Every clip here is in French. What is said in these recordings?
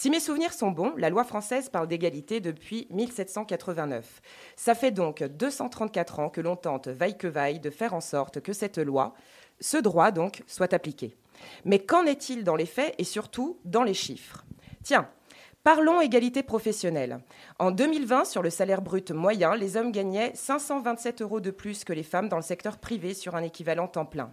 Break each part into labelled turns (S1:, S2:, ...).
S1: Si mes souvenirs sont bons, la loi française parle d'égalité depuis 1789. Ça fait donc 234 ans que l'on tente, vaille que vaille, de faire en sorte que cette loi, ce droit donc, soit appliqué. Mais qu'en est-il dans les faits et surtout dans les chiffres? Tiens, Parlons égalité professionnelle. En 2020, sur le salaire brut moyen, les hommes gagnaient 527 euros de plus que les femmes dans le secteur privé sur un équivalent temps plein.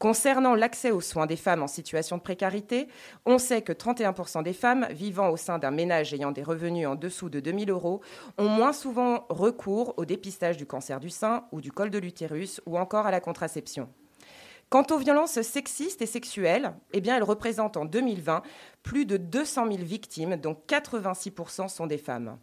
S1: Concernant l'accès aux soins des femmes en situation de précarité, on sait que 31% des femmes vivant au sein d'un ménage ayant des revenus en dessous de 2000 euros ont moins souvent recours au dépistage du cancer du sein ou du col de l'utérus ou encore à la contraception. Quant aux violences sexistes et sexuelles, eh bien, elles représentent en 2020 plus de 200 000 victimes, dont 86% sont des femmes.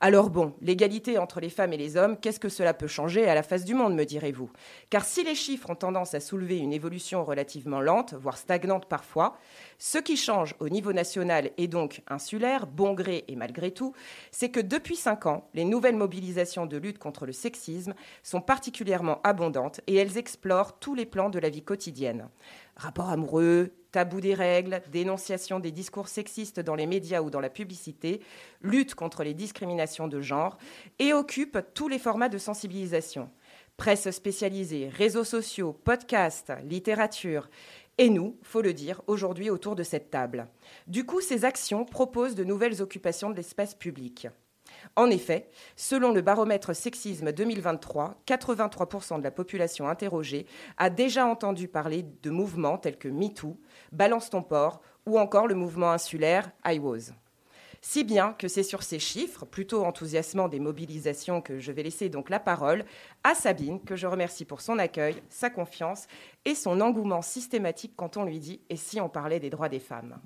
S1: Alors bon, l'égalité entre les femmes et les hommes, qu'est-ce que cela peut changer à la face du monde, me direz-vous? Car si les chiffres ont tendance à soulever une évolution relativement lente, voire stagnante parfois, ce qui change au niveau national et donc insulaire, bon gré et malgré tout, c'est que depuis cinq ans, les nouvelles mobilisations de lutte contre le sexisme sont particulièrement abondantes et elles explorent tous les plans de la vie quotidienne. Rapports amoureux, tabou des règles, dénonciation des discours sexistes dans les médias ou dans la publicité, lutte contre les discriminations de genre, et occupe tous les formats de sensibilisation. Presse spécialisée, réseaux sociaux, podcasts, littérature. Et nous, faut le dire, aujourd'hui autour de cette table. Du coup, ces actions proposent de nouvelles occupations de l'espace public. En effet, selon le baromètre sexisme 2023, 83% de la population interrogée a déjà entendu parler de mouvements tels que MeToo, Balance ton port ou encore le mouvement insulaire IWOS. Si bien que c'est sur ces chiffres, plutôt enthousiasmants des mobilisations, que je vais laisser donc la parole à Sabine, que je remercie pour son accueil, sa confiance et son engouement systématique quand on lui dit et si on parlait des droits des femmes?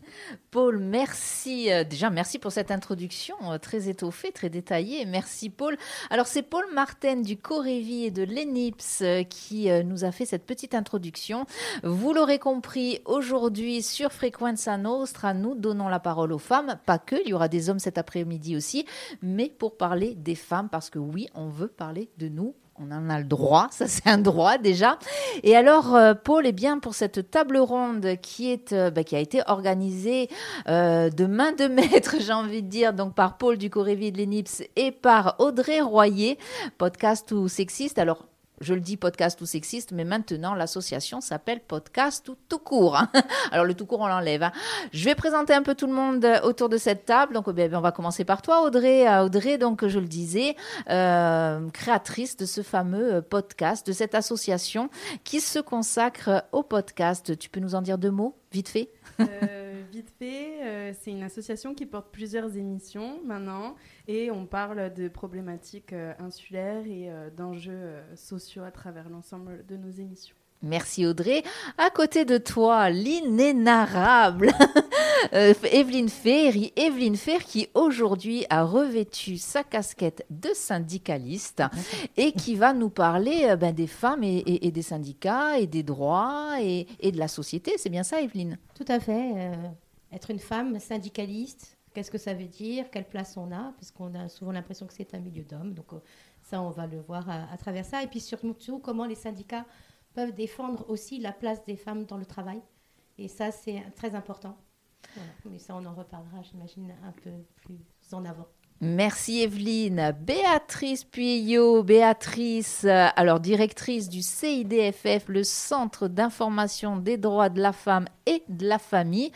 S2: Paul, merci. Euh, déjà, merci pour cette introduction euh, très étoffée, très détaillée. Merci, Paul. Alors, c'est Paul Martin du Corévi et de l'ENIPS euh, qui nous a fait cette petite introduction. Vous l'aurez compris, aujourd'hui, sur Frequenza Nostra, nous donnons la parole aux femmes. Pas que, il y aura des hommes cet après-midi aussi, mais pour parler des femmes, parce que oui, on veut parler de nous on en a le droit, ça c'est un droit déjà. Et alors, euh, Paul, eh bien, pour cette table ronde qui, est, euh, bah, qui a été organisée euh, de main de maître, j'ai envie de dire, donc par Paul du Corévi de l'ENIPS et par Audrey Royer, podcast ou sexiste. Alors, je le dis podcast ou sexiste, mais maintenant l'association s'appelle podcast ou tout court. Hein. Alors le tout court, on l'enlève. Hein. Je vais présenter un peu tout le monde euh, autour de cette table. Donc ben, on va commencer par toi, Audrey. Euh, Audrey, donc je le disais, euh, créatrice de ce fameux podcast, de cette association qui se consacre au podcast. Tu peux nous en dire deux mots, vite fait?
S3: Vite fait, c'est une association qui porte plusieurs émissions maintenant et on parle de problématiques euh, insulaires et euh, d'enjeux euh, sociaux à travers l'ensemble de nos émissions.
S2: Merci Audrey. À côté de toi, l'inénarrable Evelyne Ferry. Evelyne Fer qui aujourd'hui a revêtu sa casquette de syndicaliste et qui va nous parler ben, des femmes et, des syndicats et des droits et, et de la société. C'est bien ça Evelyne?
S4: Tout à fait. Être une femme syndicaliste, Qu'est-ce que ça veut dire? Quelle place on a? Parce qu'on a souvent l'impression que c'est un milieu d'hommes. Donc euh, ça, on va le voir à, travers ça. Et puis surtout, comment les syndicats peuvent défendre aussi la place des femmes dans le travail. Et ça, c'est très important. Mais ça, on en reparlera, j'imagine, un peu plus en avant.
S2: Merci Evelyne. Béatrice Puyot, Béatrice, euh, alors directrice du CIDFF, le Centre d'information des droits de la femme et de la famille.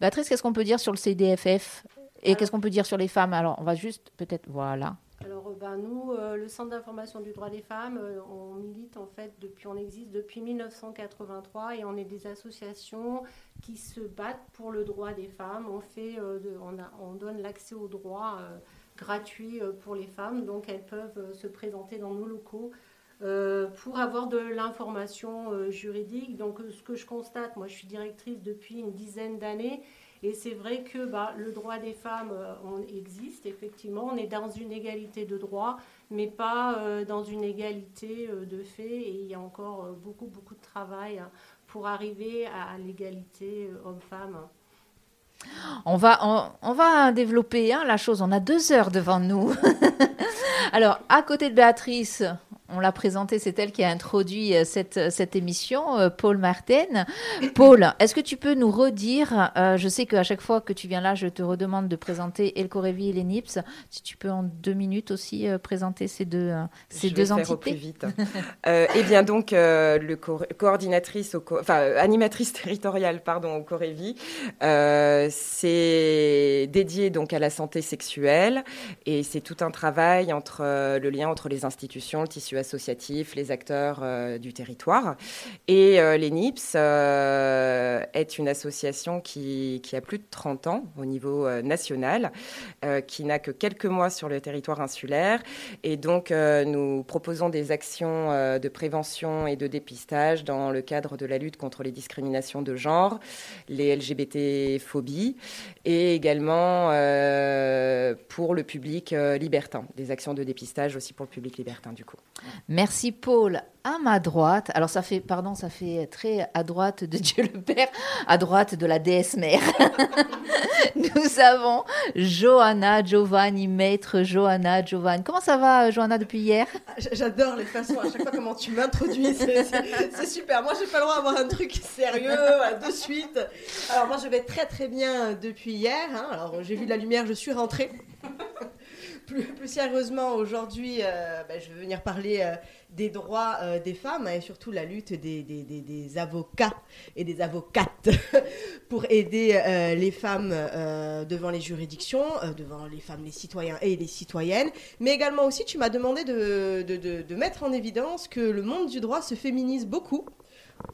S2: Béatrice, qu'est-ce qu'on peut dire sur le CIDFF et qu'est-ce qu'on peut dire sur les femmes? Alors, on va juste peut-être. Voilà.
S5: Alors, euh, ben, nous, euh, le Centre d'information du droit des femmes, euh, on milite en fait depuis, on existe depuis 1983 et on est des associations qui se battent pour le droit des femmes. On fait, on, on, donne l'accès au droit gratuit pour les femmes, donc elles peuvent se présenter dans nos locaux. pour avoir de l'information juridique. Donc ce que je constate, moi je suis directrice depuis une dizaine d'années et c'est vrai que bah, le droit des femmes euh, existe, effectivement. On est dans une égalité de droit, mais pas euh, dans une égalité euh, de fait. Et il y a encore beaucoup, beaucoup de travail hein, pour arriver à, l'égalité homme-femme.
S2: On va, on, développer hein, la chose. On a deux heures devant nous. Alors, à côté de Béatrice, on l'a présentée, c'est elle qui a introduit euh, cette, cette émission, euh, Paul Martin. Paul, est-ce que tu peux nous redire, euh, je sais qu'à chaque fois que tu viens là, je te redemande de présenter El Corévi et les NIPS. Si tu peux en deux minutes aussi euh, présenter ces deux, euh, ces
S1: Je
S2: deux
S1: vais faire au plus vite. Euh, eh bien donc, euh, le co- coordinatrice, au co- enfin euh, animatrice territoriale, pardon, au Corévi, euh, c'est dédié donc à la santé sexuelle et c'est tout un travail entre euh, le lien entre les institutions, le tissu associatif, les acteurs euh, du territoire. Et euh, l'ENIPS euh, est une association qui, a plus de 30 ans au niveau national, qui n'a que quelques mois sur le territoire insulaire et donc, nous proposons des actions de prévention et de dépistage dans le cadre de la lutte contre les discriminations de genre, les LGBT-phobies, et également pour le public libertin, des actions de dépistage aussi pour le public libertin, du coup.
S2: Merci Paul. À ma droite, alors ça fait, pardon, ça fait très à droite de Dieu le Père, à droite de la déesse mère. Nous avons Johanna Giovanni, maître Johanna Giovanni. Comment ça va, Johanna, depuis hier?
S6: J- J'adore les façons, à chaque fois comment tu m'introduis, c'est- super. Moi, j'ai pas le droit d'avoir un truc sérieux voilà, de suite. Alors, moi, je vais très très bien depuis hier. hein. Alors, j'ai vu la lumière, je suis rentrée. Plus, sérieusement, aujourd'hui, euh, ben, je vais venir parler euh, des droits euh, des femmes et surtout la lutte des, avocats et des avocates pour aider les femmes devant les juridictions, devant les femmes, les citoyens et les citoyennes. Mais également aussi, tu m'as demandé de, mettre en évidence que le monde du droit se féminise beaucoup.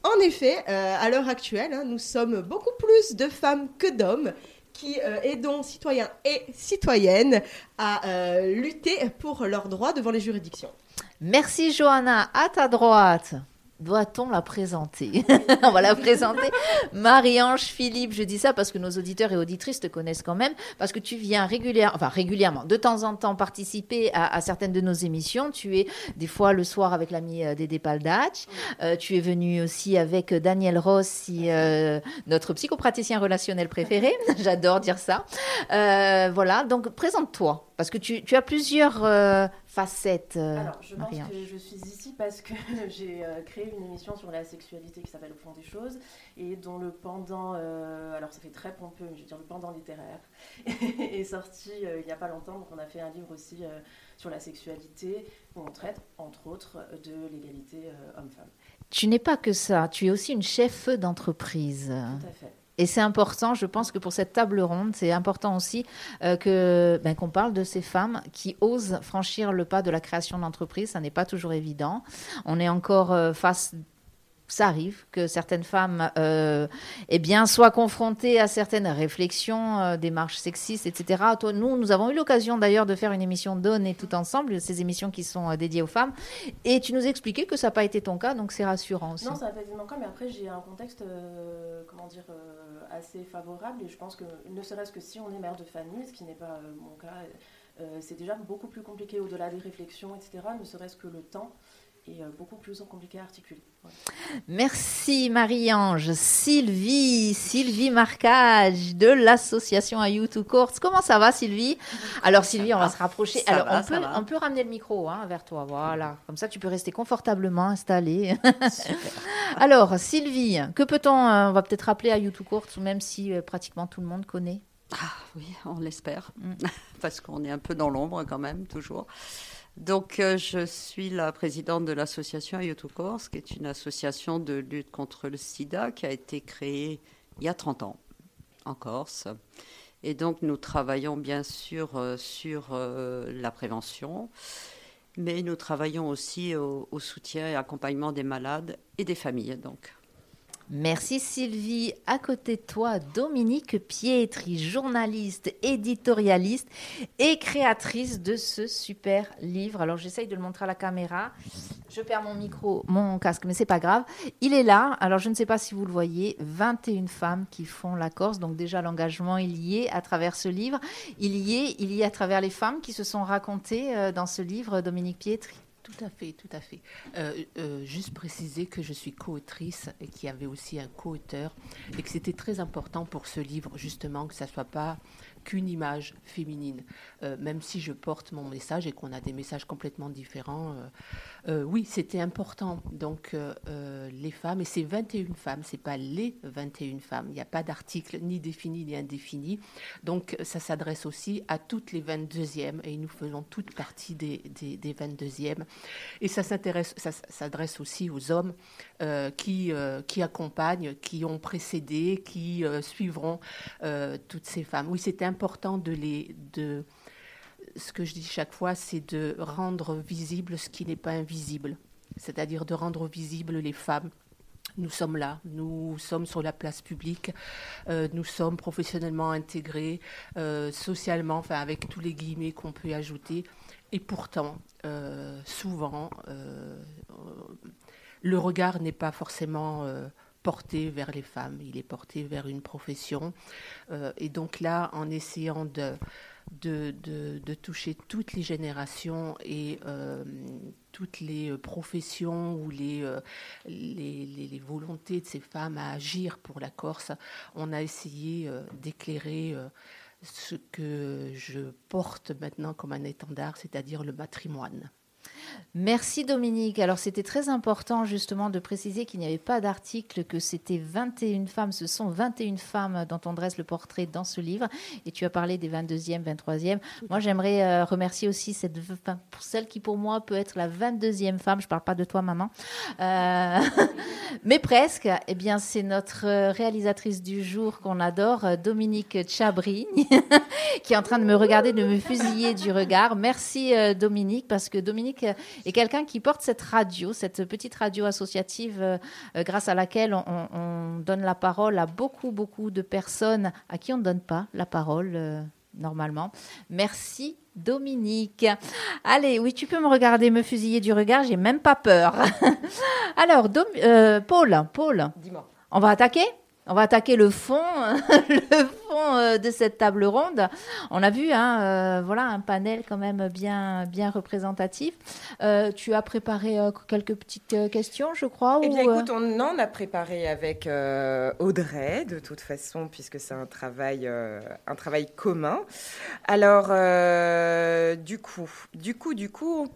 S6: En effet, à l'heure actuelle, hein, nous sommes beaucoup plus de femmes que d'hommes qui euh, aidons citoyens et citoyennes à euh, lutter pour leurs droits devant les juridictions.
S2: Merci Johanna. À ta droite, doit-on la présenter On va la présenter. Marie-Ange Philippe, je dis ça parce que nos auditeurs et auditrices te connaissent quand même, parce que tu viens régulièrement, enfin régulièrement, de temps en temps participer à, à certaines de nos émissions. Tu es des fois le soir avec l'ami euh, Dédé Paldac. Euh, tu es venu aussi avec Daniel Rossi, euh, notre psychopraticien relationnel préféré. J'adore dire ça. Euh, voilà, donc présente-toi, parce que tu, tu as plusieurs euh, facettes. euh,
S7: Alors, je pense que je suis ici parce que j'ai euh, créé une émission sur la sexualité qui s'appelle Au fond des choses et dont le pendant, alors ça fait très pompeux, mais je veux dire le pendant littéraire, est sorti il n'y a pas longtemps. Donc, on a fait un livre aussi sur la sexualité où on traite, entre autres, de l'égalité homme-femme.
S2: Tu n'es pas que ça, tu es aussi une chef d'entreprise.
S7: Tout à fait.
S2: Et c'est important, je pense que pour cette table ronde, c'est important aussi euh, que ben, qu'on parle de ces femmes qui osent franchir le pas de la création d'entreprise. Ça n'est pas toujours évident. On est encore euh, face ça arrive que certaines femmes euh, eh soient confrontées à certaines réflexions, euh, démarches sexistes, etc. Nous, nous avons eu l'occasion d'ailleurs de faire une émission Donner tout ensemble, ces émissions qui sont euh, dédiées aux femmes. Et tu nous expliquais que ça n'a pas été ton cas, donc c'est rassurant aussi.
S7: Non, ça n'a pas été mon cas, mais après j'ai un contexte, comment dire, assez favorable et je pense que ne serait-ce que si on est mère de famille, ce qui n'est pas mon cas, c'est déjà beaucoup plus compliqué au-delà des réflexions, etc. Ne serait-ce que le temps est euh, beaucoup plus compliqué à articuler.
S2: Merci Marie-Ange. Sylvie, Sylvie Marcage de l'association à to Courts. Comment ça va Sylvie? Alors Sylvie, on va
S8: va.
S2: se rapprocher.
S8: Ça
S2: Alors
S8: va,
S2: on, peut,
S8: va.
S2: on peut ramener le micro hein, vers toi. Voilà. Comme ça, tu peux rester confortablement installé. Alors Sylvie, que peut-on euh, On va peut-être rappeler à to Courts, même si euh, pratiquement tout le monde connaît.
S8: Ah oui, on l'espère,
S2: Mm.
S8: parce qu'on est un peu dans l'ombre quand même, toujours. Donc, euh, je suis la présidente de l'association Yoto Corse, qui est une association de lutte contre le sida qui a été créée il y a 30 ans en Corse. Et donc, nous travaillons bien sûr euh, sur euh, la prévention, mais nous travaillons aussi au, au soutien et accompagnement des malades et des familles. Donc,
S2: Merci Sylvie. À côté de toi, Dominique Pietri, journaliste, éditorialiste et créatrice de ce super livre. Alors j'essaye de le montrer à la caméra. Je perds mon micro, mon casque, mais c'est pas grave. Il est là. Alors je ne sais pas si vous le voyez. 21 femmes qui font la Corse. Donc déjà l'engagement, est à travers ce livre. Il y est, il y est à travers les femmes qui se sont racontées euh, dans ce livre, Dominique Pietri.
S9: Tout à fait, tout à fait. Euh, euh, juste préciser que je suis co-autrice et qu'il y avait aussi un co-auteur et que c'était très important pour ce livre justement que ça soit pas qu'une image féminine. Euh, même si je porte mon message et qu'on a des messages complètement différents, euh, euh, oui, c'était important. Donc, les femmes, et c'est 21 femmes, c'est pas les 21 femmes. Il n'y a pas d'article ni défini ni indéfini. Donc, ça s'adresse aussi à toutes les 22e, et nous faisons toute partie des, des, des 22e. Et ça s'adresse aussi aux hommes qui, qui accompagnent, qui ont précédé, qui suivront toutes ces femmes. Oui, c'était important de les. De, ce que je dis chaque fois, c'est de rendre visible ce qui n'est pas invisible, c'est-à-dire de rendre visible les femmes. Nous sommes là, nous sommes sur la place publique, euh, nous sommes professionnellement intégrés, euh, socialement, enfin avec tous les guillemets qu'on peut ajouter, et pourtant, euh, souvent, le regard n'est pas forcément porté vers les femmes, il est porté vers une profession. et donc là, en essayant de, de, toucher toutes les générations et euh, toutes les professions ou euh, les, volontés de ces femmes à agir pour la Corse. On a essayé euh, d'éclairer ce que je porte maintenant comme un étendard, c'est-à-dire le matrimoine.
S2: Merci Dominique. Alors c'était très important justement de préciser qu'il n'y avait pas d'article, que c'était 21 femmes, ce sont 21 femmes dont on dresse le portrait dans ce livre. Et tu as parlé des 22e, 23e. Moi j'aimerais euh, remercier aussi cette, pour celle qui pour moi peut être la 22e femme, je ne parle pas de toi maman, euh, mais presque. Eh bien c'est notre réalisatrice du jour qu'on adore, Dominique Chabri, qui est en train de me regarder, de me fusiller du regard. Merci euh, Dominique, parce que Dominique et quelqu'un qui porte cette radio, cette petite radio associative euh, euh, grâce à laquelle on, donne la parole à beaucoup, beaucoup de personnes à qui on ne donne pas la parole euh, normalement. Merci Dominique. Allez, oui, tu peux me regarder, me fusiller du regard, j'ai même pas peur. Alors, Paul, Paul, on va attaquer? On va attaquer le fond, le fond euh, de cette table ronde. On a vu, hein, euh, voilà, un panel quand même bien, bien représentatif. Euh, tu as préparé quelques petites questions, je crois.
S1: Eh bien, écoute, on en a préparé avec Audrey, de toute façon, puisque c'est un travail, un travail commun. Alors, du coup, du coup, du coup,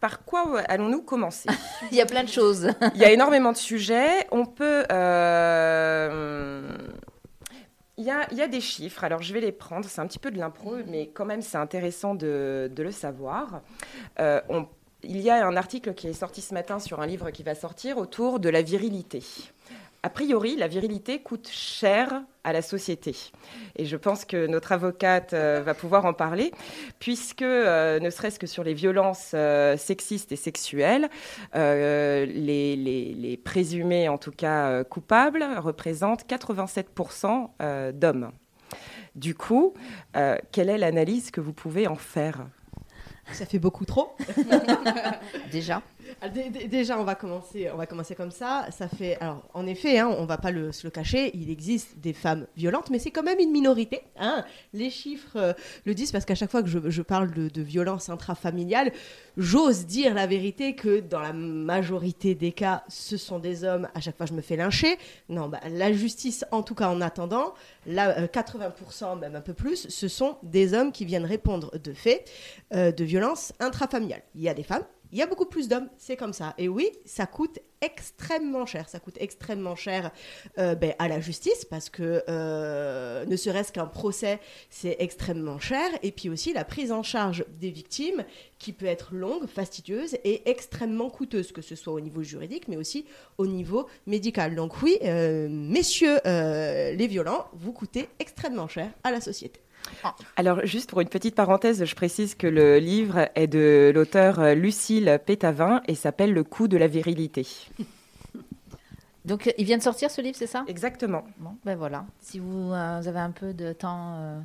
S1: par quoi allons-nous commencer?
S2: Il y a plein de choses.
S1: Il y a énormément de sujets. On peut. Euh, il, y a, des chiffres, alors je vais les prendre. C'est un petit peu de l'impro, mais quand même, c'est intéressant de, le savoir. Euh, il y a un article qui est sorti ce matin sur un livre qui va sortir autour de la virilité a priori, la virilité coûte cher à la société. Et je pense que notre avocate euh, va pouvoir en parler, puisque, euh, ne serait-ce que sur les violences euh, sexistes et sexuelles, les, les, présumés, en tout cas coupables, représentent 87% d'hommes. Du coup, quelle est l'analyse que vous pouvez en faire?
S6: Ça fait beaucoup trop.
S2: Déjà.
S6: Ah, déjà, on va commencer, on va commencer comme ça. Ça fait, alors, en effet, hein, on va pas le, se le cacher, il existe des femmes violentes, mais c'est quand même une minorité. Hein. Les chiffres euh, le disent parce qu'à chaque fois que je, parle de, violence intrafamiliale, j'ose dire la vérité que dans la majorité des cas, ce sont des hommes. À chaque fois, je me fais lyncher. Non, bah, la justice, en tout cas en attendant, là, 80%, même un peu plus, ce sont des hommes qui viennent répondre de faits euh, de violence intrafamiliale. Il y a des femmes il y a beaucoup plus d'hommes, c'est comme ça. Et oui, ça coûte extrêmement cher. Ça coûte extrêmement cher euh, ben, à la justice parce que euh, ne serait-ce qu'un procès, c'est extrêmement cher. Et puis aussi la prise en charge des victimes qui peut être longue, fastidieuse et extrêmement coûteuse, que ce soit au niveau juridique, mais aussi au niveau médical. Donc oui, euh, messieurs les violents, vous coûtez extrêmement cher à la société.
S1: Alors, juste pour une petite parenthèse, je précise que le livre est de l'auteur euh, Lucille Pétavin et s'appelle Le coup de la virilité.
S2: Donc, il vient de sortir ce livre, c'est ça?
S1: Exactement.
S2: Bon, ben voilà. Si vous, euh, avez un peu de temps. Euh,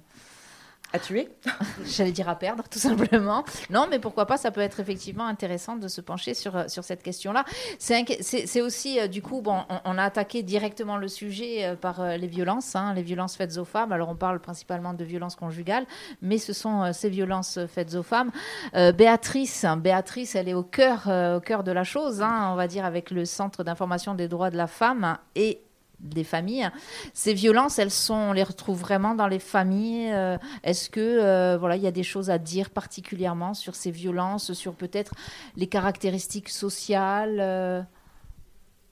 S1: à tuer
S2: J'allais dire à perdre, tout simplement. Non, mais pourquoi pas, ça peut être effectivement intéressant de se pencher sur, euh, sur cette question-là. C'est aussi, euh, du coup, bon, on, a attaqué directement le sujet euh, par les violences, hein, les violences faites aux femmes. Alors, on parle principalement de violences conjugales, mais ce sont ces violences faites aux femmes. Béatrice, Béatrice, elle est au cœur, au cœur de la chose, hein, on va dire, avec le Centre d'information des droits de la femme. Et des familles. Ces violences, elles sont, on les retrouve vraiment dans les familles. Euh, Est-ce que euh, voilà, il y a des choses à dire particulièrement sur ces violences, sur peut-être les caractéristiques sociales euh?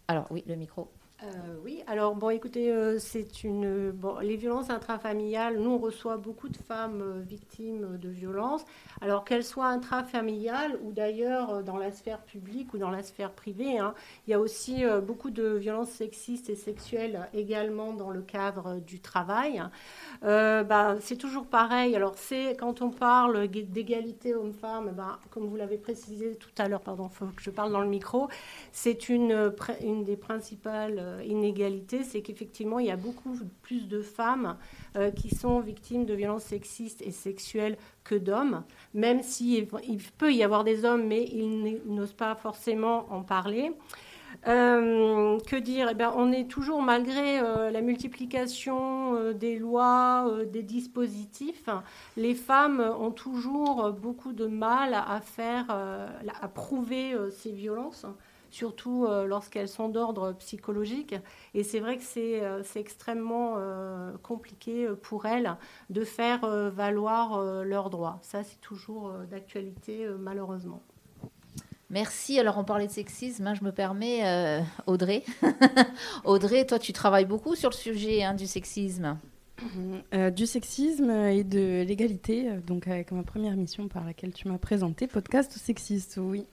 S2: Alors oui, le micro.
S5: Euh, oui, alors bon, écoutez, euh, c'est une bon, les violences intrafamiliales. Nous, on reçoit beaucoup de femmes euh, victimes de violences, alors qu'elles soient intrafamiliales ou d'ailleurs dans la sphère publique ou dans la sphère privée. hein. Il y a aussi beaucoup de violences sexistes et sexuelles également dans le cadre du travail. Ben, c'est toujours pareil. Alors, c'est quand on parle d'égalité homme-femme, ben, comme vous l'avez précisé tout à l'heure, pardon, faut que je parle dans le micro, c'est une, une des principales euh, inégalités, c'est qu'effectivement, il y a beaucoup plus de femmes euh, qui sont victimes de violences sexistes et sexuelles que d'hommes, même s'il il peut y avoir des hommes, mais ils n'osent pas forcément en parler. Euh, que dire? Eh bien, On est toujours, malgré la multiplication des lois, des dispositifs, les femmes ont toujours beaucoup de mal à faire, à prouver ces violences, surtout euh, lorsqu'elles sont d'ordre psychologique. Et c'est vrai que c'est euh, c'est extrêmement euh, compliqué pour elles de faire euh, valoir euh, leurs droits. Ça, c'est toujours euh, d'actualité, euh, malheureusement.
S2: Merci. Alors, on parlait de sexisme. hein, je me permets, euh, Audrey. Audrey, toi, tu travailles beaucoup sur le sujet hein, du sexisme.
S3: Euh, du sexisme et de l'égalité, donc avec ma première mission par laquelle tu m'as présenté, podcast sexiste, oui.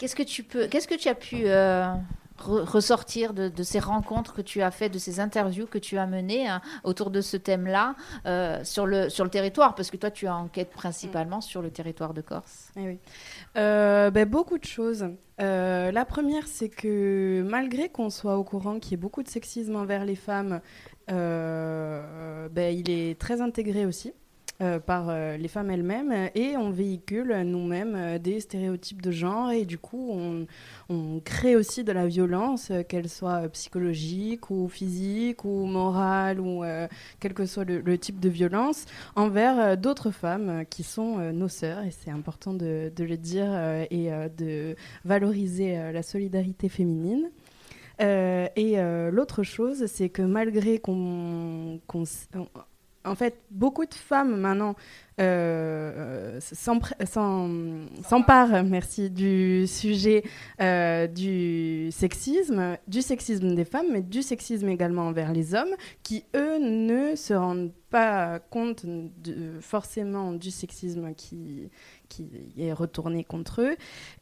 S2: Qu'est-ce que tu peux, qu'est-ce que tu as pu euh, re- ressortir de, ces rencontres que tu as faites, de ces interviews que tu as menées hein, autour de ce thème-là euh, sur le sur le territoire, parce que toi, tu enquêtes principalement sur le territoire de Corse.
S3: Eh. Euh, ben, beaucoup de choses. La première, c'est que malgré qu'on soit au courant qu'il y ait beaucoup de sexisme envers les femmes, ben, il est très intégré aussi. Euh, par euh, les femmes elles-mêmes et on véhicule nous-mêmes euh, des stéréotypes de genre et du coup on, crée aussi de la violence, euh, qu'elle soit euh, psychologique ou physique ou morale ou euh, quel que soit le, type de violence envers euh, d'autres femmes euh, qui sont euh, nos sœurs et c'est important de, le dire euh, et euh, de valoriser euh, la solidarité féminine. Euh, et euh, l'autre chose, c'est que malgré qu'on, en fait, beaucoup de femmes maintenant euh, s'emparent, merci, du sujet euh, du sexisme, du sexisme des femmes, mais du sexisme également envers les hommes, qui eux ne se rendent pas compte forcément du sexisme qui, qui est retourné contre eux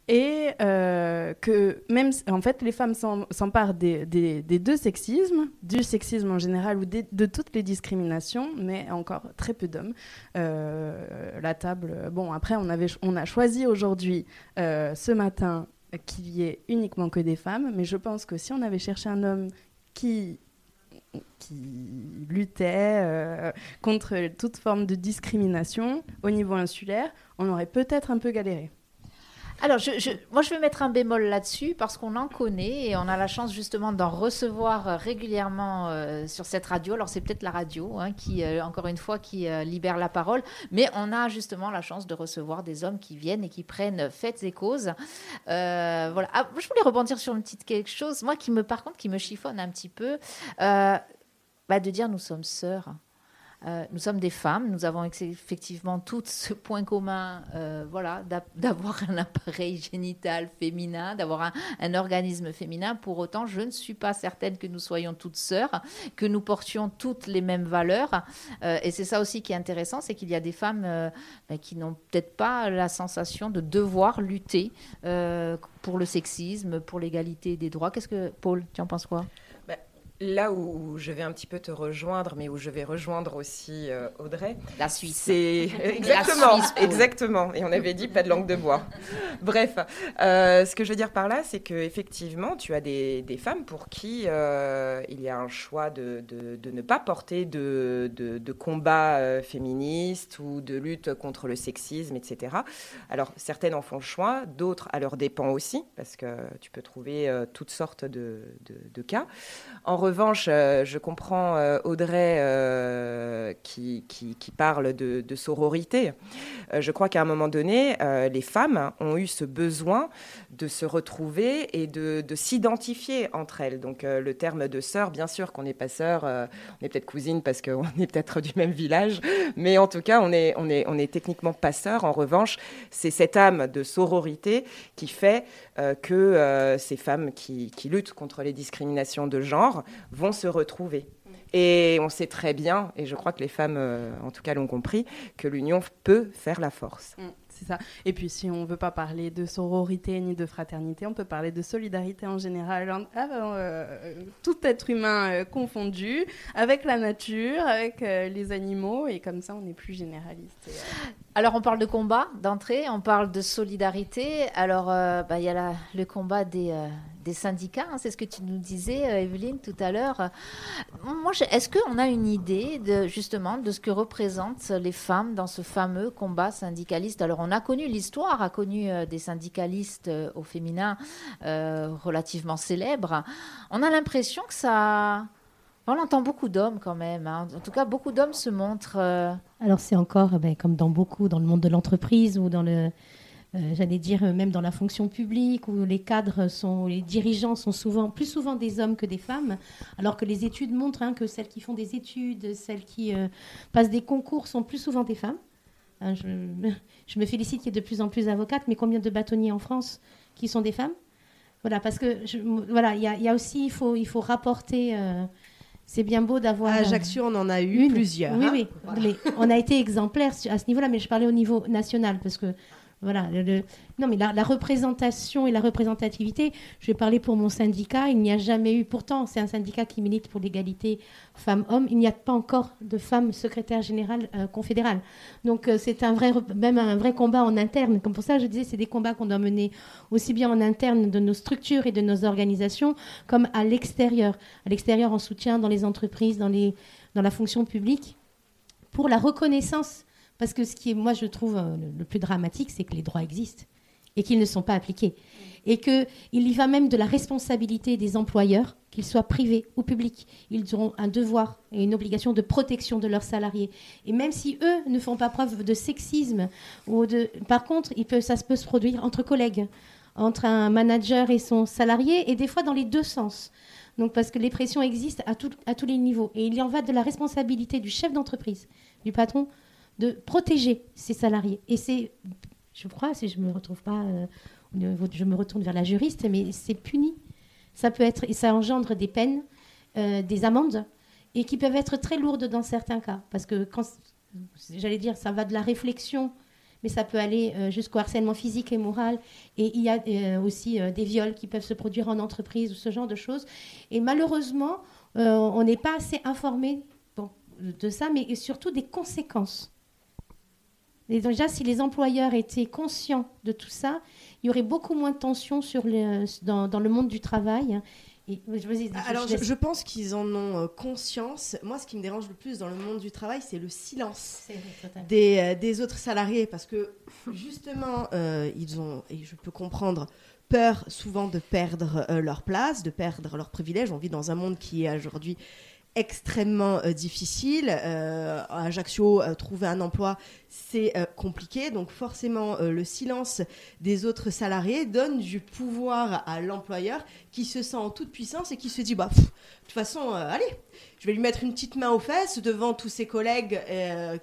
S3: et euh, que même en fait les femmes s'emparent des, deux sexismes, du sexisme en général ou de toutes les discriminations, mais encore très peu d'hommes. Euh, la table, bon après on, avait, on a choisi aujourd'hui, euh, ce matin, qu'il y ait uniquement que des femmes, mais je pense que si on avait cherché un homme qui qui luttait euh, contre toute forme de discrimination au niveau insulaire, on aurait peut-être un peu galéré.
S2: Alors, je, moi, je vais mettre un bémol là-dessus parce qu'on en connaît et on a la chance justement d'en recevoir euh, régulièrement euh, sur cette radio. Alors, c'est peut-être la radio hein, qui, euh, encore une fois, qui libère la parole, mais on a justement la chance de recevoir des hommes qui viennent et qui prennent faites et causes. Voilà. Ah, je voulais rebondir sur une petite quelque chose, moi, qui me, par contre, qui me chiffonne un petit peu, bah, de dire nous sommes sœurs. Euh, nous sommes des femmes, nous avons effectivement tout ce point commun, euh, voilà, d'a- d'avoir un appareil génital féminin, d'avoir un, organisme féminin. Pour autant, je ne suis pas certaine que nous soyons toutes sœurs, que nous portions toutes les mêmes valeurs. Euh, et c'est ça aussi qui est intéressant, c'est qu'il y a des femmes ben, qui n'ont peut-être pas la sensation de devoir lutter pour le sexisme, pour l'égalité des droits. Qu'est-ce que Paul, tu en penses quoi?
S1: Là où je vais un petit peu te rejoindre, mais où je vais rejoindre aussi euh, Audrey,
S2: La Suisse.
S1: c'est exactement,
S2: Suisse,
S1: exactement. Et on avait dit pas de langue de bois. Bref, euh, ce que je veux dire par là, c'est que effectivement, tu as des, des femmes pour qui euh, il y a un choix de, de- de ne pas porter de, de, combat euh, féministe ou de lutte contre le sexisme, etc. Alors certaines en font le choix, d'autres à leur dépend aussi, parce que tu peux trouver euh, toutes sortes de, de- de cas. En revanche, euh, je comprends euh, Audrey euh, qui, parle de, sororité. Je crois qu'à un moment donné, les femmes ont eu ce besoin de se retrouver et de, de s'identifier entre elles. Donc le terme de sœur, bien sûr qu'on n'est pas sœur, on est peut-être cousine parce qu'on est peut-être du même village, mais en tout cas, on est, on est techniquement pas sœur. En revanche, c'est cette âme de sororité qui fait euh, que euh, ces femmes qui, qui luttent contre les discriminations de genre vont se retrouver. Et on sait très bien, et je crois que les femmes, euh, en tout cas, l'ont compris, que l'union peut faire la force.
S3: Mm, Et puis, si on veut pas parler de sororité ni de fraternité, on peut parler de solidarité en général, en- ah, euh, tout être humain euh, confondu, avec la nature, avec euh, les animaux, et comme ça, on est plus généraliste.
S2: Alors, on parle de combat d'entrée, on parle de solidarité. Alors, bah, il y a le combat des, des syndicats, hein, c'est ce que tu nous disais, euh, Evelyne, tout à l'heure. Moi, est-ce qu'on a une idée justement de ce que représentent les femmes dans ce fameux combat syndicaliste? Alors, on a connu, l'histoire a connu euh, des syndicalistes euh, au féminin relativement célèbres. On a l'impression que ça... On entend beaucoup d'hommes quand même. hein. En tout cas, beaucoup d'hommes se montrent...
S4: Alors c'est encore, eh ben, comme dans beaucoup, dans le monde de l'entreprise ou dans le, j'allais dire euh, même dans la fonction publique où les cadres sont, les dirigeants sont souvent plus souvent des hommes que des femmes, alors que les études montrent hein, que celles qui font des études, celles qui euh, passent des concours sont plus souvent des femmes. Hein, je, je me félicite qu'il y ait de plus en plus d'avocates, mais combien de bâtonniers en France qui sont des femmes? Voilà, parce que je- voilà, il y, a- il y a aussi, il faut, il faut rapporter. euh, c'est bien beau d'avoir.
S6: À
S4: euh,
S6: Ajaccio, on en a eu
S4: une.
S6: plusieurs.
S4: Oui,
S6: hein.
S4: oui. Mais on a été exemplaires à ce niveau-là, mais je parlais au niveau national parce que voilà. le- non, mais la, représentation et la représentativité. Je vais parler pour mon syndicat. Il n'y a jamais eu. Pourtant, c'est un syndicat qui milite pour l'égalité femmes-hommes. Il n'y a pas encore de femmes secrétaire générale euh, confédérale. Donc euh, c'est un vrai, même un vrai combat en interne. Comme pour ça, je disais, c'est des combats qu'on doit mener aussi bien en interne de nos structures et de nos organisations, comme à l'extérieur. À l'extérieur, en soutien dans les entreprises, dans les dans la fonction publique pour la reconnaissance. Parce que ce qui est, moi, je trouve euh, le, plus dramatique, c'est que les droits existent et qu'ils ne sont pas appliqués. Et qu'il y va même de la responsabilité des employeurs, qu'ils soient privés ou publics. Ils auront un devoir et une obligation de protection de leurs salariés. Et même si eux ne font pas preuve de sexisme, ou de... par contre, il peut, ça peut se produire entre collègues, entre un manager et son salarié, et des fois dans les deux sens. Donc, parce que les pressions existent à tous les niveaux. Et il y en va de la responsabilité du chef d'entreprise, du patron, de protéger ses salariés. Et c'est, je crois, si je me retrouve pas, euh, je me retourne vers la juriste, mais c'est puni. Ça peut être, et ça engendre des peines, euh, des amendes, et qui peuvent être très lourdes dans certains cas. Parce que, quand, j'allais dire, ça va de la réflexion, mais ça peut aller euh, jusqu'au harcèlement physique et moral. Et il y a aussi des viols qui peuvent se produire en entreprise ou ce genre de choses. Et malheureusement, on n'est pas assez informé de ça, mais surtout des conséquences. Et donc, déjà, si les employeurs étaient conscients de tout ça, il y aurait beaucoup moins de tensions sur dans, dans le monde du travail. Et, vas-y,
S6: Alors,
S4: je
S6: je, je pense qu'ils en ont euh, conscience. Moi, ce qui me dérange le plus dans le monde du travail, c'est le silence des, euh, des autres salariés. Parce que, justement, euh, ils ont, et je peux comprendre, peur souvent de perdre euh, leur place, de perdre leurs privilèges. On vit dans un monde qui est aujourd'hui extrêmement euh, difficile. Euh, à Ajaccio, euh, trouver un emploi, c'est compliqué. Donc forcément, le silence des autres salariés donne du pouvoir à l'employeur qui se sent en toute puissance et qui se dit, bah, de toute façon, allez, je vais lui mettre une petite main aux fesses devant tous ses collègues.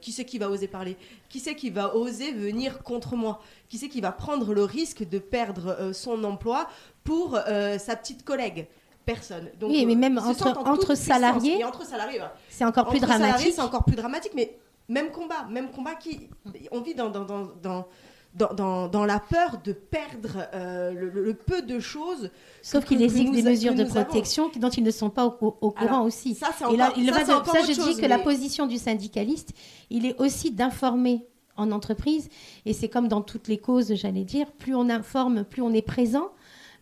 S6: qui c'est qui va oser parler? Qui c'est qui va oser venir contre moi? Qui c'est qui va prendre le risque de perdre son emploi pour sa petite collègue? Personne. Donc,
S4: Oui, mais
S6: euh,
S4: même entre-
S6: en
S4: salariés,
S6: Et entre salariés, voilà.
S4: C'est encore plus dramatique.
S6: c'est encore plus dramatique, mais même combat, même combat qui. On vit dans, dans, dans, dans, dans, la peur de perdre euh, le, peu de choses.
S4: Sauf qu'il existe
S6: nous
S4: des mesures de
S6: avons.
S4: protection dont ils ne sont pas au, courant
S6: Alors,
S4: aussi.
S6: Ça, c'est
S4: Et là,
S6: encore-
S4: il
S6: ça,
S4: va de-
S6: encore
S4: ça, je dis que la position du syndicaliste, il est aussi d'informer en entreprise, et c'est comme dans toutes les causes, j'allais dire, plus on informe, plus on est présent.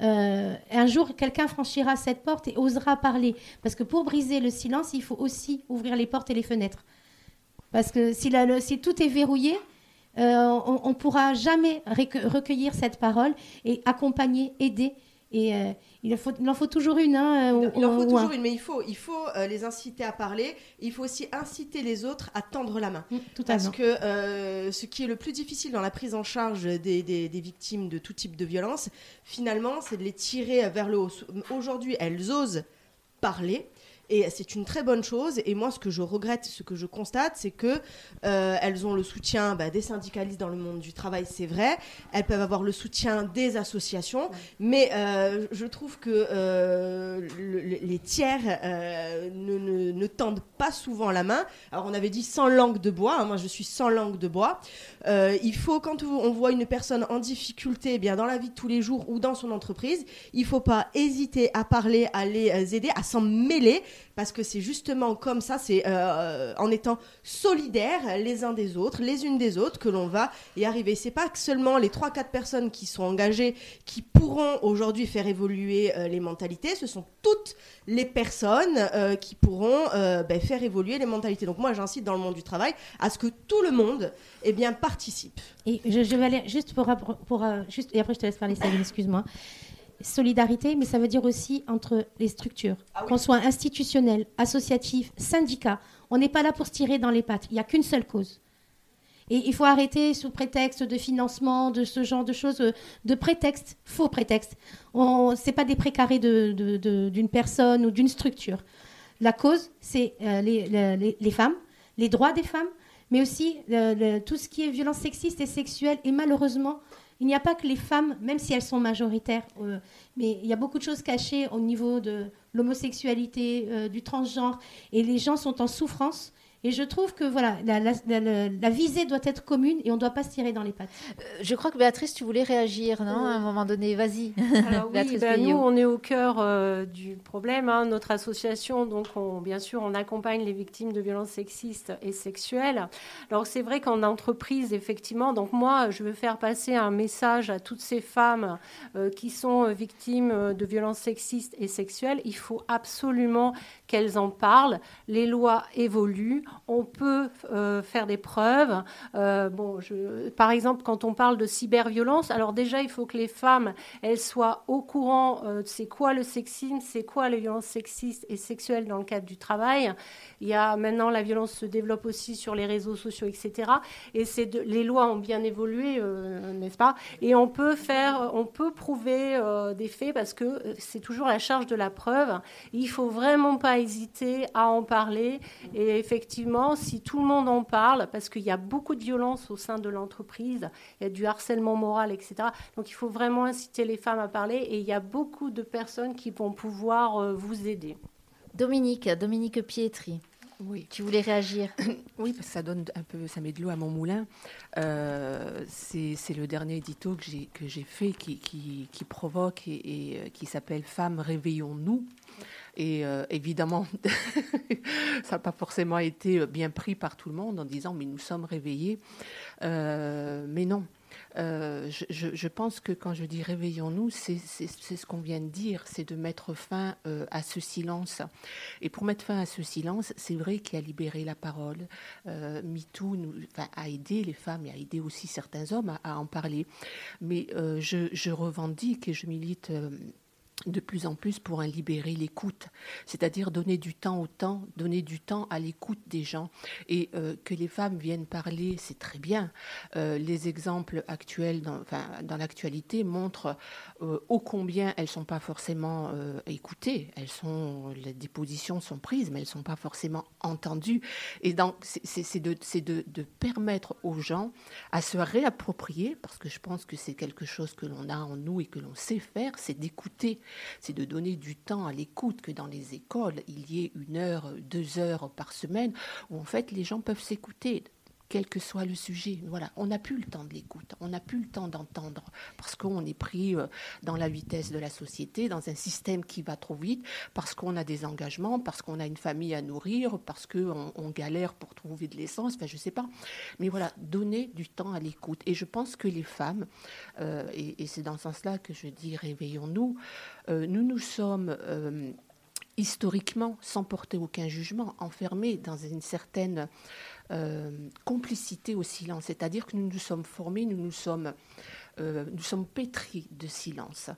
S4: Euh, un jour, quelqu'un franchira cette porte et osera parler. Parce que pour briser le silence, il faut aussi ouvrir les portes et les fenêtres. Parce que si, tout est verrouillé, euh, on ne pourra jamais recueillir cette parole et accompagner, aider Et euh, il, en faut, il en faut toujours une. Hein,
S6: Il,
S4: ou-
S6: il en faut
S4: un.
S6: toujours une, mais il faut, il faut euh, les inciter à parler. Il faut aussi inciter les autres à tendre la main.
S4: Mm, Totalement.
S6: Parce que euh, ce qui est le plus difficile dans la prise en charge des, des- des victimes de tout type de violence, finalement, c'est de les tirer vers le haut. Aujourd'hui, elles osent parler. Et c'est une très bonne chose. Et moi, ce que je regrette, ce que je constate, c'est que euh, elles ont le soutien bah, des syndicalistes dans le monde du travail, c'est vrai. Elles peuvent avoir le soutien des associations, mais euh, je trouve que euh, le- le- les tiers ne, ne- ne tendent pas souvent la main. Alors, on avait dit sans langue de bois. hein, moi, je suis sans langue de bois. Il faut, quand on voit une personne en difficulté, eh bien dans la vie de tous les jours ou dans son entreprise, il faut pas hésiter à parler, à les aider, à s'en mêler, parce que c'est justement comme ça, c'est euh, en étant solidaires les uns des autres, les unes des autres, que l'on va y arriver. C'est pas seulement les 3-4 personnes qui sont engagées qui pourront aujourd'hui faire évoluer euh, les mentalités, ce sont toutes les personnes euh, qui pourront ben, faire évoluer les mentalités. Donc moi, j'incite dans le monde du travail à ce que tout le monde eh bien, participe.
S4: Et je, vais aller juste pour, pour, juste, et après je te laisse parler, Sabine, excuse-moi. Solidarité, mais ça veut dire aussi entre les structures, qu'on soit institutionnel, associatif, syndicat. On n'est pas là pour se tirer dans les pattes. Il n'y a qu'une seule cause. Et il faut arrêter sous prétexte de financement, de ce genre de choses, euh, de prétexte, faux prétexte. Ce n'est pas des précarés de- de- de- d'une personne ou d'une structure. La cause, c'est euh, les, les- les femmes, les droits des femmes, mais aussi le- tout ce qui est violence sexiste et sexuelle. Et malheureusement, il n'y a pas que les femmes, même si elles sont majoritaires, euh, mais il y a beaucoup de choses cachées au niveau de l'homosexualité, euh, du transgenre, et les gens sont en souffrance. Et je trouve que voilà, la, la- la- la- la visée doit être commune et on ne doit pas se tirer dans les pattes.
S2: Euh, Je crois que Béatrice, tu voulais réagir, non À un moment donné, vas-y.
S5: Alors oui, ben, nous, on est au cœur euh, du problème. hein. Notre association, donc, on- bien sûr, on accompagne les victimes de violences sexistes et sexuelles. Alors c'est vrai qu'en entreprise, effectivement, donc moi, je veux faire passer un message à toutes ces femmes euh, qui sont euh, victimes euh, de violences sexistes et sexuelles. Il faut absolument qu'elles en parlent. Les lois évoluent. On peut euh, faire des preuves. Euh, bon, par exemple, quand on parle de cyberviolence, alors déjà, il faut que les femmes, elles soient au courant euh, c'est quoi le sexisme, c'est quoi les violences sexistes et sexuelles dans le cadre du travail. Il y a maintenant, la violence se développe aussi sur les réseaux sociaux, etc. Et c'est les lois ont bien évolué, euh, n'est-ce pas? Et on peut faire, on peut prouver des faits parce que c'est toujours la charge de la preuve. Il faut vraiment pas hésiter à en parler. Et effectivement, si tout le monde en parle, parce qu'il y a beaucoup de violence au sein de l'entreprise, il y a du harcèlement moral, etc. Donc il faut vraiment inciter les femmes à parler. Et il y a beaucoup de personnes qui vont pouvoir euh, vous aider.
S2: Dominique, Dominique Pietri,
S9: Oui.
S2: tu voulais réagir
S9: Oui, parce que ça donne un peu, ça met de l'eau à mon moulin. Euh, c'est le dernier édito que j'ai fait qui, qui, qui provoque et, et, euh, qui s'appelle Femmes réveillons-nous. Et euh, évidemment, ça n'a pas forcément été bien pris par tout le monde en disant mais nous sommes réveillés. Euh, mais non. Euh, je, pense que quand je dis réveillons-nous, c'est ce qu'on vient de dire, c'est de mettre fin à ce silence. Et pour mettre fin à ce silence, c'est vrai qu'il a libéré la parole. Euh, MeToo a aidé les femmes et a aidé aussi certains hommes à, en parler. Mais je revendique et je milite. De plus en plus pour un libérer l'écoute, c'est-à-dire donner du temps au temps, donner du temps à l'écoute des gens et euh, que les femmes viennent parler, c'est très bien. Euh, les exemples actuels dans, dans l'actualité montrent euh, ô combien elles sont pas forcément écoutées, elles sont les dépositions sont prises, mais elles sont pas forcément entendues. Et donc c'est- de permettre aux gens à se réapproprier, parce que je pense que c'est quelque chose que l'on a en nous et que l'on sait faire, c'est d'écouter, c'est de donner du temps à l'écoute, que dans les écoles, il y ait une heure, deux heures par semaine, où en fait les gens peuvent s'écouter quel que soit le sujet. Voilà, on n'a plus le temps de l'écoute, on n'a plus le temps d'entendre, parce qu'on est pris euh, dans la vitesse de la société, dans un système qui va trop vite, parce qu'on a des engagements, parce qu'on a une famille à nourrir, parce qu'on on galère pour trouver de l'essence, enfin je sais pas. Mais voilà, donner du temps à l'écoute. Et je pense que les femmes, euh, et, c'est dans ce sens-là que je dis réveillons-nous, euh, nous nous sommes... historiquement, sans porter aucun jugement, enfermés dans une certaine euh, complicité au silence. C'est-à-dire que nous nous sommes formés, nous nous sommes euh, nous sommes pétris de silence.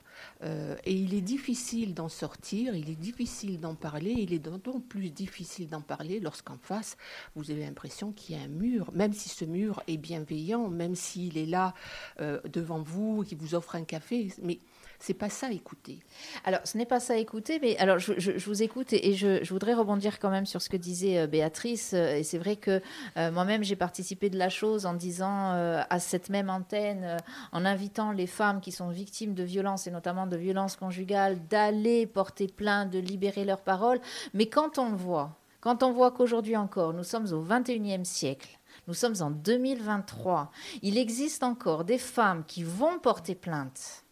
S9: Euh, et il est difficile d'en sortir, il est difficile d'en parler, il est d'autant plus difficile d'en parler lorsqu'en face, vous avez l'impression qu'il y a un mur, même si ce mur est bienveillant, même s'il est là devant vous, qui vous offre un café. Mais c'est pas ça écouter.
S2: Alors, ce n'est pas ça écouter, mais alors je, vous écoute et, je, voudrais rebondir quand même sur ce que disait euh, Béatrice. Euh, Et c'est vrai que euh, moi-même, j'ai participé de la chose en disant à cette même antenne, en invitant les femmes qui sont victimes de violences et notamment de violences conjugales, d'aller porter plainte, de libérer leur parole. Mais quand on le voit, quand on voit qu'aujourd'hui encore, nous sommes au 21e siècle, nous sommes en 2023, il existe encore des femmes qui vont porter plainte.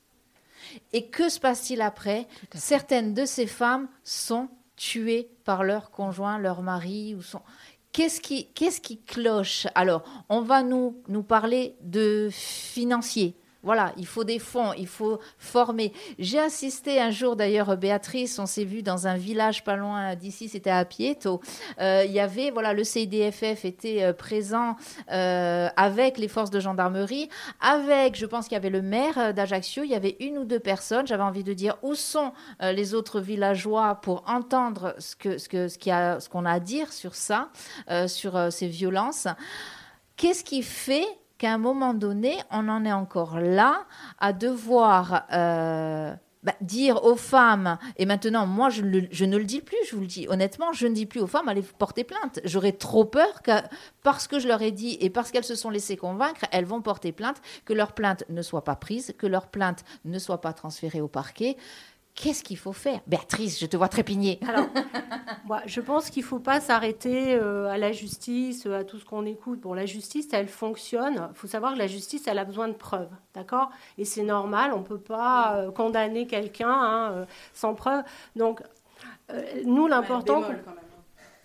S2: Et que se passe-t-il après Certaines de ces femmes sont tuées par leur conjoint, leur mari ou son. Qu'est-ce qui, qu'est-ce qui cloche? Alors, on va nous, nous parler de financier. Voilà, il faut des fonds, il faut former. J'ai assisté un jour, d'ailleurs, Béatrice, on s'est vu dans un village pas loin d'ici, c'était à Pieto. Euh, il y avait, voilà, le CIDFF était euh, présent euh, avec les forces de gendarmerie, avec, je pense qu'il y avait le maire d'Ajaccio, il y avait une ou deux personnes. J'avais envie de dire où sont les autres villageois pour entendre ce que ce ce qu'on a à dire sur ça, sur ces violences? Qu'est-ce qui fait qu'à un moment donné, on en est encore là à devoir euh, bah, dire aux femmes, et maintenant, moi, je, je ne le dis plus, je vous le dis honnêtement, je ne dis plus aux femmes, allez porter plainte. J'aurais trop peur que, parce que je leur ai dit et parce qu'elles se sont laissées convaincre, elles vont porter plainte, que leur plainte ne soit pas prise, que leur plainte ne soit pas transférée au parquet. Qu'est-ce qu'il faut faire? Béatrice, je te vois trépigner.
S5: Alors, moi, je pense qu'il ne faut pas s'arrêter euh, à la justice, euh, à tout ce qu'on écoute. Bon, la justice, elle fonctionne. Il faut savoir que la justice, elle a besoin de preuves, d'accord? Et c'est normal, on ne peut pas euh, condamner quelqu'un hein, euh, sans preuve. Donc, euh, nous, l'important...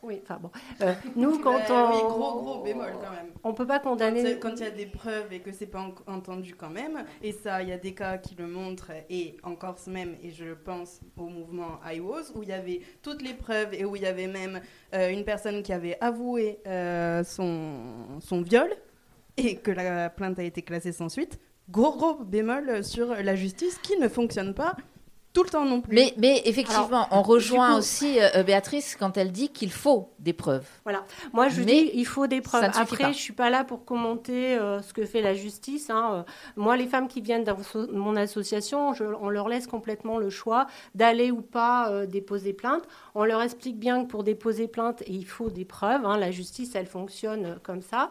S5: Oui, enfin bon. Euh, nous, quand on...
S3: oui, gros, gros bémol quand même.
S5: On ne peut pas condamner...
S3: quand il y a des preuves et que c'est pas en- entendu quand même, et ça, il y a des cas qui le montrent, et en Corse même, et je pense au mouvement IWOS, où il y avait toutes les preuves et où il y avait même euh, une personne qui avait avoué euh, son, son viol et que la plainte a été classée sans suite. Gros, gros bémol sur la justice qui ne fonctionne pas tout le temps non plus.
S2: Mais, mais effectivement, on rejoint
S5: coup-
S2: aussi euh, Béatrice quand elle dit qu'il faut des preuves.
S5: Voilà. Moi, je
S2: Mais
S5: dis, il faut des preuves.
S2: ne
S5: Après, je suis pas là pour commenter euh, ce que fait la justice. hein. Euh, Moi, les femmes qui viennent dans mon association, je- on leur laisse complètement le choix d'aller ou pas euh, déposer plainte. On leur explique bien que pour déposer plainte, il faut des preuves. hein. La justice, elle fonctionne euh, comme ça.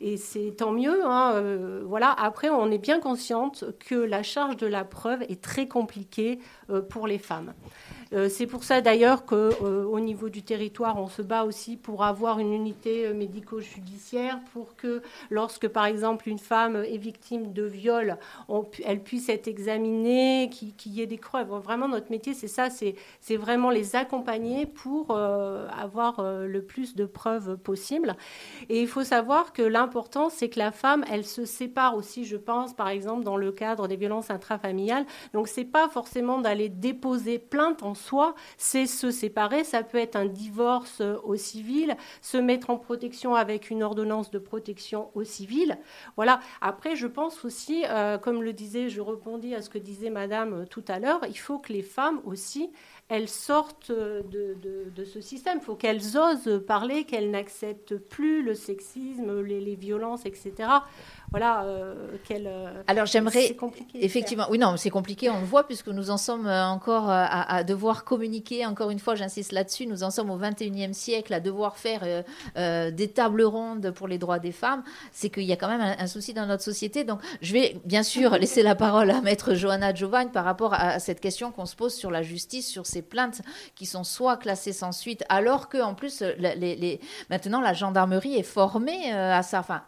S5: Et c'est tant mieux. hein, euh, voilà. Après, on est bien consciente que la charge de la preuve est très compliquée euh, pour les femmes. Euh, c'est pour ça d'ailleurs qu'au niveau du territoire, on se bat aussi pour avoir une unité euh, médico-judiciaire pour que lorsque par exemple une femme est victime de viol, elle puisse être examinée, qu'il y ait des preuves. Vraiment, notre métier, c'est ça, c'est vraiment les accompagner pour euh, avoir euh, le plus de preuves possible. Et il faut savoir que l'important, c'est que la femme, elle se sépare aussi, je pense, par exemple, dans le cadre des violences intrafamiliales. Donc, c'est pas forcément d'aller déposer plainte en soi, c'est se séparer. Ça peut être un divorce euh, au civil, se mettre en protection avec une ordonnance de protection au civil. Voilà. Après, je pense aussi, euh, comme le disait, je rebondis à ce que disait Madame euh, tout à l'heure, il faut que les femmes aussi, elles sortent de, de- de ce système. Il faut qu'elles osent parler, qu'elles n'acceptent plus le sexisme, les, les violences, etc. Voilà. euh, euh,
S2: Alors j'aimerais effectivement, oui non, c'est compliqué, on le voit puisque nous en sommes euh, encore euh, à, à devoir communiquer. Encore une fois, j'insiste là-dessus, nous en sommes au 21e siècle à devoir faire euh, des tables rondes pour les droits des femmes. C'est qu'il y a quand même un, un souci dans notre société. Donc je vais bien sûr laisser la parole à Maître Johanna Giovanni par rapport à, à cette question qu'on se pose sur la justice, sur ces plaintes qui sont soit classées sans suite, alors que en plus les- maintenant la gendarmerie est formée euh, à ça. Enfin,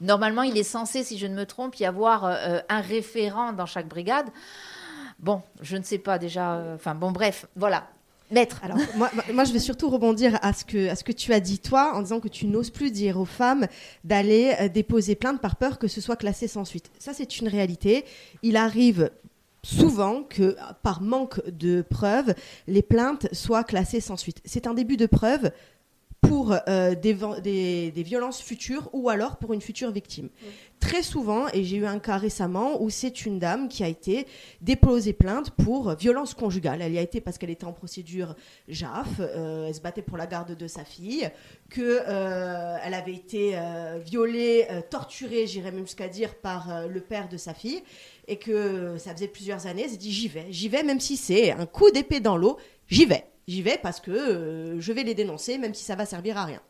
S2: Normalement, il est censé, si je ne me trompe, y avoir euh, un référent dans chaque brigade. Bon, je ne sais pas déjà. euh, Enfin, bon, bref, voilà. Maître.
S6: Alors, moi, moi- je vais surtout rebondir à ce, que, à ce que tu as dit, toi, en disant que tu n'oses plus dire aux femmes d'aller déposer plainte par peur que ce soit classé sans suite. Ça, c'est une réalité. Il arrive souvent que, par manque de preuves, les plaintes soient classées sans suite. C'est un début de preuve pour euh, des, ven- des- des violences futures ou alors pour une future victime. Très souvent, et j'ai eu un cas récemment où c'est une dame qui a été déposée plainte pour violence conjugale. Elle y a été parce qu'elle était en procédure JAF, euh, elle se battait pour la garde de sa fille, que euh, elle avait été euh, violée, euh, torturée, j'irais même jusqu'à dire, par euh, le père de sa fille, et que ça faisait plusieurs années. Elle s'est dit j'y vais, j'y vais, même si c'est un coup d'épée dans l'eau, j'y vais, j'y vais parce que euh, je vais les dénoncer, même si ça va servir à rien.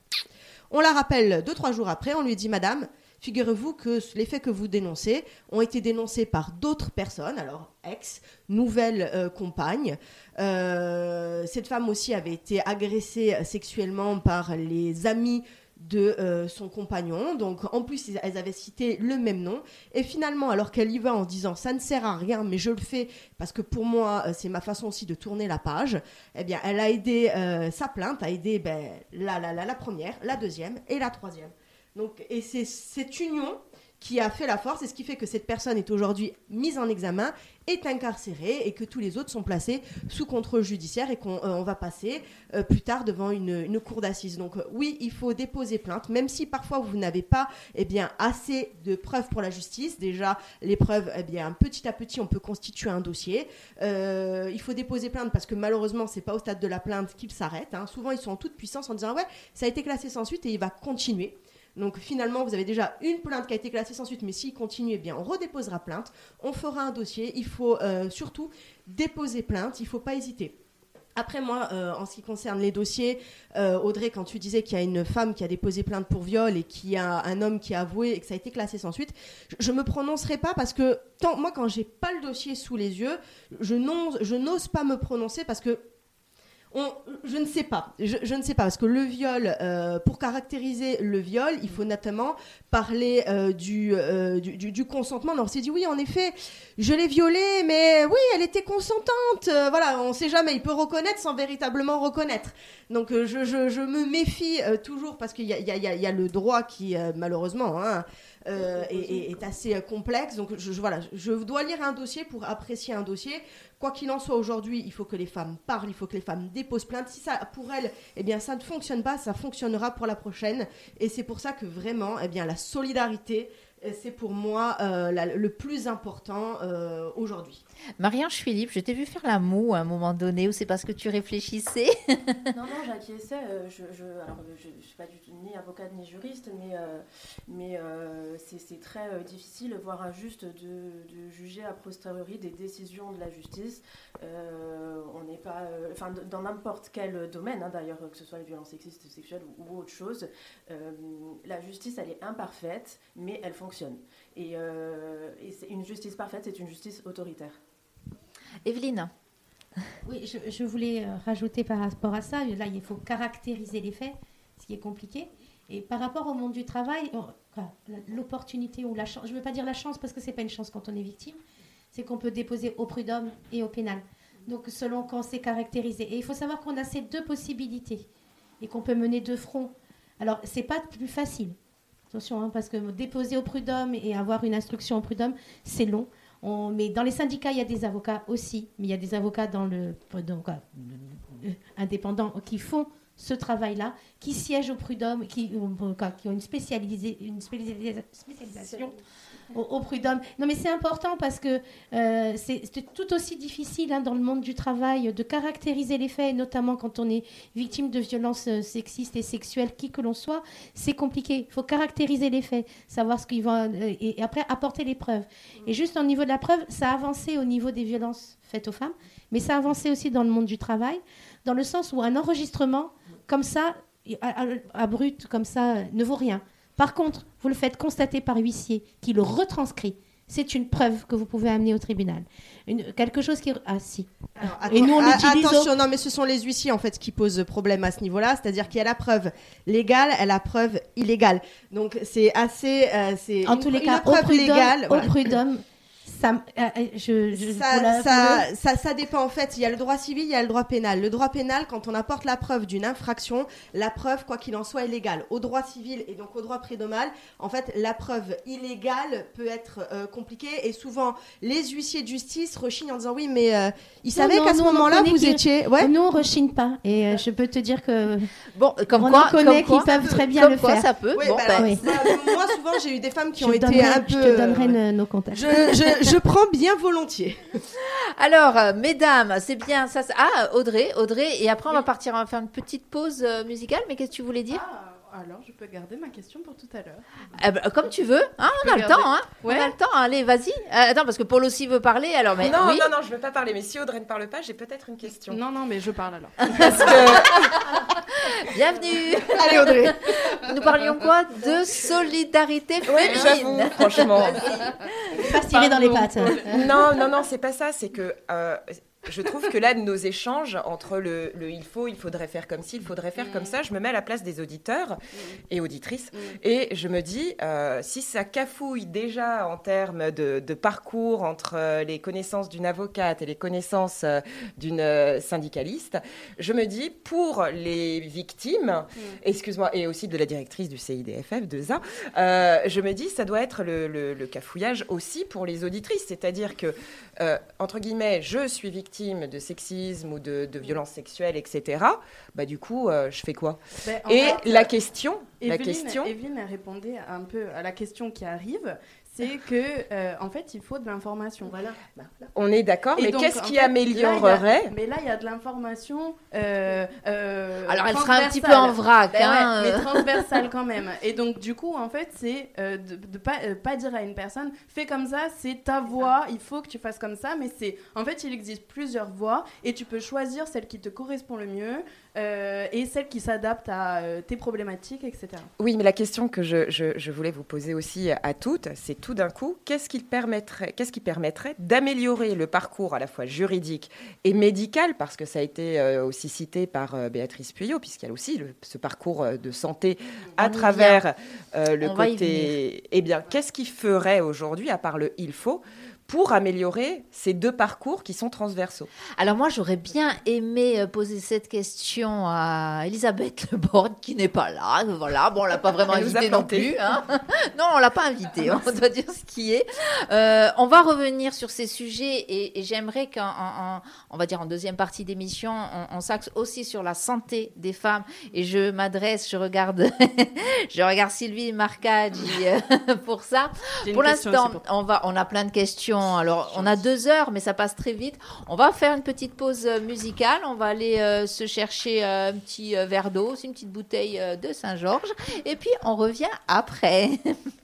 S6: On la rappelle deux trois jours après, on lui dit Madame, figurez-vous que les faits que vous dénoncez ont été dénoncés par d'autres personnes, alors ex, nouvelle euh, compagne. Euh, cette femme aussi avait été agressée sexuellement par les amis de euh, son compagnon. Donc en plus, elles avaient cité le même nom. Et finalement, alors qu'elle y va en disant ça ne sert à rien, mais je le fais parce que pour moi, euh, c'est ma façon aussi de tourner la page, eh bien, elle a aidé, euh, sa plainte a aidé ben, la, la, la, la première, la deuxième et la troisième. Donc, et c'est cette union qui a fait la force et ce qui fait que cette personne est aujourd'hui mise en examen, est incarcérée et que tous les autres sont placés sous contrôle judiciaire et qu'on euh, va passer euh, plus tard devant une, une cour d'assises. Donc euh, oui, il faut déposer plainte, même si parfois vous n'avez pas eh bien, assez de preuves pour la justice. Déjà, les preuves, eh bien, petit à petit, on peut constituer un dossier. Il faut déposer plainte parce que malheureusement, c'est pas au stade de la plainte qu'il s'arrête. hein. Souvent, ils sont en toute puissance en disant ouais, ça a été classé sans suite et il va continuer. Donc finalement, vous avez déjà une plainte qui a été classée sans suite, mais s'il continue, eh bien, on redéposera plainte, on fera un dossier. Il faut euh, surtout déposer plainte, il ne faut pas hésiter. Après moi, euh, en ce qui concerne les dossiers, euh, Audrey, quand tu disais qu'il y a une femme qui a déposé plainte pour viol et qu'il y a un homme qui a avoué et que ça a été classé sans suite, je, ne me prononcerai pas parce que moi, quand j'ai pas le dossier sous les yeux, je n'ose pas me prononcer parce que je ne sais pas. Je, ne sais pas parce que le viol, euh, pour caractériser le viol, il faut notamment parler euh, du, euh, du, consentement. On s'est dit oui, en effet, je l'ai violée, mais oui, elle était consentante. Voilà, on ne sait jamais. Il peut reconnaître sans véritablement reconnaître. Donc je, je- me méfie toujours parce qu'il y y a- le droit qui, malheureusement, hein, euh, est, est- est assez euh, complexe. Donc je, je- voilà, je dois lire un dossier pour apprécier un dossier. Quoi qu'il en soit aujourd'hui, il faut que les femmes parlent, il faut que les femmes déposent plainte. Si ça, pour elles, eh bien, ça ne fonctionne pas, ça fonctionnera pour la prochaine. Et c'est pour ça que vraiment, eh bien, la solidarité, euh, c'est pour moi euh, la- le plus important euh, aujourd'hui.
S2: Marie-Ange Philippe, je t'ai vu faire la moue à un moment donné, ou c'est parce que tu réfléchissais?
S7: Non, non, j'acquiesçais. euh, Je, alors, euh, ne suis pas du tout ni avocate ni juriste, mais, euh, c'est très difficile, voire injuste, de, juger a posteriori des décisions de la justice. On n'est pas, enfin, dans n'importe quel domaine, hein, d'ailleurs, que ce soit les violences sexistes, sexuelles ou, autre chose, la justice, elle est imparfaite, mais elle fonctionne. Et, euh, et c'est une justice parfaite, c'est une justice autoritaire.
S2: Evelyne
S4: Oui, je, je voulais euh, rajouter par rapport à ça, là, il faut caractériser les faits, ce qui est compliqué. Et par rapport au monde du travail, l'opportunité ou la chance, je ne veux pas dire la chance parce que ce n'est pas une chance quand on est victime, c'est qu'on peut déposer au prud'homme et au pénal. Donc selon quand c'est caractérisé. Et il faut savoir qu'on a ces deux possibilités et qu'on peut mener deux fronts. Alors, c'est pas plus facile. Attention, hein, parce que déposer au prud'homme et avoir une instruction au prud'homme, c'est long. On, mais dans les syndicats, il y a des avocats aussi, mais il y a des avocats dans le, euh, indépendants qui font ce travail-là, qui siègent au prud'homme, qui, qui ont une, spécialisation au, au prud'homme. Non, mais c'est important parce que euh, c'est tout aussi difficile hein, dans le monde du travail de caractériser les faits, notamment quand on est victime de violences euh, sexistes et sexuelles, qui que l'on soit. C'est compliqué. Il faut caractériser les faits, savoir ce qu'ils vont. euh, et, et après, apporter les preuves. Et juste au niveau de la preuve, ça a avancé au niveau des violences faites aux femmes, mais ça a avancé aussi dans le monde du travail, dans le sens où un enregistrement comme ça, à, à- à brut, comme ça, ne vaut rien. Par contre, vous le faites constater par huissier qui le retranscrit. C'est une preuve que vous pouvez amener au tribunal. Une- quelque chose qui... Ah si. Et nous, on au-
S6: Attention, non, mais ce sont les huissiers en fait qui posent problème à ce niveau-là, c'est-à-dire qu'il y a la preuve légale, et la preuve illégale. Donc c'est assez, euh, c'est
S4: En
S6: une-
S4: tous les cas, au
S6: preuve
S4: prud'homme,
S6: légale.
S4: au
S6: voilà.
S4: Ça, euh, euh, je, je-
S6: ça,
S4: la-
S6: ça, ça, ça dépend en fait. Il y a le droit civil, il y a le droit pénal. Le droit pénal, quand on apporte la preuve d'une infraction, la preuve, quoi qu'il en soit, est légale. Au droit civil et donc au droit prédomal, en fait, la preuve illégale peut être euh, compliquée et souvent les huissiers de justice rechignent en disant oui, mais euh, ils
S4: Non,
S6: savaient qu'à ce moment-là vous étiez. Ouais.
S4: Nous, on rechigne pas. Et euh, je peux te dire que
S2: Bon, comme
S4: on
S2: quoi,
S4: en connaît
S2: comme
S4: qui
S2: quoi,
S4: peuvent très bien
S2: comme
S4: le
S2: quoi
S4: faire.
S2: ça peut.
S6: Oui,
S2: bon,
S6: bah
S2: ben,
S4: oui.
S6: moi, moi, souvent, j'ai eu des femmes qui
S4: je,
S6: ont été
S4: donnerai,
S6: un peu.
S4: je te donnerai
S6: euh,
S4: nos- nos contacts.
S6: je, je, je prends bien volontiers.
S2: Alors, euh, mesdames, c'est bien ça. ça- Ah, Audrey, Audrey, et après on va partir, on va faire une petite pause euh, musicale. Mais qu'est-ce que tu voulais dire?
S3: Ah, alors, je peux garder ma question pour tout à l'heure.
S2: Eh ben, Comme tu veux. Hein, on a le
S3: garder.
S2: temps. Hein,
S3: Ouais.
S2: On a le temps. Allez, vas-y. Euh, attends, parce que Paul aussi veut parler. Alors, mais
S1: non,
S2: oui.
S1: non, non, je veux pas parler. Mais si Audrey ne parle pas, j'ai peut-être une question.
S3: Non, non, mais je parle alors.
S1: Parce que
S2: Bienvenue.
S6: Allez, Audrey.
S2: Nous parlions quoi De solidarité
S1: Ouais,
S2: féminine?
S1: j'avoue, franchement.
S4: Pas se tirer dans les pattes.
S1: non, non, non, c'est pas ça. C'est que euh, je trouve que là, nos échanges entre le, il faut, il faudrait faire comme ci, il faudrait faire comme ça, je me mets à la place des auditeurs et auditrices et je me dis, euh, si ça cafouille déjà en termes de, parcours entre euh, les connaissances d'une avocate et les connaissances euh, d'une syndicaliste, je me dis, pour les victimes, excuse-moi, et aussi de la directrice du CIDFF, de ZA, je me dis, ça doit être le, cafouillage aussi pour les auditrices. C'est-à-dire que, entre guillemets, je suis victime de sexisme ou de, de violences sexuelles, etc. Bah, du coup, euh, je fais quoi?
S3: Ben, en
S1: Et
S3: fait,
S1: la question, la
S3: Evelyne,
S1: question,
S3: Evelyne a répondu un peu à la question qui arrive, c'est que euh, en fait il faut de l'information.
S5: Voilà. Bah,
S1: on est d'accord, mais qu'est-ce qui
S3: fait, là, il y a-
S1: améliorerait
S3: Mais là il y a de l'information. euh, euh,
S2: Alors, elle sera un petit peu en vrac.
S3: Ben
S2: hein,
S3: ouais, mais transversale quand même. Et donc, du coup, en fait, c'est euh, de, de pas, euh, pas dire à une personne, fais comme ça, c'est ta voix, il faut que tu fasses comme ça. Mais c'est, en fait, il existe plusieurs voix et tu peux choisir celle qui te correspond le mieux euh, et celle qui s'adapte à euh, tes problématiques, etc.
S1: Oui, mais la question que je, je- je voulais vous poser aussi à toutes, c'est tout d'un coup, qu'est-ce qui permettrait, qu'est-ce qui permettrait d'améliorer le parcours à la fois juridique et médical, parce que ça a été euh, aussi cité par euh, Béatrice Puyot, puisqu'il y a aussi le- ce parcours de santé à
S2: On
S1: travers euh, le
S2: On
S1: côté. Eh bien, qu'est-ce qui ferait aujourd'hui, à part le il faut, pour améliorer ces deux parcours qui sont transversaux
S2: Alors moi, j'aurais bien aimé euh, poser cette question à Elisabeth Leborgne, qui n'est pas là. Voilà, bon, on l'a pas vraiment invitée non plus. hein. non, on l'a pas invitée. On doit dire ce qui est. Euh, on va revenir sur ces sujets et, et j'aimerais qu'en, en- en- on va dire en deuxième partie d'émission, on, on s'axe aussi sur la santé des femmes. Et je m'adresse, je regarde, je regarde Sylvie Marcaggi euh, pour ça. Pour l'instant, on va, on a plein de questions. Alors, on a deux heures, mais ça passe très vite. On va faire une petite pause euh, musicale. On va aller euh, se chercher euh, un petit verre d'eau, une petite bouteille de Saint-Georges, et puis on revient après.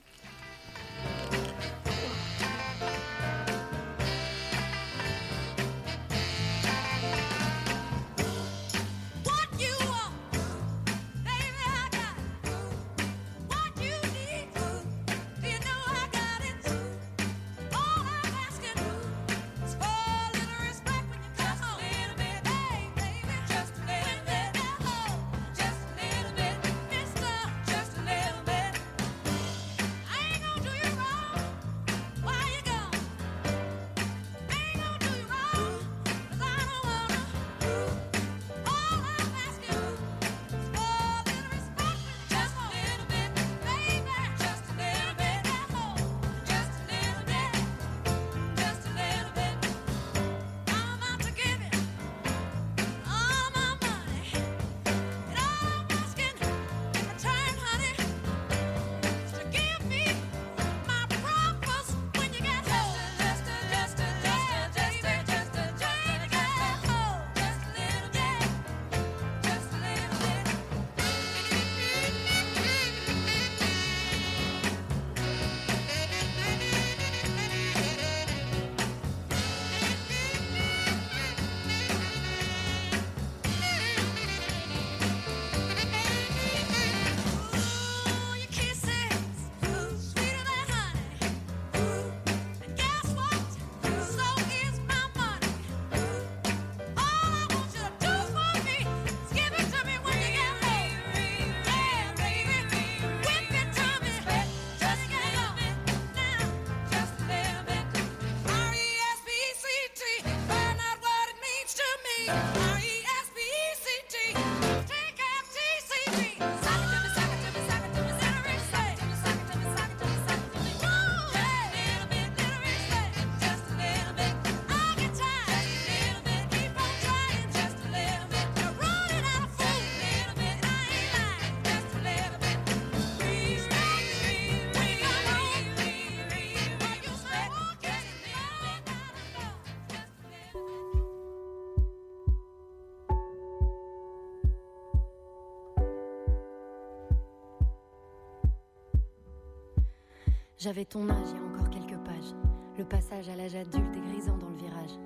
S10: J'avais ton âge il y a encore quelques pages. Le passage à l'âge adulte est grisant dans le virage.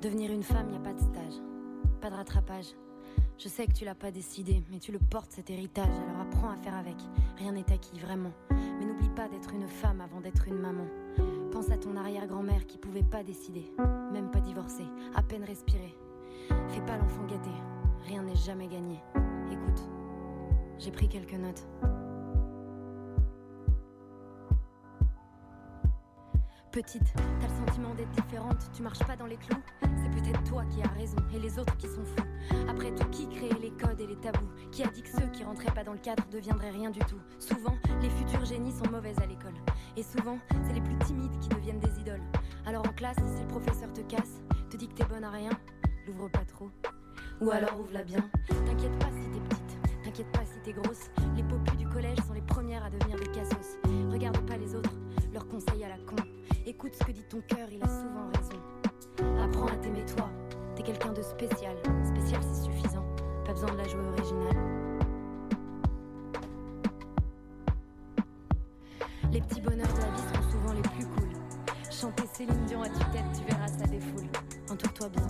S10: Devenir une femme, y a pas de stage, pas de rattrapage. Je sais que tu l'as pas décidé, mais tu le portes cet héritage, alors apprends à faire avec. Rien n'est acquis, vraiment. Mais n'oublie pas d'être une femme avant d'être une maman. Pense à ton arrière-grand-mère qui pouvait pas décider, même pas divorcer, à peine respirer. Fais pas l'enfant gâté, rien n'est jamais gagné. Écoute, j'ai pris quelques notes. Petite, t'as le sentiment d'être différente, tu marches pas dans les clous. C'est peut-être toi qui as raison et les autres qui sont fous. Après tout, qui créait les codes et les tabous? Qui a dit que ceux qui rentraient pas dans le cadre deviendraient rien du tout? Souvent, les futurs génies sont mauvaises à l'école. Et souvent, c'est les plus timides qui deviennent des idoles. Alors en classe, si le professeur te casse, te dit que t'es bonne à rien, l'ouvre pas trop. Ou alors ouvre-la bien. T'inquiète pas si t'es petite, t'inquiète pas si t'es grosse. Les popus du collège sont les premières à devenir des cassos. Regarde pas les autres, leurs conseils à la con. Écoute ce que dit ton cœur, il a souvent raison. Apprends à t'aimer toi, t'es quelqu'un de spécial. Spécial c'est suffisant, pas besoin de la jouer originale. Les petits bonheurs de la vie sont souvent les plus cool. Chanter Céline Dion à tue-tête, tu verras ça défoule. Entoure-toi bien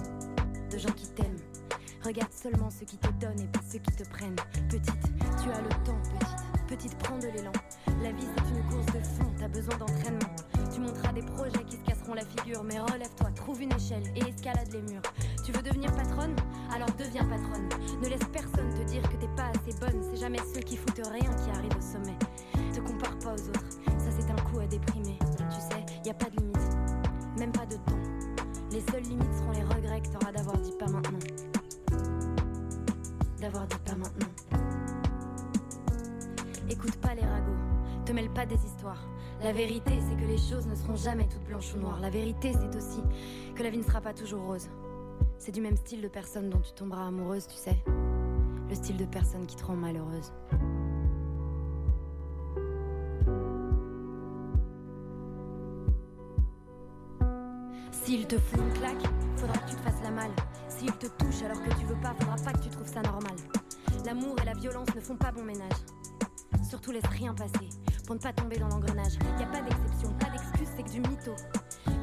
S10: de gens qui t'aiment. Regarde seulement ceux qui te donnent et pas ceux qui te prennent. Petite, tu as le temps, petite. Petite, prends de l'élan. La vie, c'est une course de fond, t'as besoin d'entraînement. Tu monteras des projets qui se casseront la figure, mais relève-toi, trouve une échelle et escalade les murs. Tu veux devenir patronne? Alors deviens patronne. Ne laisse personne te dire que t'es pas assez bonne. C'est jamais ceux qui foutent rien qui arrivent au sommet. Te compare pas aux autres, ça c'est un coup à déprimer. Tu sais, y a pas de limite, même pas de temps. Les seules limites seront les regrets que t'auras d'avoir dit pas maintenant. D'avoir dit pas maintenant. Écoute pas les ragots, te mêle pas des histoires. La vérité, c'est que les choses ne seront jamais toutes blanches ou noires. La vérité, c'est aussi que la vie ne sera pas toujours rose. C'est du même style de personne dont tu tomberas amoureuse, tu sais. Le style de personne qui te rend malheureuse. S'il te fout une claque, faudra que tu te fasses la malle. S'il te touche alors que tu veux pas, faudra pas que tu trouves ça normal. L'amour et la violence ne font pas bon ménage. Surtout laisse rien passer pour ne pas tomber dans l'engrenage. Y a pas d'exception, pas d'excuse, c'est que du mytho.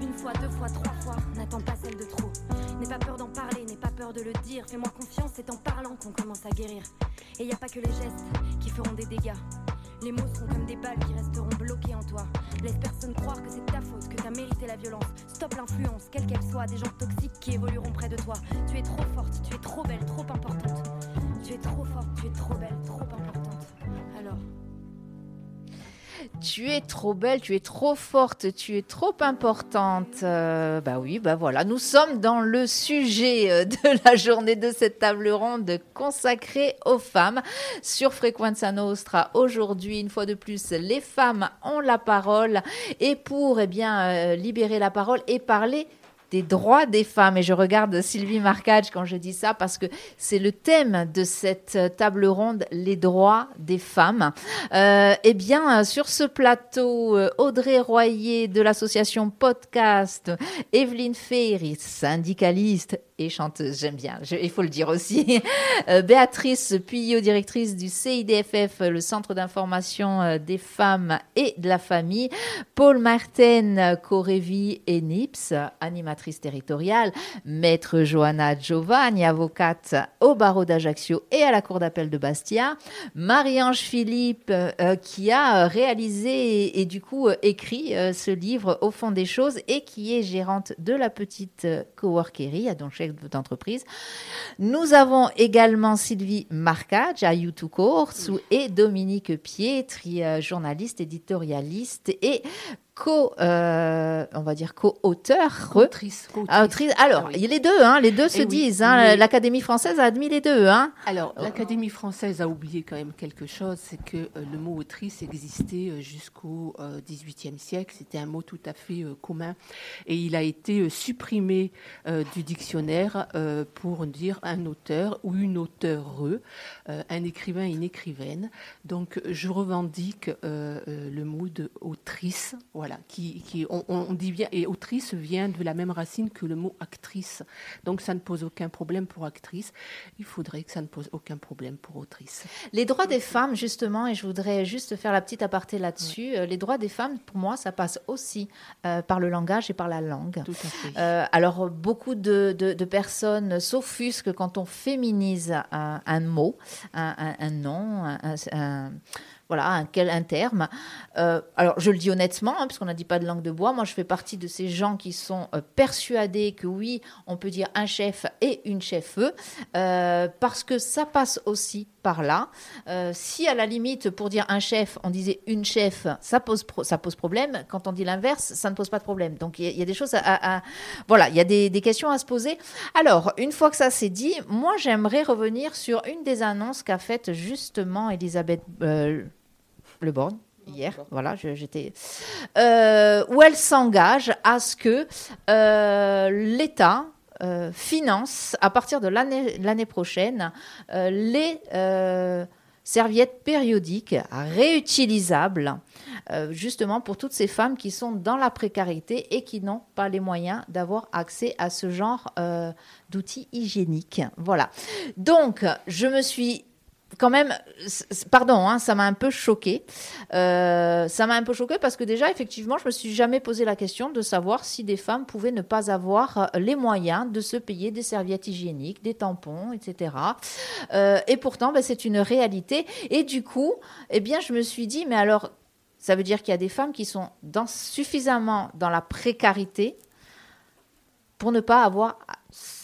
S10: Une fois, deux fois, trois fois, n'attends pas celle de trop. N'aie pas peur d'en parler, n'aie pas peur de le dire. Fais-moi confiance, c'est en parlant qu'on commence à guérir. Et y a pas que les gestes qui feront des dégâts. Les mots seront comme des balles qui resteront bloquées en toi. Laisse personne croire que c'est ta faute, que t'as mérité la violence. Stop l'influence, quelle qu'elle soit, des gens toxiques qui évolueront près de toi. Tu es trop forte, tu es trop belle, trop importante. Tu es trop forte, tu es trop belle, trop importante.
S2: Tu es trop belle, tu es trop forte, tu es trop importante. Euh, bah oui, bah voilà, nous sommes dans le sujet euh, de la journée de cette table ronde consacrée aux femmes sur Frequenza Nostra. Aujourd'hui, une fois de plus, les femmes ont la parole et pour eh bien euh, libérer la parole et parler des droits des femmes. Et je regarde Sylvie Marcage quand je dis ça parce que c'est le thème de cette table ronde, les droits des femmes. Euh, eh bien, sur ce plateau, euh, Audrey Royer de l'association Podcast, Evelyne Ferry, syndicaliste et chanteuse, j'aime bien, il faut le dire aussi. Euh, Béatrice Puyot, directrice du CIDFF, le Centre d'information euh, des femmes et de la famille. Paul Martin, Corévi et NIPS, animatrice territoriale. Maître Johanna Giovanni, avocate au barreau d'Ajaccio et à la cour d'appel de Bastia. Marie-Ange Philippe, euh, qui a réalisé et, du coup écrit ce livre Au fond des choses et qui est gérante de la petite coworkerie, donc d'entreprise. Nous avons également Sylvie Marcage à U2 Course et Dominique Pietri, euh, journaliste, éditorialiste et co, euh, on va dire co-auteur.
S9: Autrice,
S2: Ah, autrice. Alors,
S9: Ah oui.
S2: les deux, hein, les deux se
S9: Eh oui,
S2: disent. hein,
S9: mais-
S2: L'Académie française a admis les deux. Hein.
S9: Alors, l'Académie française a oublié quand même quelque chose, c'est que euh, le mot autrice existait euh, jusqu'au euh, XVIIIe siècle. C'était un mot tout à fait commun. Et il a été supprimé du dictionnaire pour dire un auteur ou une auteure, un écrivain, une écrivaine. Donc, je revendique le mot de autrice, voilà, qui, qui on, on dit bien, et autrice vient de la même racine que le mot actrice. Donc, ça ne pose aucun problème pour actrice. Il faudrait que ça ne pose aucun problème pour autrice.
S2: Les droits des femmes, justement, et je voudrais juste faire la petite aparté là-dessus, euh, les droits des femmes, pour moi, ça passe aussi euh, par le langage et par la langue.
S9: Tout à fait.
S2: Euh, alors, beaucoup de, de- de personnes s'offusquent quand on féminise un, un mot, un, un- un nom, un- voilà, un, quel, un terme. Euh, alors, je le dis honnêtement, hein, parce qu'on n'a dit pas de langue de bois. Moi, je fais partie de ces gens qui sont euh, persuadés que oui, on peut dire un chef et une chef euh, parce que ça passe aussi par là. Euh, si à la limite, pour dire un chef, on disait une chef, ça pose, ça pose problème. Quand on dit l'inverse, ça ne pose pas de problème. Donc il y, a- il y a des choses à, à- à- voilà, il y a des, des questions à se poser. Alors, une fois que ça c'est dit, moi j'aimerais revenir sur une des annonces qu'a faite justement Elisabeth euh, Le Borgne hier, voilà, j'étais euh, où elle s'engage à ce que euh, l'État euh, finance à partir de l'année prochaine euh, les euh, serviettes périodiques réutilisables, justement pour toutes ces femmes qui sont dans la précarité et qui n'ont pas les moyens d'avoir accès à ce genre d'outils hygiéniques. Voilà. Donc, je me suis quand même, pardon, hein, ça m'a un peu choqué. Euh, ça m'a un peu choqué parce que déjà, effectivement, je me suis jamais posé la question de savoir si des femmes pouvaient ne pas avoir euh, les moyens de se payer des serviettes hygiéniques, des tampons, etc. Euh, et pourtant, ben, c'est une réalité. Et du coup, eh bien, je me suis dit, mais alors, ça veut dire qu'il y a des femmes qui sont suffisamment dans la précarité pour ne pas avoir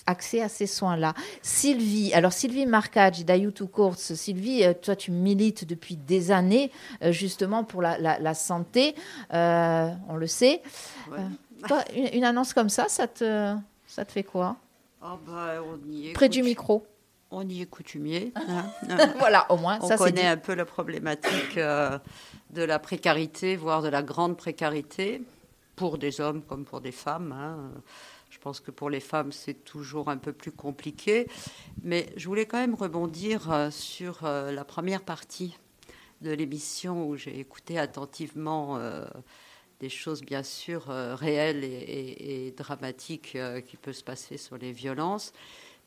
S2: accès à ces soins-là. Sylvie, alors Sylvie Marcage d'Ayutu Courts, Sylvie, euh, toi tu milites depuis des années euh, justement pour la, la- la santé, euh, on le sait.
S8: Ouais.
S2: Euh, toi, une, une annonce comme ça, ça te, ça te fait quoi?
S8: Ah bah, on y est
S2: Près du micro.
S8: On y est coutumier. hein.
S2: Voilà, au moins,
S8: on
S2: ça
S8: connaît un peu la problématique euh, de la précarité, voire de la grande précarité, pour des hommes comme pour des femmes. hein. Je pense que pour les femmes, c'est toujours un peu plus compliqué. Mais je voulais quand même rebondir euh, sur euh, la première partie de l'émission où j'ai écouté attentivement euh, des choses bien sûr réelles et, dramatiques qui peuvent se passer sur les violences.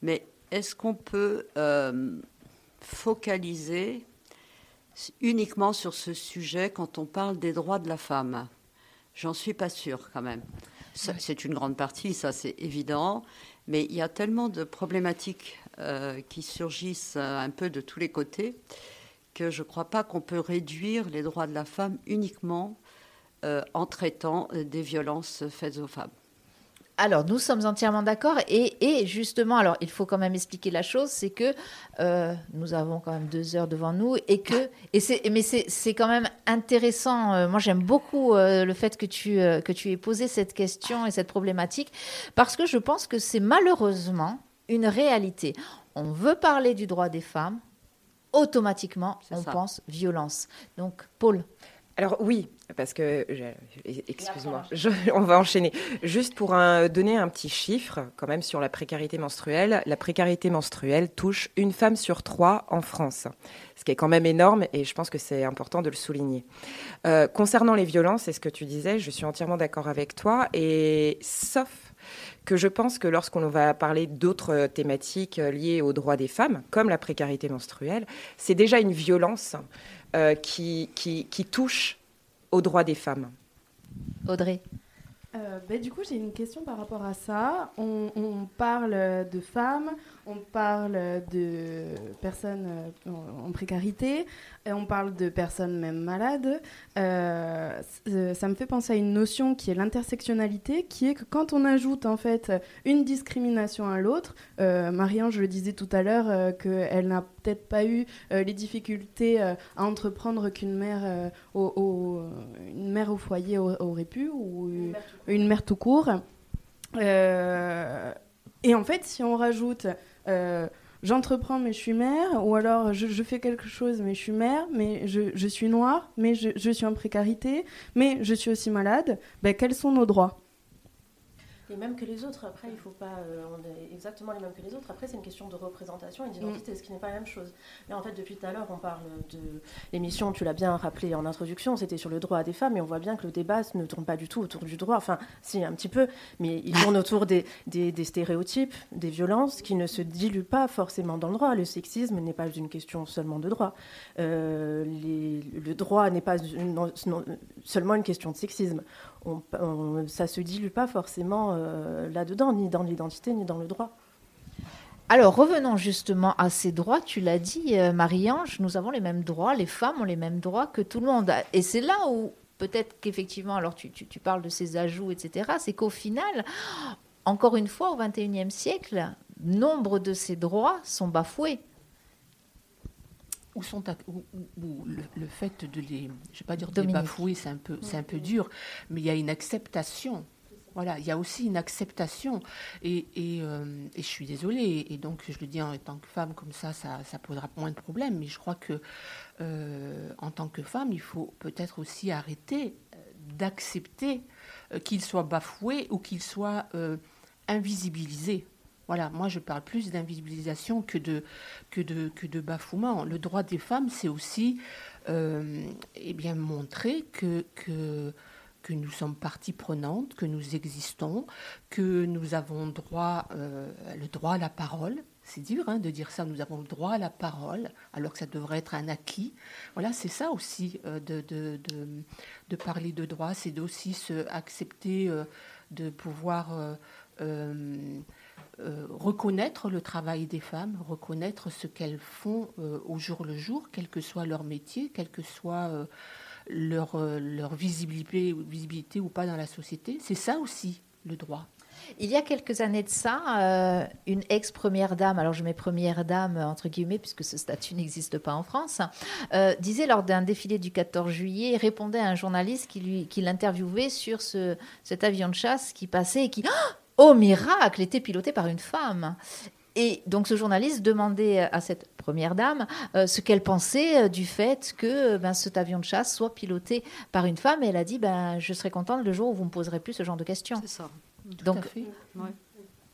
S8: Mais est-ce qu'on peut focaliser uniquement sur ce sujet quand on parle des droits de la femme? J'en suis pas sûre quand même. C'est une grande partie, ça c'est évident, mais il y a tellement de problématiques euh, qui surgissent euh, un peu de tous les côtés que je ne crois pas qu'on peut réduire les droits de la femme uniquement euh, en traitant des violences faites aux femmes.
S2: Alors, nous sommes entièrement d'accord. Et, et justement, alors, il faut quand même expliquer la chose, c'est que euh, nous avons quand même deux heures devant nous et que, et c'est, mais c'est, quand même intéressant. euh, moi, j'aime beaucoup euh, le fait que tu, que tu aies posé cette question et cette problématique parce que je pense que c'est malheureusement une réalité. On veut parler du droit des femmes, automatiquement, on
S8: ça.
S2: pense violence. Donc, Paul.
S1: Alors oui, parce que, excuse-moi, on va enchaîner. Juste pour un- donner un petit chiffre, quand même, sur la précarité menstruelle. La précarité menstruelle touche une femme sur trois en France, ce qui est quand même énorme et je pense que c'est important de le souligner. Euh, concernant les violences, c'est ce que tu disais, je suis entièrement d'accord avec toi, et sauf que je pense que lorsqu'on va parler d'autres thématiques euh, liées aux droits des femmes, comme la précarité menstruelle, c'est déjà une violence euh, qui, qui, qui touche aux droits des femmes.
S2: Audrey.
S3: Euh, ben, du coup, j'ai une question par rapport à ça. On, on parle de femmes, on parle de personnes euh, en, en précarité, et on parle de personnes même malades. Euh, ça me fait penser à une notion qui est l'intersectionnalité, qui est que quand on ajoute en fait une discrimination à l'autre, Marianne, je le disais tout à l'heure, qu'elle n'a peut-être pas eu les difficultés à entreprendre qu'une mère, au, au- une mère au foyer au- aurait pu, ou une mère tout court. Euh, et en fait, si on rajoute euh, j'entreprends mais je suis mère, ou alors je, fais quelque chose mais je suis mère, mais je, suis noire, mais je, je suis en précarité, mais je suis aussi malade, ben, quels sont nos droits?
S7: Les mêmes que les autres. Après, il faut pas. euh, on est exactement les mêmes que les autres. Après, c'est une question de représentation et d'identité, ce qui n'est pas la même chose. Là, en fait, depuis tout à l'heure, on parle de l'émission, tu l'as bien rappelé en introduction, c'était sur le droit des femmes, et on voit bien que le débat ne tourne pas du tout autour du droit. Enfin, si, un petit peu, mais il tourne autour des, des, des stéréotypes, des violences qui ne se diluent pas forcément dans le droit. Le sexisme n'est pas une question seulement de droit. Euh, les- le droit n'est pas une- non- non- seulement une question de sexisme. On, on- ça se dilue pas forcément euh, là-dedans, ni dans l'identité, ni dans le droit.
S2: Alors revenons justement à ces droits. Tu l'as dit, euh, Marie-Ange, nous avons les mêmes droits, les femmes ont les mêmes droits que tout le monde. Et c'est là où peut-être qu'effectivement, alors tu, parles de ces ajouts, etc., c'est qu'au final, encore une fois, au XXIe siècle, nombre de ces droits sont bafoués.
S9: Ou, sont ou- ou- le, le fait de les, je vais pas dire de les bafouer, c'est un peu, c'est un peu dur, mais il y a une acceptation. Voilà, il y a aussi une acceptation. Et, et, euh, et je suis désolée, et donc je le dis en tant que femme, comme ça, ça, ça posera moins de problèmes, mais je crois que euh, en tant que femme, il faut peut-être aussi arrêter euh, d'accepter qu'il soit bafoué ou qu'il soit euh, invisibilisé. Voilà, moi je parle plus d'invisibilisation que de, que, de, que de bafouement. Le droit des femmes, c'est aussi euh, eh bien, montrer que, que, nous sommes partie prenante, que nous existons, que nous avons droit, euh, le droit à la parole. C'est dur hein, de dire ça, nous avons le droit à la parole, alors que ça devrait être un acquis. Voilà, c'est ça aussi euh, de, de, de, de parler de droit, c'est aussi se accepter de pouvoir euh, reconnaître le travail des femmes, reconnaître ce qu'elles font euh, au jour le jour, quel que soit leur métier, quelle que soit euh, leur, leur visibilité, ou pas dans la société. C'est ça aussi le droit.
S2: Il y a quelques années de ça, une ex-première dame, alors je mets première dame entre guillemets puisque ce statut n'existe pas en France, disait lors d'un défilé du 14 juillet, répondait à un journaliste qui, l'interviewait sur ce, cet avion de chasse qui passait et qui, miracle, était piloté par une femme. Et donc ce journaliste demandait à cette première dame euh, ce qu'elle pensait euh, du fait que euh, ben, cet avion de chasse soit piloté par une femme. Et elle a dit, ben, je serais contente le jour où vous me poserez plus ce genre de questions.
S8: C'est ça.
S2: Donc,
S9: à fait.
S8: Ouais.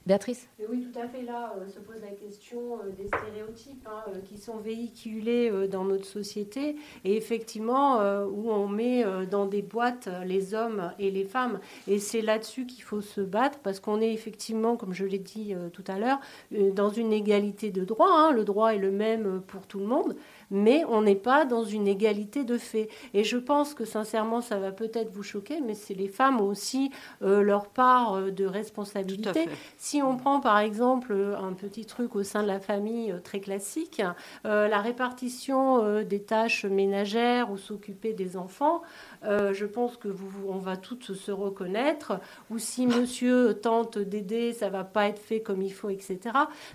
S2: Béatrice
S5: oui, tout à fait. Là, euh, se pose la question euh, des stéréotypes hein, euh, qui sont véhiculés dans notre société et effectivement où on met dans des boîtes les hommes et les femmes. Et c'est là-dessus qu'il faut se battre parce qu'on est effectivement, comme je l'ai dit tout à l'heure, dans une égalité de droit. hein. Le droit est le même pour tout le monde, mais on n'est pas dans une égalité de fait. Et je pense que sincèrement, ça va peut-être vous choquer, mais c'est les femmes aussi euh, leur part euh, de responsabilité. Si on prend par exemple euh, un petit truc au sein de la famille très classique, euh, la répartition euh, des tâches ménagères ou s'occuper des enfants, euh, je pense que vous, on va toutes se reconnaître. Ou si monsieur tente d'aider, ça va pas être fait comme il faut, etc.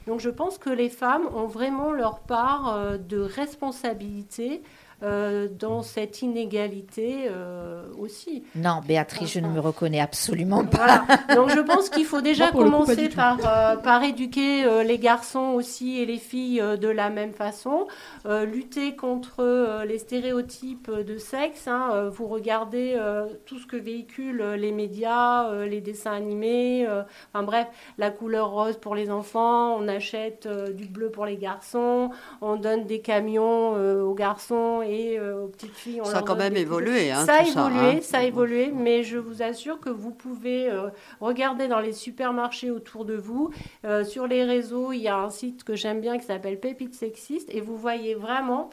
S5: Donc je pense que les femmes ont vraiment leur part euh, de responsabilité euh, dans cette inégalité euh, aussi.
S2: Non, Béatrice, je ne me reconnais absolument pas.
S5: Voilà. Donc je pense qu'il faut déjà
S6: Moi, coup,
S5: commencer par, euh, par éduquer euh, les garçons aussi et les filles euh, de la même façon, euh, lutter contre euh, les stéréotypes de sexe. hein. Vous regardez euh, tout ce que véhiculent les médias, euh, les dessins animés, euh, enfin bref, la couleur rose pour les enfants, on achète euh, du bleu pour les garçons, on donne des camions euh, aux garçons et euh, aux petites filles. On
S8: Ça a quand même
S5: des
S8: évolué. Hein,
S5: ça a évolué,
S8: hein.
S5: ça a évolué, mais je vous assure que vous pouvez euh, regarder dans les supermarchés autour de vous. Euh, sur les réseaux, il y a un site que j'aime bien qui s'appelle Pépite Sexiste et vous voyez vraiment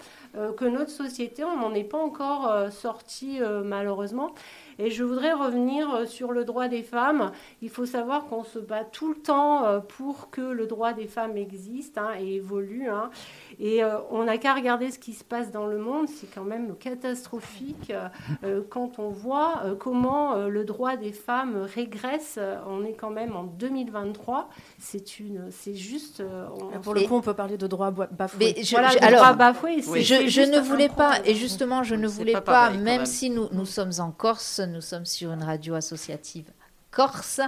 S5: que notre société, on n'en est pas encore sorti malheureusement. Et je voudrais revenir euh, sur le droit des femmes. Il faut savoir qu'on se bat tout le temps euh, pour que le droit des femmes existe hein, et évolue. hein. Et euh, on n'a qu'à regarder ce qui se passe dans le monde. C'est quand même catastrophique euh, quand on voit euh, comment euh, le droit des femmes régresse. On est quand même en 2023. C'est une, c'est juste. euh, on-
S7: Pour le coup, on peut parler de droit bafoué.
S2: Mais je,
S5: Voilà,
S2: je-
S5: le
S2: alors,
S5: droit bafoué,
S2: je, ne voulais pas, et justement, je ne voulais
S8: pas
S2: pas,
S8: pareil, quand
S2: même
S8: même.
S2: si nous, nous sommes en Corse, nous sommes sur une radio associative corse.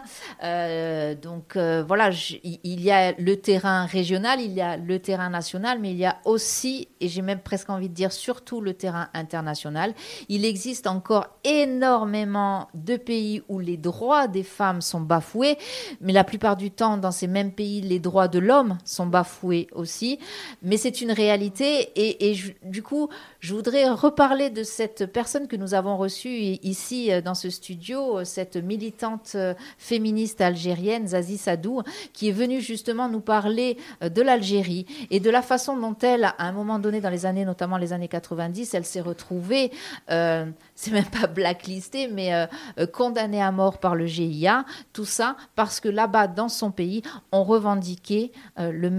S2: Euh, donc euh, voilà, il y a le terrain régional, il y a le terrain national, mais il y a aussi, et j'ai même presque envie de dire surtout le terrain international. Il existe encore énormément de pays où les droits des femmes sont bafoués, mais la plupart du temps, dans ces mêmes pays, les droits de l'homme sont bafoués aussi. Mais c'est une réalité, et, du coup, je voudrais reparler de cette personne que nous avons reçue ici euh, dans ce studio, cette militante euh, féministe algérienne, Zazie Sadou, qui est venue justement nous parler euh, de l'Algérie et de la façon dont elle, à un moment donné dans les années, notamment les années 90, elle s'est retrouvée, euh, c'est même pas blacklistée, mais condamnée à mort par le GIA, tout ça parce que là-bas, dans son pays, on revendiquait le,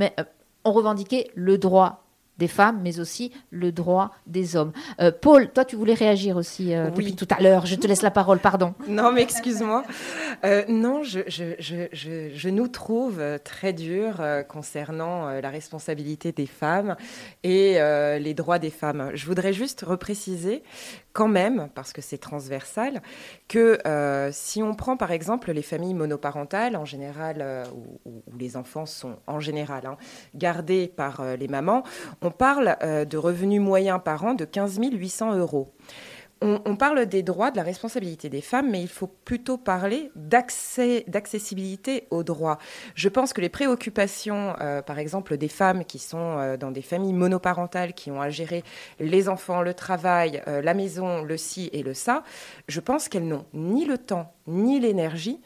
S2: on revendiquait le droit des femmes, mais aussi le droit des hommes. Euh, Paul, toi, tu voulais réagir aussi euh,
S1: Oui.
S2: depuis tout à l'heure. Je te laisse la parole, pardon.
S1: Non, mais excuse-moi. Euh, non, je, je, je, je, je nous trouve très dur euh, concernant la responsabilité des femmes et les droits des femmes. Je voudrais juste repréciser quand même, parce que c'est transversal, que si on prend par exemple les familles monoparentales, en général, où, les enfants sont en général hein, gardés par les mamans, on parle euh, de revenus moyens par an de 15 800 euros. On, parle des droits, de la responsabilité des femmes, mais il faut plutôt parler d'accessibilité aux droits. Je pense que les préoccupations, euh, par exemple, des femmes qui sont euh, dans des familles monoparentales, qui ont à gérer les enfants, le travail, la maison, le ci et le ça, je pense qu'elles n'ont ni le temps ni l'énergie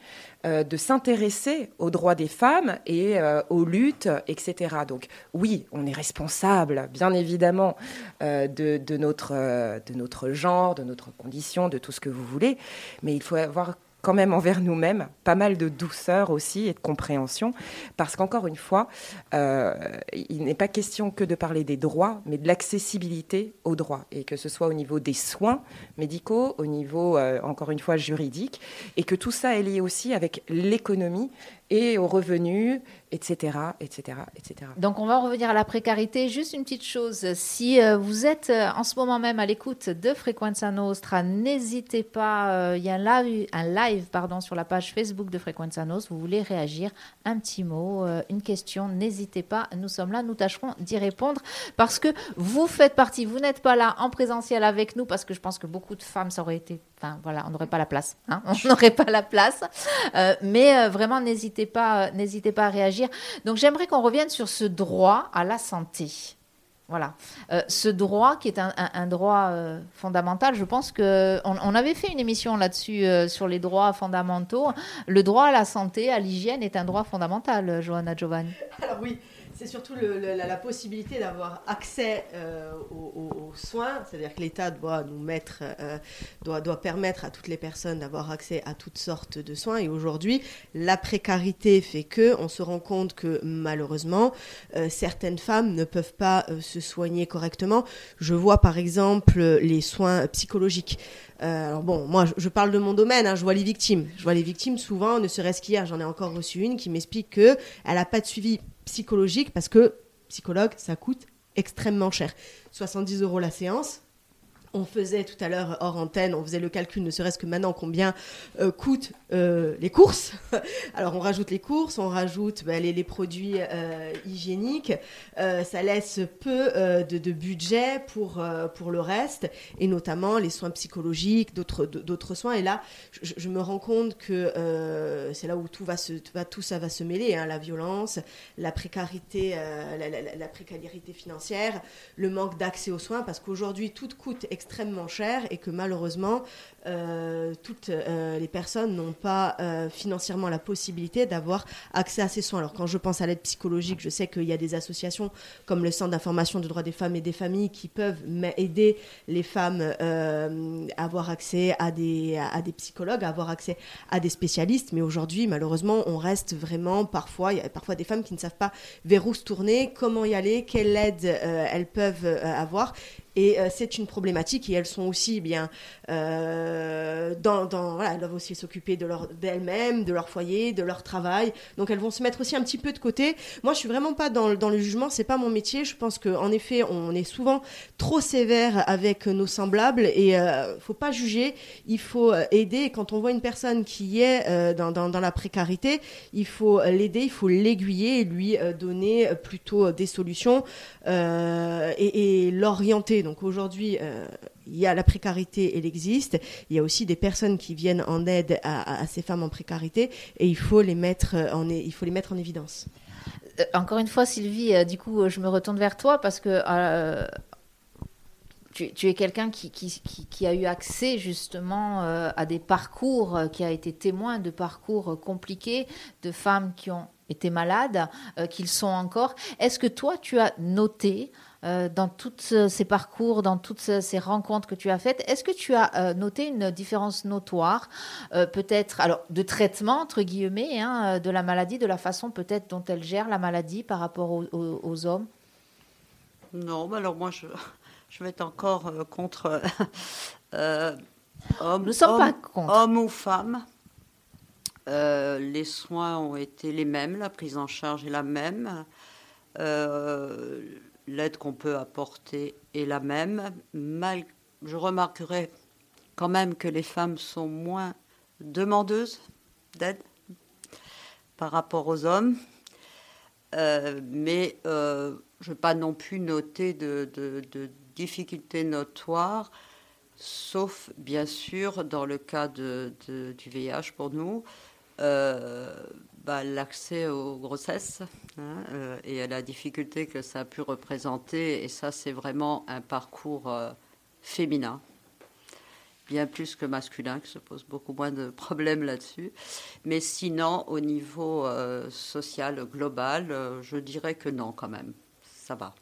S1: euh, de s'intéresser aux droits des femmes et euh, aux luttes, etc. Donc oui, on est responsable, bien évidemment, euh, de, notre, de notre genre, de notre condition, de tout ce que vous voulez, mais il faut avoir quand même envers nous-mêmes pas mal de douceur aussi et de compréhension, parce qu'encore une fois, euh, il n'est pas question que de parler des droits, mais de l'accessibilité aux droits, et que ce soit au niveau des soins médicaux, au niveau, euh, encore une fois, juridique, et que tout ça est lié aussi avec l'économie et aux revenus, etc., etc., etc.
S2: Donc, on va en revenir à la précarité. Juste une petite chose. Si euh, vous êtes euh, en ce moment même à l'écoute de Frequenza Nostra, n'hésitez pas. euh, Il y a un live, pardon, sur la page Facebook de Frequenza Nostra. Vous voulez réagir, un petit mot, une question, n'hésitez pas. Nous sommes là, nous tâcherons d'y répondre parce que vous faites partie. Vous n'êtes pas là en présentiel avec nous parce que je pense que beaucoup de femmes, ça aurait été. Enfin, voilà, on n'aurait pas la place. hein. on n'aurait pas la place. Euh, mais euh, vraiment, n'hésitez pas, euh, n'hésitez pas à réagir. Donc j'aimerais qu'on revienne sur ce droit à la santé. Voilà, ce droit qui est un, droit fondamental. Je pense que on, on avait fait une émission là-dessus sur les droits fondamentaux. Le droit à la santé, à l'hygiène est un droit fondamental, Johanna Giovanni.
S6: Alors oui, c'est surtout la, possibilité d'avoir accès euh, aux, soins, c'est-à-dire que l'État doit nous mettre, euh, doit, doit permettre à toutes les personnes d'avoir accès à toutes sortes de soins. Et aujourd'hui, la précarité fait que on se rend compte que malheureusement, euh, certaines femmes ne peuvent pas se soigner correctement. Je vois par exemple les soins psychologiques. Alors bon, moi je, parle de mon domaine, hein, je vois les victimes. Je vois les victimes souvent, ne serait-ce qu'hier, j'en ai encore reçu une qui m'explique que elle n'a pas de suivi psychologique parce que psychologue, ça coûte extrêmement cher. 70 euros la séance. On faisait tout à l'heure hors antenne, on faisait le calcul, ne serait-ce que maintenant combien euh, coûtent euh, les courses. Alors on rajoute les courses, on rajoute bah, les, produits euh, hygiéniques. Ça laisse peu de, budget pour, pour le reste, et notamment les soins psychologiques, d'autres soins. Et là, je, me rends compte que c'est là où tout va se, tout ça va se mêler, hein, la violence, la précarité, la précarité financière, le manque d'accès aux soins, parce qu'aujourd'hui tout coûte extrêmement cher et que malheureusement, euh, toutes euh, les personnes n'ont pas euh, financièrement la possibilité d'avoir accès à ces soins. Alors quand je pense à l'aide psychologique, je sais qu'il y a des associations comme le Centre d'information des droits des femmes et des familles qui peuvent aider les femmes à avoir accès à des, psychologues, à avoir accès à des spécialistes. Mais aujourd'hui, malheureusement, on reste vraiment parfois, il y a parfois des femmes qui ne savent pas vers où se tourner, comment y aller, quelle aide elles peuvent avoir. Et c'est une problématique et elles sont aussi eh bien dans, dans- elles doivent aussi s'occuper de leur d'elles-mêmes, de leur foyer, de leur travail. Donc elles vont se mettre aussi un petit peu de côté. Moi, je suis vraiment pas dans, dans le jugement, c'est pas mon métier. Je pense que en effet, on est souvent trop sévère avec nos semblables et euh, faut pas juger. Il faut euh, aider. Quand on voit une personne qui est euh, dans, dans, la précarité, il faut euh, l'aider, il faut l'aiguiller lui euh, donner euh, plutôt euh, des solutions euh, et, l'orienter. Donc aujourd'hui, euh, il y a la précarité, elle existe. Il y a aussi des personnes qui viennent en aide à, ces femmes en précarité et il faut les mettre euh, en, évidence.
S2: Euh, Encore une fois, Sylvie, euh, du coup, je me retourne vers toi parce que tu, es quelqu'un qui, qui, a eu accès justement à des parcours, qui a été témoin de parcours compliqués de femmes qui ont été malades, qu'ils sont encore. Est-ce que toi, tu as noté dans tous ces parcours, dans toutes ce- ces rencontres que tu as faites, est-ce que tu as euh, noté une différence notoire, euh, peut-être, alors de traitement entre guillemets, hein, euh, de la maladie, de la façon peut-être dont elle gère la maladie par rapport aux, aux- aux hommes?
S8: Non, mais alors moi, je, je vais être encore euh, contre euh, homme,
S2: Nous ne sommes pas contre.
S8: homme ou femme. Euh, les soins ont été les mêmes, la prise en charge est la même, euh, l'aide qu'on peut apporter est la même. Mal, je remarquerai quand même que les femmes sont moins demandeuses d'aide par rapport aux hommes. Euh, mais euh, je ne vais pas non plus noter de, difficultés notoires, sauf bien sûr dans le cas du VIH pour nous, euh, bah, l'accès aux grossesses hein, euh, et à la difficulté que ça a pu représenter. Et ça, c'est vraiment un parcours euh, féminin bien plus que masculin, qui se pose beaucoup moins de problèmes là-dessus. Mais sinon, au niveau euh, social global, je dirais que non, quand même. Ça va.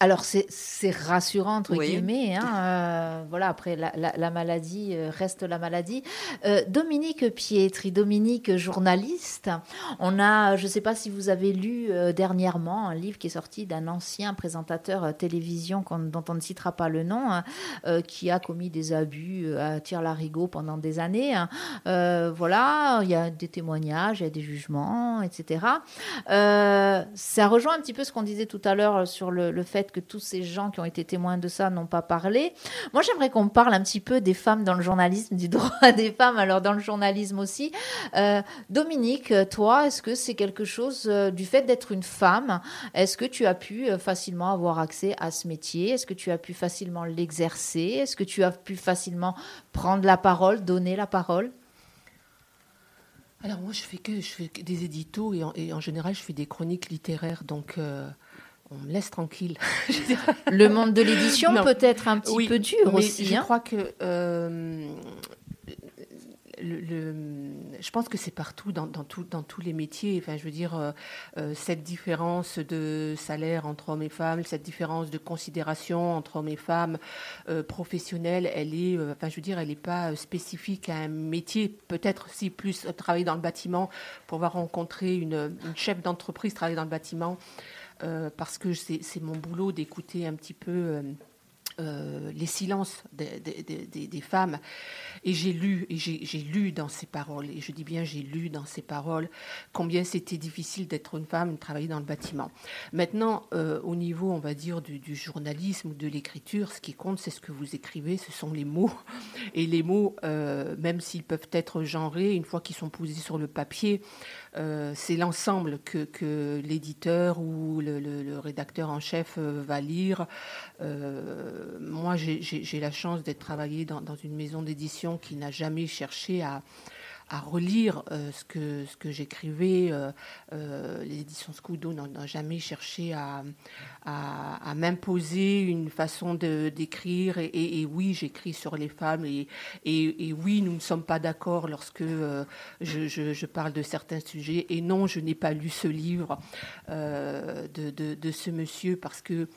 S2: Alors c'est rassurant entre
S8: Oui.
S2: guillemets. hein, euh, voilà, après la, la- la maladie euh, reste la maladie. Euh, Dominique Pietri, Dominique journaliste. On a, je ne sais pas si vous avez lu euh, dernièrement un livre qui est sorti d'un ancien présentateur euh, télévision dont on ne citera pas le nom, hein, euh, qui a commis des abus à tire-larigot pendant des années. hein. Euh, voilà, il y a des témoignages, il y a des jugements, etc. Euh, ça rejoint un petit peu ce qu'on disait tout à l'heure sur le, le fait que tous ces gens qui ont été témoins de ça n'ont pas parlé. Moi, j'aimerais qu'on parle un petit peu des femmes dans le journalisme, du droit des femmes, alors dans le journalisme aussi. Euh, Dominique, toi, est-ce que c'est quelque chose euh, du fait d'être une femme Est-ce que tu as pu euh, facilement avoir accès à ce métier? Est-ce que tu as pu facilement l'exercer? Est-ce que tu as pu facilement prendre la parole, donner la parole?
S9: Alors moi, je fais que je fais que des éditos et en, général, je fais des chroniques littéraires, donc on me laisse tranquille.
S2: Le monde de l'édition peut être un petit
S9: Oui,
S2: peu dur
S9: mais
S2: aussi.
S9: Je
S2: hein.
S9: crois que euh, le, le- je pense que c'est partout dans, dans, tout- dans tous les métiers. Enfin, je veux dire, euh, euh, cette différence de salaire entre hommes et femmes, cette différence de considération entre hommes et femmes euh, professionnelles, elle est, euh, enfin, je veux dire, elle n'est pas spécifique à un métier. Peut-être si plus travailler dans le bâtiment pour avoir rencontré une, une chef d'entreprise travailler dans le bâtiment, parce que c'est mon boulot d'écouter un petit peu. euh, euh, les silences des, femmes. Et j'ai lu, j'ai lu dans ces paroles, et je dis bien j'ai lu dans ces paroles, combien c'était difficile d'être une femme, de travailler dans le bâtiment. Maintenant, euh, au niveau, on va dire, du, journalisme ou de l'écriture, ce qui compte, c'est ce que vous écrivez, ce sont les mots. Et les mots, euh, même s'ils peuvent être genrés, une fois qu'ils sont posés sur le papier, euh, c'est l'ensemble que, l'éditeur ou le, rédacteur en chef euh, va lire. Euh, moi, j'ai la chance d'être travaillé dans, dans une maison d'édition qui n'a jamais cherché à, à relire euh, ce que, ce que j'écrivais. euh, euh, les éditions Scudo n'ont jamais cherché à, à, m'imposer une façon d'écrire. Et, oui, j'écris sur les femmes. Et, et, oui, nous ne sommes pas d'accord lorsque je, je- parle de certains sujets. Et non, je n'ai pas lu ce livre de- de ce monsieur parce que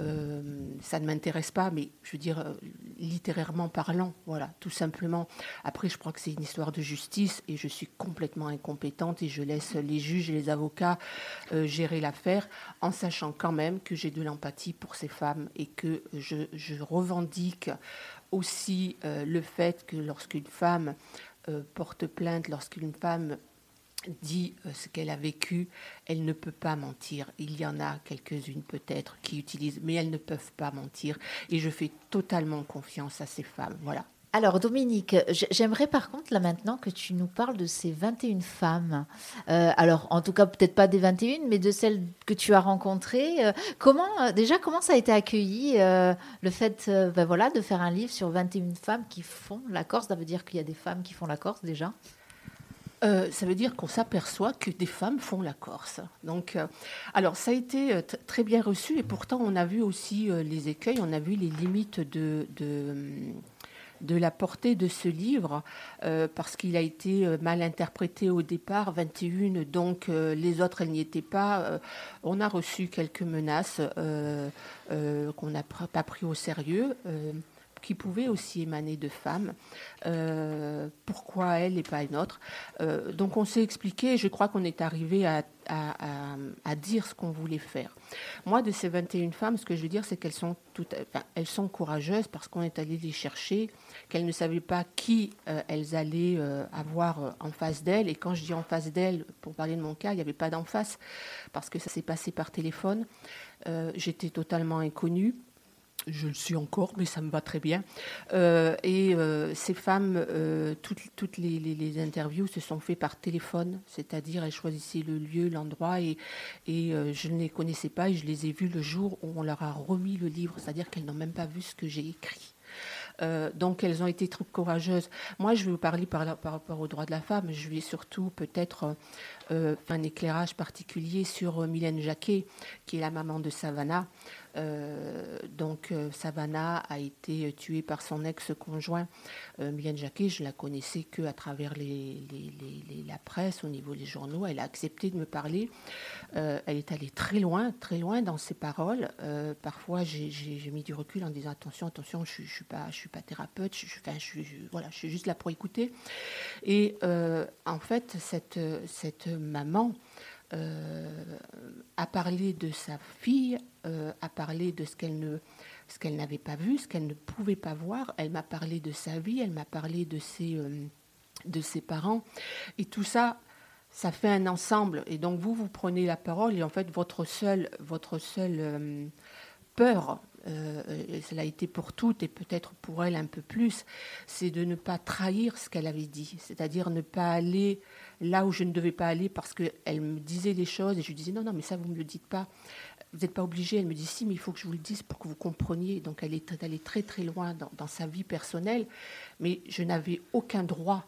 S9: euh, ça ne m'intéresse pas, mais je veux dire, euh, littérairement parlant, voilà, tout simplement. Après, je crois que c'est une histoire de justice et je suis complètement incompétente et je laisse les juges et les avocats euh, gérer l'affaire en sachant quand même que j'ai de l'empathie pour ces femmes et que je, revendique aussi le fait que lorsqu'une femme porte plainte, lorsqu'une femme dit euh, ce qu'elle a vécu, elle ne peut pas mentir. Il y en a quelques-unes peut-être qui utilisent, mais elles ne peuvent pas mentir. Et je fais totalement confiance à ces femmes. Voilà.
S2: Alors Dominique, j'aimerais par contre là maintenant que tu nous parles de ces 21 femmes. Euh, alors en tout cas peut-être pas des 21, mais de celles que tu as rencontrées. Euh, comment déjà comment ça a été accueilli le fait ben voilà de faire un livre sur 21 femmes qui font la Corse? Ça veut dire qu'il y a des femmes qui font la Corse déjà
S9: Euh, ça veut dire qu'on s'aperçoit que des femmes font la Corse. Donc, euh, alors ça a été euh, très bien reçu et pourtant on a vu aussi les écueils, on a vu les limites de, de, de la portée de ce livre parce qu'il a été mal interprété au départ, 21, donc les autres elles n'y étaient pas. On a reçu quelques menaces qu'on n'a pas pris au sérieux. Qui pouvaient aussi émaner de femmes. Euh, pourquoi elle et pas une autre Euh, Donc on s'est expliqué, je crois qu'on est arrivé à, dire ce qu'on voulait faire. Moi, de ces 21 femmes, ce que je veux dire, c'est qu'elles sont, toutes, elles sont courageuses parce qu'on est allé les chercher, qu'elles ne savaient pas qui euh, elles allaient avoir en face d'elles. Et quand je dis en face d'elles, pour parler de mon cas, il n'y avait pas d'en face parce que ça s'est passé par téléphone. J'étais totalement inconnue. Je le suis encore, mais ça me va très bien. Euh, et euh, ces femmes, euh, toutes, les, interviews se sont faites par téléphone, c'est-à-dire elles choisissaient le lieu, l'endroit, et, je ne les connaissais pas, et je les ai vues le jour où on leur a remis le livre, c'est-à-dire qu'elles n'ont même pas vu ce que j'ai écrit. Donc elles ont été très courageuses. Moi, je vais vous parler par, rapport aux droits de la femme. Je vais surtout peut-être euh, un éclairage particulier sur Mylène Jacquet, qui est la maman de Savannah. Euh, donc euh, Savannah a été tuée par son ex-conjoint. Euh, Jacquet, je la connaissais que à travers la presse, au niveau des journaux. Elle a accepté de me parler. Euh, elle est allée très loin, très loin dans ses paroles. Parfois, j'ai- mis du recul en disant attention, attention, je ne suis pas, thérapeute. Je, enfin, je, je- voilà, je suis juste là pour écouter. Et en fait, cette maman euh, a parlé de sa fille, euh, a parlé de ce qu'elle ne ce qu'elle n'avait pas vu, ce qu'elle ne pouvait pas voir. Elle m'a parlé de sa vie, elle m'a parlé de ses, euh, de ses parents. Et tout ça, ça fait un ensemble. Et donc vous, vous prenez la parole et en fait, votre seule, votre seule euh, peur, euh, et cela a été pour toutes et peut-être pour elle un peu plus, c'est de ne pas trahir ce qu'elle avait dit, c'est-à-dire ne pas aller là où je ne devais pas aller parce qu'elle me disait des choses et je lui disais non, non, mais ça vous ne me le dites pas, vous n'êtes pas obligé. Elle me dit si, mais il faut que je vous le dise pour que vous compreniez. Donc elle est allée très très loin dans, sa vie personnelle, mais je n'avais aucun droit,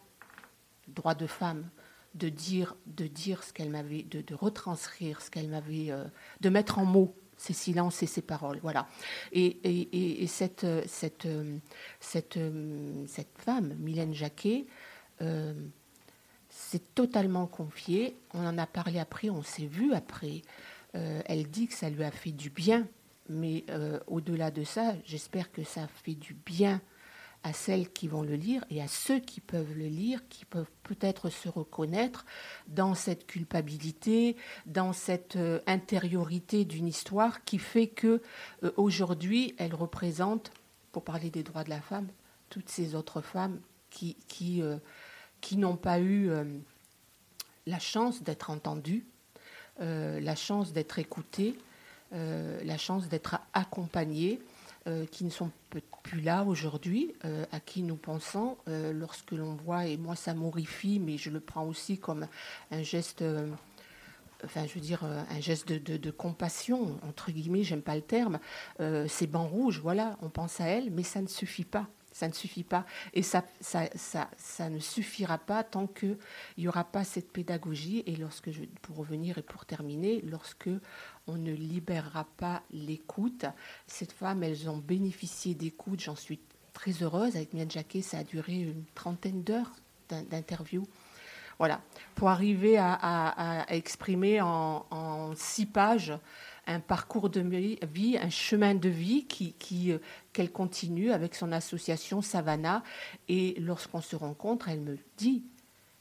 S9: droit de femme, de dire, de dire ce qu'elle m'avait, de, de retranscrire ce qu'elle m'avait, euh, de mettre en mots ses silences et ses paroles. Voilà. Et, et, et- et cette, cette, cette, cette femme, Mylène Jacquet, euh, s'est totalement confiée. On en a parlé après, on s'est vu après. Euh, elle dit que ça lui a fait du bien, mais euh, au-delà de ça, j'espère que ça fait du bien à celles qui vont le lire et à ceux qui peuvent le lire, qui peuvent peut-être se reconnaître dans cette culpabilité, dans cette euh, intériorité d'une histoire qui fait que euh, aujourd'hui, elle représente, pour parler des droits de la femme, toutes ces autres femmes qui, qui, euh, qui n'ont pas eu la chance d'être entendues, la chance d'être écoutées, la chance d'être accompagnées, euh, qui ne sont plus là aujourd'hui, euh, à qui nous pensons euh, lorsque l'on voit, et moi ça m'horrifie, mais je le prends aussi comme un geste, enfin je veux dire, un geste de, de- compassion, entre guillemets, j'aime pas le terme, ces bancs rouges, voilà, on pense à elles, mais ça ne suffit pas. Ça ne suffit pas. Et ça, ça, ça, ça ne suffira pas tant qu'il n'y aura pas cette pédagogie. Et lorsque pour revenir et pour terminer, lorsque on ne libérera pas l'écoute, ces femmes, elles ont bénéficié d'écoute. J'en suis très heureuse. Avec Mian Jacquet, ça a duré une trentaine d'heures d'in- d'interview. Voilà, pour arriver à, exprimer en, six pages un parcours de vie- un chemin de vie qui, qui, euh, qu'elle continue avec son association Savannah. Et lorsqu'on se rencontre, elle me dit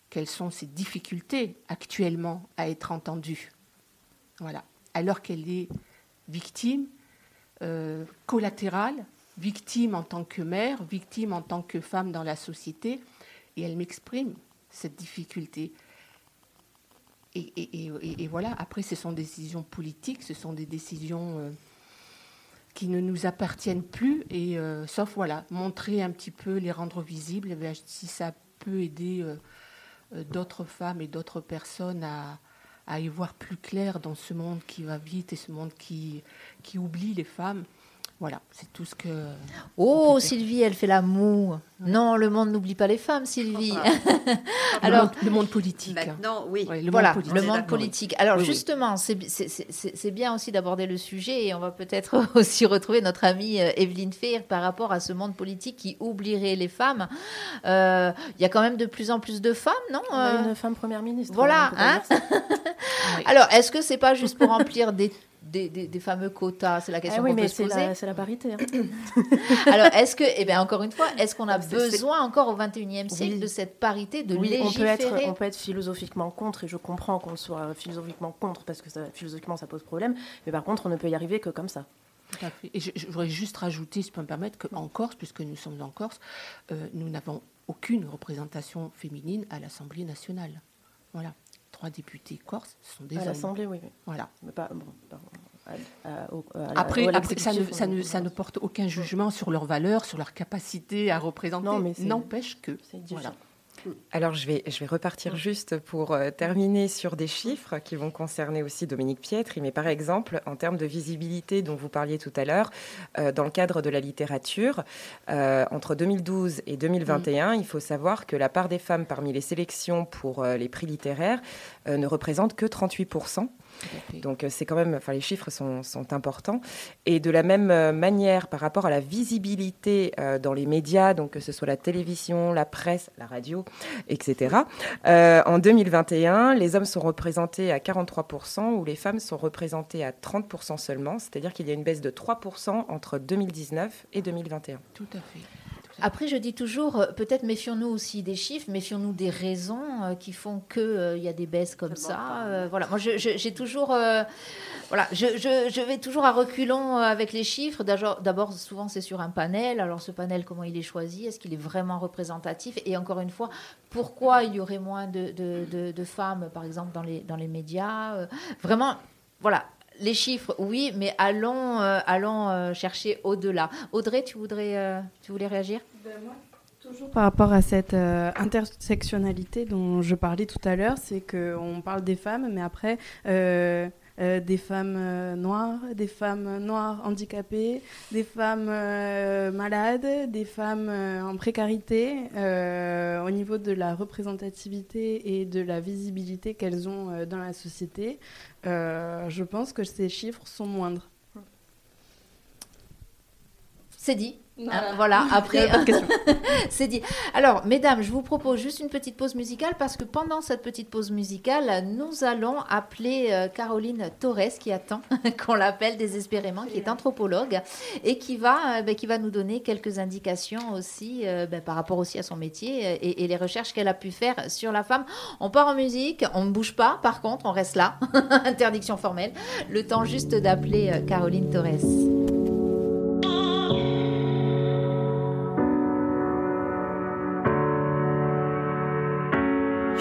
S9: quelles sont ses difficultés actuellement à être entendue. Voilà, alors qu'elle est victime, euh, collatérale, victime en tant que mère, victime en tant que femme dans la société, et elle m'exprime cette difficulté. Et, voilà, après, ce sont des décisions politiques, ce sont des décisions euh, qui ne nous appartiennent plus, et euh, sauf, voilà, montrer un petit peu, les rendre visibles, eh si ça peut aider euh, euh, d'autres femmes et d'autres personnes à, y voir plus clair dans ce monde qui va vite et ce monde qui oublie les femmes. Voilà, c'est tout ce que...
S2: Oh, Sylvie, elle fait la moue. Non, le monde n'oublie pas les femmes, Sylvie.
S9: le, monde, le monde politique.
S8: Maintenant, oui.
S9: Ouais, le
S2: voilà,
S9: monde politique.
S2: le monde politique. Alors
S9: Oui,
S2: justement, c'est bi- c'est- c'est- c'est- c'est bien aussi d'aborder le sujet et on va peut-être aussi retrouver notre amie euh, Evelyne Fehr par rapport à ce monde politique qui oublierait les femmes. Euh, Il y a quand même de plus en plus de femmes, non
S7: On a
S2: Euh,
S7: une femme première ministre.
S2: Voilà, hein. Alors, est-ce que c'est pas juste pour remplir des, des, des- des fameux quotas C'est la
S7: Ah
S2: question
S7: oui,
S2: qu'on peut
S7: mais
S2: se
S7: c'est
S2: poser.
S7: la, c'est la parité. hein.
S2: Alors, est-ce que, eh bien, encore une fois, est-ce qu'on a
S7: C'est- c'est-
S2: besoin encore au 21e siècle
S7: Oui.
S2: de cette parité, de
S7: oui, on peut,
S2: légiférer
S7: être, on peut être philosophiquement contre, et je comprends qu'on soit philosophiquement contre, parce que ça, philosophiquement ça pose problème, mais par contre on ne peut y arriver que comme ça.
S9: Et je, je voudrais juste rajouter, si je peux me permettre, qu'en Corse, puisque nous sommes en Corse, euh, nous n'avons aucune représentation féminine à l'Assemblée nationale. Voilà. Trois députés corses, ce sont des
S7: à l'Assemblée, oui, oui.
S9: Voilà.
S7: Mais pas, bon, à- à- la-
S9: Après, ça, ne, ça, ne, ça ne porte aucun jugement sur leurs valeurs, sur leur capacité à représenter.
S7: Non, mais c'est-
S9: N'empêche que. Voilà.
S1: Alors, je vais, je vais repartir juste pour euh, terminer sur des chiffres qui vont concerner aussi Dominique Pietri. Mais par exemple, en termes de visibilité dont vous parliez tout à l'heure, euh, dans le cadre de la littérature, euh, entre 2012 et 2021, il faut savoir que la part des femmes parmi les sélections pour euh, les prix littéraires ne représente que 38
S9: Tout à fait.
S1: Donc euh, c'est quand même, enfin les chiffres sont, sont importants. Et de la même euh, manière, par rapport à la visibilité euh, dans les médias, donc que ce soit la télévision, la presse, la radio, etc. euh, en 2021, les hommes sont représentés à 43% ou les femmes sont représentées à 30% seulement. C'est-à-dire qu'il y a une baisse de 3% entre 2019 et 2021.
S9: Tout à fait.
S2: Après, je dis toujours, euh, peut-être méfions-nous aussi des chiffres, méfions-nous des raisons euh, qui font qu'il y a des baisses comme ça. euh, voilà, moi, j'ai toujours, euh, voilà, je, je- je vais toujours à reculons euh, avec les chiffres. D'abord, souvent, c'est sur un panel. Alors, ce panel, comment il est choisi? Est-ce qu'il est vraiment représentatif? Et encore une fois, pourquoi il y aurait moins de, de- de- de femmes, par exemple, dans les, dans les médias Euh, Vraiment, voilà. Les chiffres, oui, mais allons, euh, allons euh, chercher au-delà. Audrey, tu voudrais, euh, tu voulais réagir?
S3: Toujours par rapport à cette intersectionnalité dont je parlais tout à l'heure, c'est qu'on parle des femmes, mais après, euh, euh, des femmes euh, noires, des femmes noires handicapées, des femmes euh, malades, des femmes euh, en précarité, euh, au niveau de la représentativité et de la visibilité qu'elles ont euh, dans la société, euh, je pense que ces chiffres sont moindres.
S2: C'est dit.
S3: Voilà.
S2: Hein, voilà, après,
S3: question.
S2: c'est dit. Alors, mesdames, je vous propose juste une petite pause musicale parce que pendant cette petite pause musicale, nous allons appeler euh, Caroline Torres qui attend qu'on l'appelle désespérément, qui est anthropologue et qui va, euh, ben, qui va nous donner quelques indications aussi euh, ben, par rapport aussi à son métier euh, et, et les recherches qu'elle a pu faire sur la femme. On part en musique, on ne bouge pas, par contre, on reste là. Interdiction formelle. Le temps juste d'appeler euh, Caroline Torres.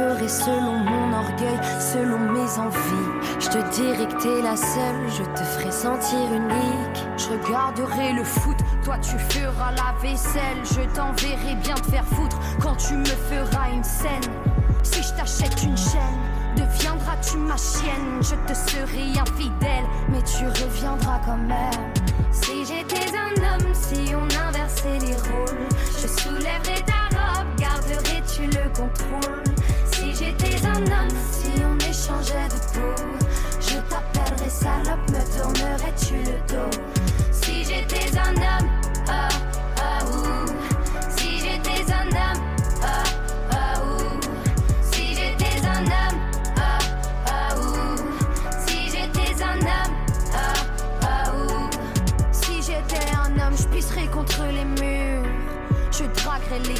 S10: ferai selon mon orgueil, selon mes envies. Je te dirai que t'es la seule, je te ferai sentir unique. Je regarderai le foot, toi tu feras la vaisselle. Je t'enverrai bien te faire foutre quand tu me feras une scène. Si je t'achète une chaîne, deviendras-tu ma chienne? Je te serai infidèle, mais tu reviendras quand même. Si j'étais un homme, si on inversait les rôles, je soulèverais ta robe, garderais-tu le contrôle? J'étais un homme, si on échangeait de peau, je t'appellerais salope, me tournerais-tu le dos? Si j'étais un homme, ah, ah, ouh. Si j'étais un homme, ah, ah, ouh. Si j'étais un homme, ah, ah, ouh. Si j'étais un homme, ah, ah, ouh. Si j'étais un homme, je pisserais contre les murs. Je draguerais les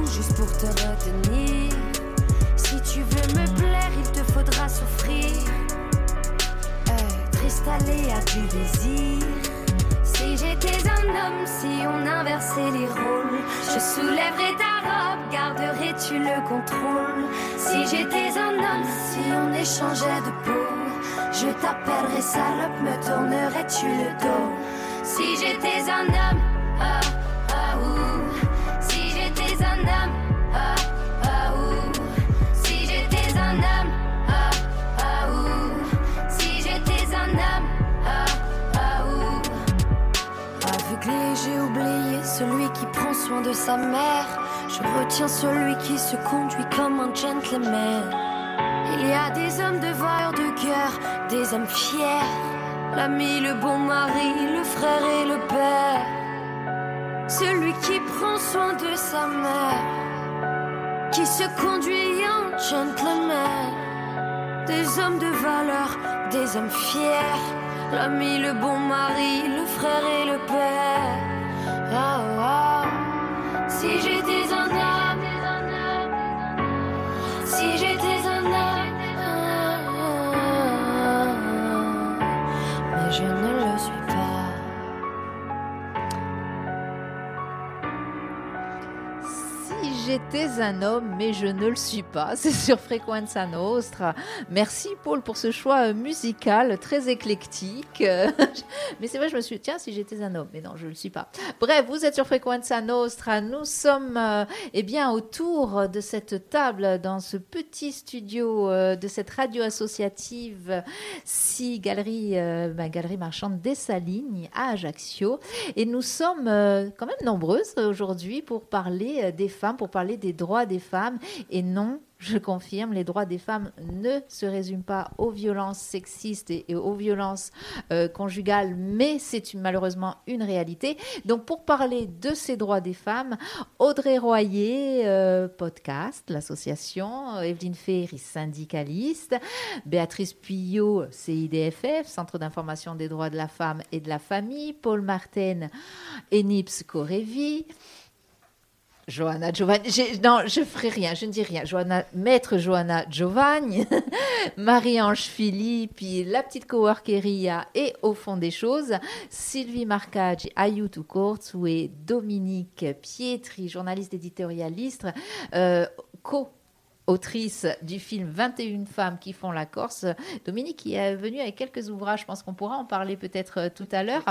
S10: Juste pour te retenir. Si tu veux me plaire, il te faudra souffrir. Être installé à du désir. Si j'étais un homme, si on inversait les rôles, je soulèverais ta robe, garderais-tu le contrôle? Si j'étais un homme, si on échangeait de peau, je t'appellerais salope, me tournerais-tu le dos? Si j'étais un homme, j'ai oublié celui qui prend soin de sa mère. Je retiens celui qui se conduit comme un gentleman. Il y a des hommes de valeur de cœur, des hommes fiers. L'ami, le bon mari, le frère et le père. Celui qui prend soin de sa mère, qui se conduit en gentleman. Des hommes de valeur, des hommes fiers. L'ami, le bon mari, le frère et le père. Si j'étais un homme, si j'étais
S2: j'étais un homme, mais je ne le suis pas, c'est sur Frequenza Nostra. Merci Paul pour ce choix euh, musical très éclectique. Mais c'est vrai, je me suis dit, tiens, si j'étais un homme, mais non, je ne le suis pas. Bref, vous êtes sur Frequenza Nostra. Nous sommes euh, eh bien autour de cette table dans ce petit studio euh, de cette radio associative si galerie, bah, galerie marchande des Salines à Ajaccio. Et nous sommes quand même nombreuses aujourd'hui pour parler des femmes, pour parler des droits des femmes. Et non, je confirme, les droits des femmes ne se résument pas aux violences sexistes et, aux violences euh, conjugales, mais c'est malheureusement une réalité. Donc pour parler de ces droits des femmes, Audrey Royer, euh, podcast, l'association, euh, Evelyne Ferry, syndicaliste, Béatrice Puyot, CIDFF, Centre d'information des droits de la femme et de la famille, Paul Martin, ENIPS Corévi, Johanna Giovanni, non, je ferai rien, je ne dis rien. Johanna, maître Johanna Giovanni, Marie-Ange Philippe, la petite coworkeria et au fond des choses, Sylvie Marcaggi, à YouTube Courts, et Dominique Pietri, journaliste éditorialiste, euh, co autrice du film 21 femmes qui font la Corse. Dominique qui est venue avec quelques ouvrages, je pense qu'on pourra en parler peut-être euh, tout à l'heure.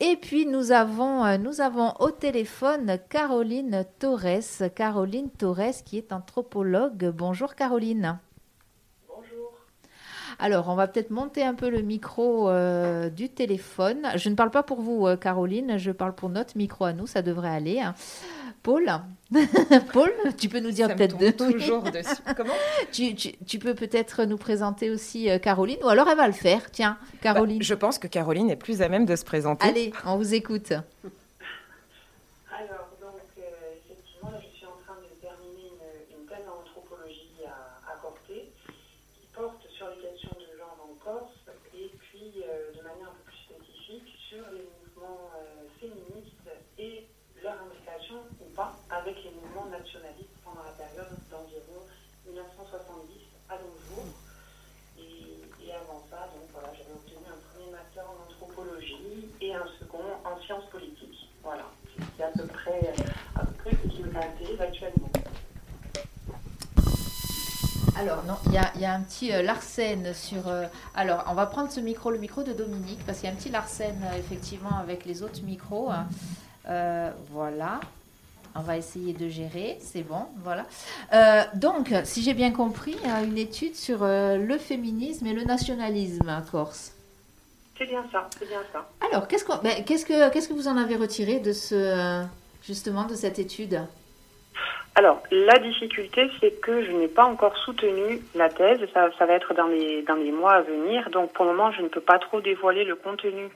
S2: Et puis nous avons, euh, nous avons au téléphone Caroline Torres. Caroline Torres qui est anthropologue. Bonjour Caroline. Alors, on va peut-être monter un peu le micro euh, du téléphone. Je ne parle pas pour vous, euh, Caroline, je parle pour notre micro à nous, ça devrait aller. hein. Paul, Paul, tu peux nous dire peut-être de
S1: toujours dessus. Comment?
S2: Tu, tu- tu peux peut-être nous présenter aussi euh, Caroline, ou alors elle va le faire. Tiens, Caroline.
S1: Bah, Je pense que Caroline est plus à même de se présenter.
S2: Allez, on vous écoute.
S11: Alors, donc, euh, effectivement, là, je suis en train de terminer une, une thèse en anthropologie à, sciences politiques. Voilà, c'est à peu près, à peu près ce qui me caractérise actuellement.
S2: Alors, non, il y a, un petit euh, Larsen sur. euh, alors, on va prendre ce micro, le micro de Dominique, parce qu'il y a un petit Larsen, euh, effectivement, avec les autres micros. hein. Euh, voilà. On va essayer de gérer, c'est bon, voilà. Euh, donc, si j'ai bien compris, une étude sur euh, le féminisme et le nationalisme à Corse.
S11: C'est bien ça, c'est bien ça.
S2: Alors, qu'est-ce, qu'on- ben, qu'est-ce, que, qu'est-ce que vous en avez retiré de ce, justement, de cette étude?
S11: Alors, la difficulté, c'est que je n'ai pas encore soutenu la thèse. Ça, ça va être dans les, dans les mois à venir. Donc, pour le moment, je ne peux pas trop dévoiler le contenu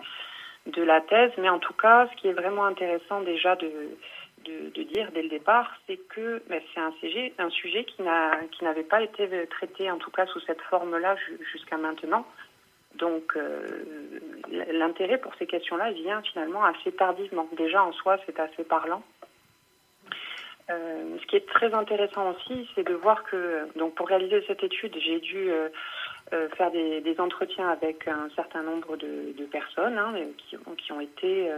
S11: de la thèse. Mais en tout cas, ce qui est vraiment intéressant déjà de, de, de dire dès le départ, c'est que ben, c'est un sujet, un sujet qui, n'a, qui n'avait pas été traité, en tout cas sous cette forme-là, ju- jusqu'à maintenant. Donc, euh, l'intérêt pour ces questions-là vient finalement assez tardivement. Déjà, en soi, c'est assez parlant. Euh, ce qui est très intéressant aussi, c'est de voir que, donc pour réaliser cette étude, j'ai dû euh, faire des, entretiens avec un certain nombre de, personnes hein, qui, ont- été,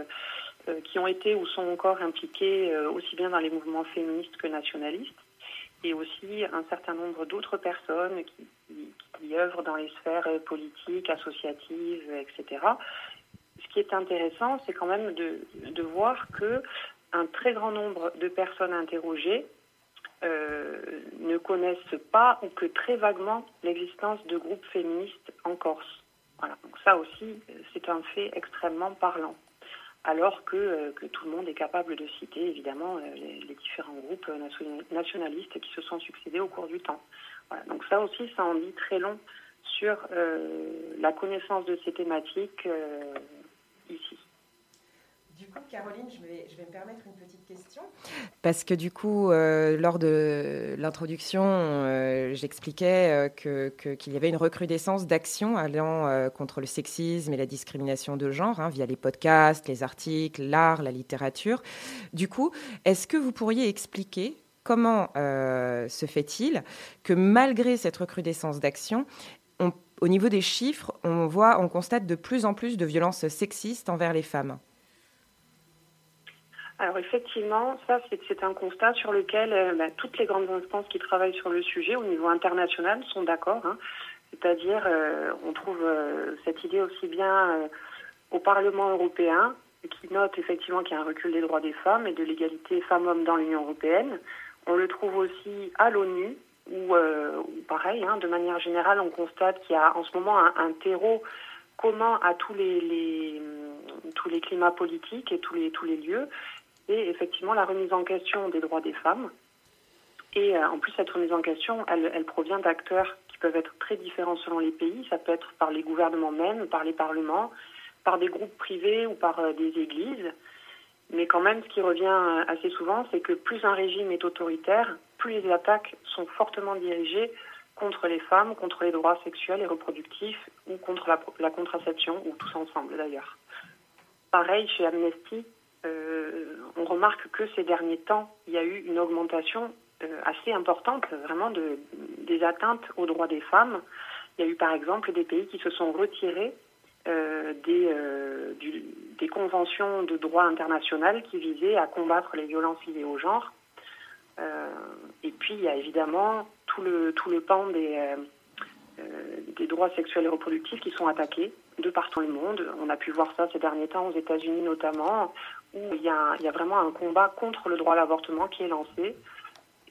S11: qui ont été ou sont encore impliquées aussi bien dans les mouvements féministes que nationalistes, et aussi un certain nombre d'autres personnes qui, œuvrent dans les sphères politiques, associatives, etc. Ce qui est intéressant, c'est quand même de, voir que un très grand nombre de personnes interrogées euh, ne connaissent pas ou que très vaguement l'existence de groupes féministes en Corse. Voilà. Donc ça aussi, c'est un fait extrêmement parlant. Alors que, euh, que tout le monde est capable de citer évidemment euh, les, différents groupes nation- nationalistes qui se sont succédés au cours du temps. Voilà. Donc ça aussi, ça en dit très long sur euh, la connaissance de ces thématiques ici.
S1: Du coup, Caroline, je vais, me permettre une petite question. Parce que du coup, euh, lors de l'introduction, euh, j'expliquais euh, qu'il y avait une recrudescence d'actions allant euh, contre le sexisme et la discrimination de genre hein, via les podcasts, les articles, l'art, la littérature. Du coup, est-ce que vous pourriez expliquer comment se fait-il que malgré cette recrudescence d'actions, on- au niveau des chiffres, on voit, on constate de plus en plus de violences sexistes envers les femmes?
S11: Alors effectivement, ça c'est un constat sur lequel euh, bah, toutes les grandes instances qui travaillent sur le sujet au niveau international sont d'accord. hein. C'est-à-dire, euh, on trouve euh, cette idée aussi bien au Parlement européen, qui note effectivement qu'il y a un recul des droits des femmes et de l'égalité femmes-hommes dans l'Union européenne. On le trouve aussi à l'ONU, où, pareil, hein, de manière générale, on constate qu'il y a en ce moment un, terreau commun à tous les, les, tous les climats politiques et tous les, tous les lieux et effectivement la remise en question des droits des femmes. Et euh, en plus, cette remise en question, elle, provient d'acteurs qui peuvent être très différents selon les pays. Ça peut être par les gouvernements même, par les parlements, par des groupes privés ou par euh, des églises. Mais quand même, ce qui revient euh, assez souvent, c'est que plus un régime est autoritaire, plus les attaques sont fortement dirigées contre les femmes, contre les droits sexuels et reproductifs, ou contre la, la contraception, ou tous ensemble d'ailleurs. Pareil, chez Amnesty, on remarque que ces derniers temps, il y a eu une augmentation euh, assez importante, vraiment, de, des atteintes aux droits des femmes. Il y a eu par exemple des pays qui se sont retirés euh, des, euh, des conventions de droit international qui visaient à combattre les violences liées au genre. Et puis il y a évidemment tout le, pan des, des droits sexuels et reproductifs qui sont attaqués de partout le monde. On a pu voir ça ces derniers temps aux États-Unis notamment, où il y, a, vraiment un combat contre le droit à l'avortement qui est lancé.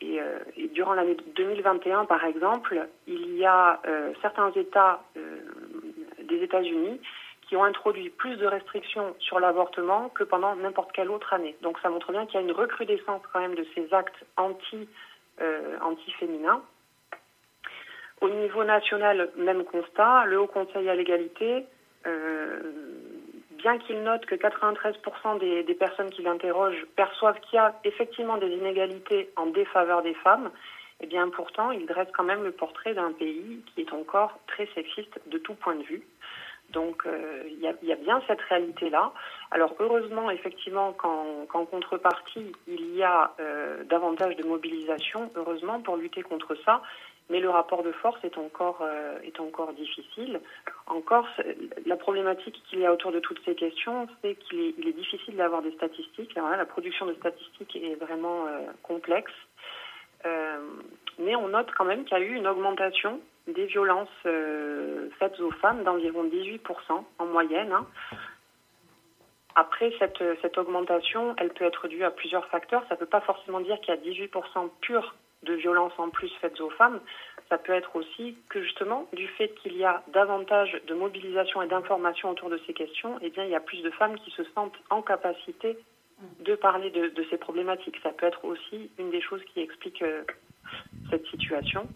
S11: Et, euh, durant l'année 2021, par exemple, il y a euh, certains États euh, des États-Unis qui ont introduit plus de restrictions sur l'avortement que pendant n'importe quelle autre année. Donc ça montre bien qu'il y a une recrudescence quand même de ces actes anti, anti-féminins. Au niveau national, même constat, le Haut Conseil à l'égalité, bien qu'il note que 93% des, personnes qui l'interrogent perçoivent qu'il y a effectivement des inégalités en défaveur des femmes, eh bien pourtant, il dresse quand même le portrait d'un pays qui est encore très sexiste de tout point de vue. Donc euh, il y, a, bien cette réalité-là. Alors heureusement, effectivement, qu'en qu'en contrepartie, il y a euh, davantage de mobilisation, heureusement, pour lutter contre ça. Mais le rapport de force est encore, euh, est encore difficile. Encore, c'est- la problématique qu'il y a autour de toutes ces questions, c'est qu'il est, il est difficile d'avoir des statistiques. La production de statistiques est vraiment euh, complexe. Euh, mais on note quand même qu'il y a eu une augmentation des violences faites aux femmes d'environ 18% en moyenne. hein. Après, cette, cette augmentation, elle peut être due à plusieurs facteurs. Ça ne peut pas forcément dire qu'il y a 18% pur de violences en plus faites aux femmes. Ça peut être aussi que justement, du fait qu'il y a davantage de mobilisation et d'information autour de ces questions, eh bien, il y a plus de femmes qui se sentent en capacité de parler de, ces problématiques. Ça peut être aussi une des choses qui explique euh, cette situation.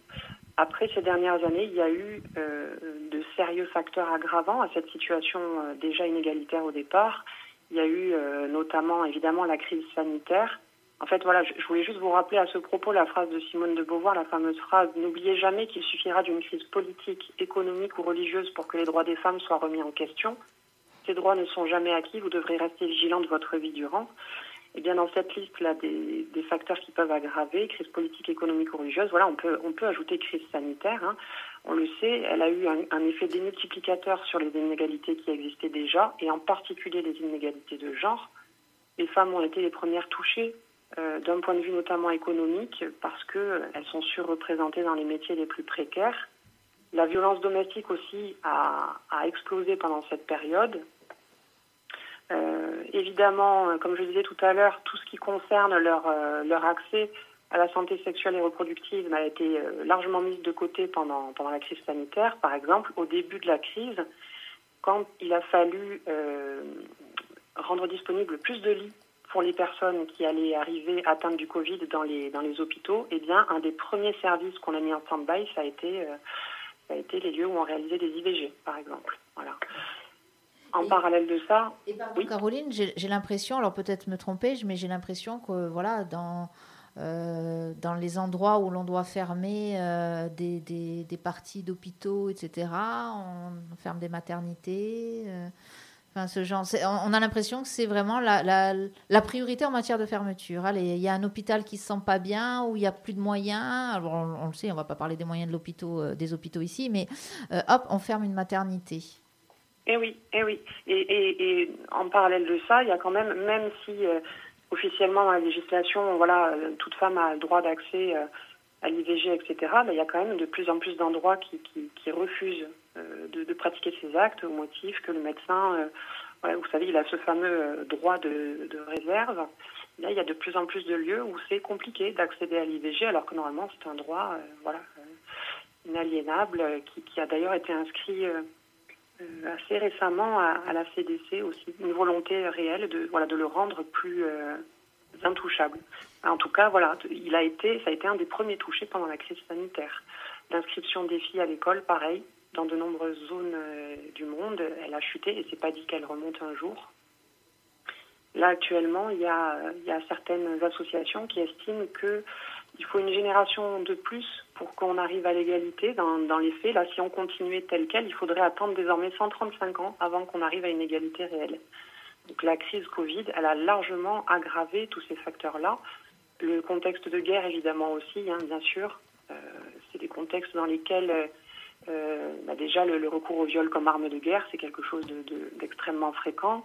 S11: Après ces dernières années, il y a eu euh, de sérieux facteurs aggravants à cette situation euh, déjà inégalitaire au départ. Il y a eu notamment évidemment la crise sanitaire. En fait, voilà, je, voulais juste vous rappeler à ce propos la phrase de Simone de Beauvoir, la fameuse phrase N'oubliez jamais qu'il suffira d'une crise politique, économique ou religieuse pour que les droits des femmes soient remis en question. Ces droits ne sont jamais acquis, vous devrez rester vigilant de votre vie durant. Et bien dans cette liste là des, facteurs qui peuvent aggraver, crise politique, économique ou religieuse, voilà, on peut on peut ajouter crise sanitaire. hein. On le sait, elle a eu un, un effet démultiplicateur sur les inégalités qui existaient déjà, et en particulier les inégalités de genre. Les femmes ont été les premières touchées d'un point de vue notamment économique parce qu'elles sont surreprésentées dans les métiers les plus précaires. La violence domestique aussi a, explosé pendant cette période. Euh, évidemment, euh, comme je disais tout à l'heure, tout ce qui concerne leur, euh, leur accès à la santé sexuelle et reproductive a été euh, largement mise de côté pendant, pendant la crise sanitaire. Par exemple, au début de la crise, quand il a fallu euh, rendre disponible plus de lits pour les personnes qui allaient arriver atteintes du Covid dans les, dans les hôpitaux, eh bien, un des premiers services qu'on a mis en stand-by, ça a été, euh, ça a été les lieux où on réalisait des IVG, par exemple. Voilà. En parallèle de ça,
S2: Oui. Caroline, j'ai j'ai l'impression, alors peut-être me tromper, mais j'ai l'impression que voilà, dans, euh, dans les endroits où l'on doit fermer euh, des, des, des parties d'hôpitaux, etc., on ferme des maternités. euh, Enfin, ce genre, on a l'impression que c'est vraiment la, priorité en matière de fermeture. Il y a un hôpital qui se sent pas bien, où il y a plus de moyens. Alors, on, le sait, on va pas parler des moyens de euh, des hôpitaux ici, mais euh, hop, on ferme une maternité.
S11: Eh oui, eh oui. Et, en parallèle de ça, il y a quand même, même si euh, officiellement dans la législation, voilà, toute femme a le droit d'accès à l'IVG, etc., ben, il y a quand même de plus en plus d'endroits qui, refusent de, pratiquer ces actes au motif que le médecin, euh, vous savez, il a ce fameux euh, droit de, réserve. Là, il y a de plus en plus de lieux où c'est compliqué d'accéder à l'IVG, alors que normalement c'est un droit, euh, voilà, inaliénable, qui, a d'ailleurs été inscrit. assez récemment à, la CDC aussi, une volonté réelle de, voilà, de le rendre plus intouchable. En tout cas, voilà, il a été, ça a été un des premiers touchés pendant la crise sanitaire. L'inscription des filles à l'école, pareil, dans de nombreuses zones euh, du monde, elle a chuté et c'est pas dit qu'elle remonte un jour. Là, actuellement, il y a, certaines associations qui estiment que il faut une génération de plus pour qu'on arrive à l'égalité dans, les faits. Là, si on continuait tel quel, il faudrait attendre désormais 135 ans avant qu'on arrive à une égalité réelle. Donc la crise Covid, elle a largement aggravé tous ces facteurs-là. Le contexte de guerre, évidemment aussi, hein, bien sûr. Euh, c'est des contextes dans lesquels euh, bah déjà le, recours au viol comme arme de guerre, c'est quelque chose de- de- d'extrêmement fréquent.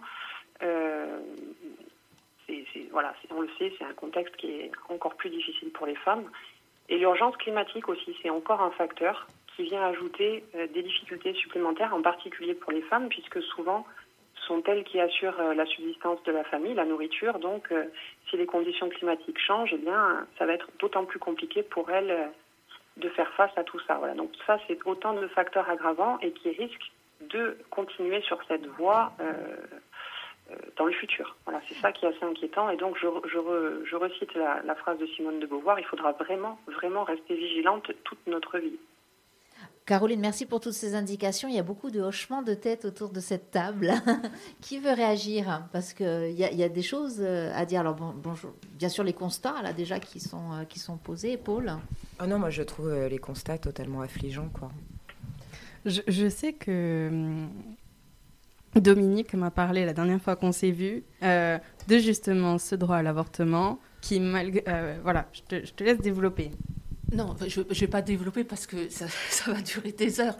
S11: Euh, voilà, on le sait, c'est un contexte qui est encore plus difficile pour les femmes. Et l'urgence climatique aussi, c'est encore un facteur qui vient ajouter euh, des difficultés supplémentaires, en particulier pour les femmes, puisque souvent sont elles qui assurent la subsistance de la famille, la nourriture. Donc, si les conditions climatiques changent, eh bien, ça va être d'autant plus compliqué pour elles de faire face à tout ça. Voilà. Donc, ça, c'est autant de facteurs aggravants et qui risquent de continuer sur cette voie euh, euh, dans le futur. Voilà, c'est ça qui est assez inquiétant. Et donc, je, je, re- je recite la, la phrase de Simone de Beauvoir il faudra vraiment, vraiment rester vigilante toute notre vie.
S2: Caroline, merci pour toutes ces indications. Il y a beaucoup de hochements de tête autour de cette table. Qui veut réagir? Parce qu'il y, y a des choses euh, à dire. Alors, bon, bonjour. bien sûr, les constats, là, déjà, qui sont, euh, qui sont posés. Paul?
S1: Oh non, moi je trouve euh, les constats totalement affligeants, quoi.
S3: Je, je sais que hum, Dominique m'a parlé la dernière fois qu'on s'est vu euh, de justement ce droit à l'avortement qui, malgré. euh, voilà, je te, je te laisse développer.
S9: Non, je ne vais pas développer parce que ça, va durer des heures.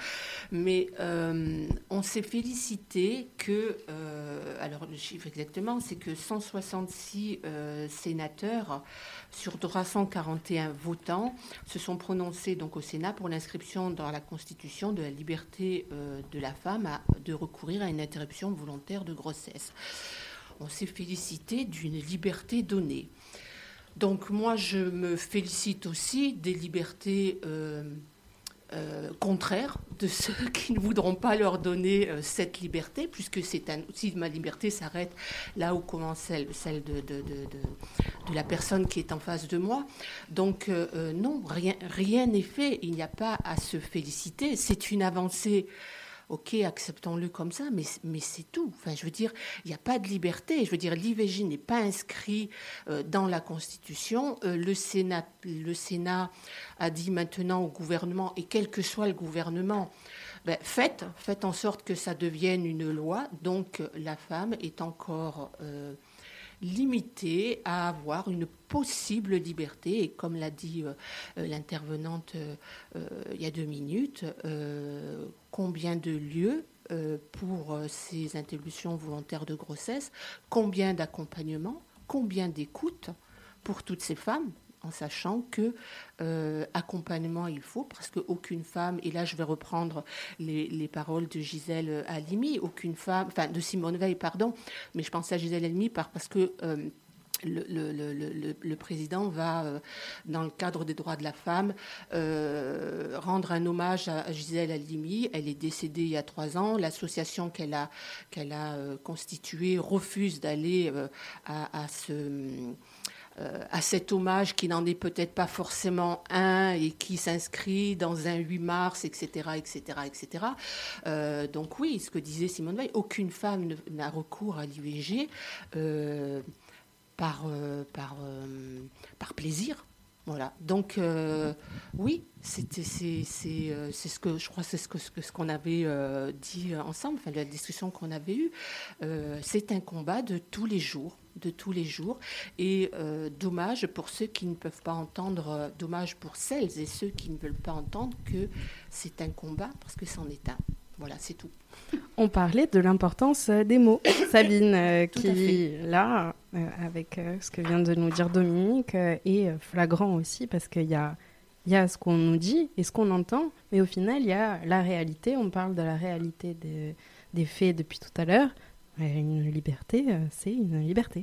S9: Mais euh, on s'est félicité que, euh, alors le chiffre exactement, c'est que 166 euh, sénateurs sur 341 votants se sont prononcés donc au Sénat pour l'inscription dans la Constitution de la liberté de la femme de recourir à une interruption volontaire de grossesse. On s'est félicité d'une liberté donnée. Donc moi, je me félicite aussi des libertés euh, euh, contraires de ceux qui ne voudront pas leur donner euh, cette liberté, puisque c'est un, si ma liberté s'arrête là où commence celle, de, la personne qui est en face de moi. Donc non, rien n'est fait. Il n'y a pas à se féliciter. C'est une avancée. Ok, acceptons-le comme ça, mais, c'est tout. Enfin, je veux dire, il n'y a pas de liberté. Je veux dire, l'IVG n'est pas inscrit euh, dans la Constitution. Euh, le, Sénat, a dit maintenant au gouvernement, et quel que soit le gouvernement, ben, faites, faites en sorte que ça devienne une loi. Donc, la femme est encore euh, limitée à avoir une possible liberté. Et comme l'a dit euh, euh, l'intervenante euh, il y a deux minutes, combien de lieux pour ces interruptions volontaires de grossesse, combien d'accompagnement, combien d'écoute pour toutes ces femmes en sachant que euh, accompagnement il faut, parce qu'aucune femme, et là je vais reprendre les, les paroles de Gisèle Halimi, aucune femme, enfin de Simone Veil, pardon, mais je pense à Gisèle Halimi par- parce que euh, le, le- président va, euh, dans le cadre des droits de la femme, euh, rendre un hommage à Gisèle Halimi. Elle est décédée il y a trois ans. L'association qu'elle a, qu'elle a euh, constituée refuse d'aller euh, à, ce euh, à cet hommage qui n'en est peut-être pas forcément un et qui s'inscrit dans un 8 mars, etc., etc., etc. Euh, donc oui, ce que disait Simone Veil, aucune femme n'a recours à l'IVG euh, euh, euh, par plaisir. Voilà. Donc euh, oui, c'était euh, c'est ce que je crois c'est ce que ce qu'on avait euh, dit ensemble, enfin la discussion qu'on avait eue. C'est un combat de tous les jours, de tous les jours. Et dommage pour ceux qui ne peuvent pas entendre, dommage pour celles et ceux qui ne veulent pas entendre que c'est un combat parce que c'en est un. Voilà, c'est tout.
S3: On parlait de l'importance euh, des mots. Sabine, euh, qui, là, euh, avec euh, ce que vient de nous dire Dominique, est flagrant aussi parce qu'il y a, y a ce qu'on nous dit et ce qu'on entend, mais au final, il y a la réalité. On parle de la réalité des, des faits depuis tout à l'heure. Une liberté, c'est une liberté.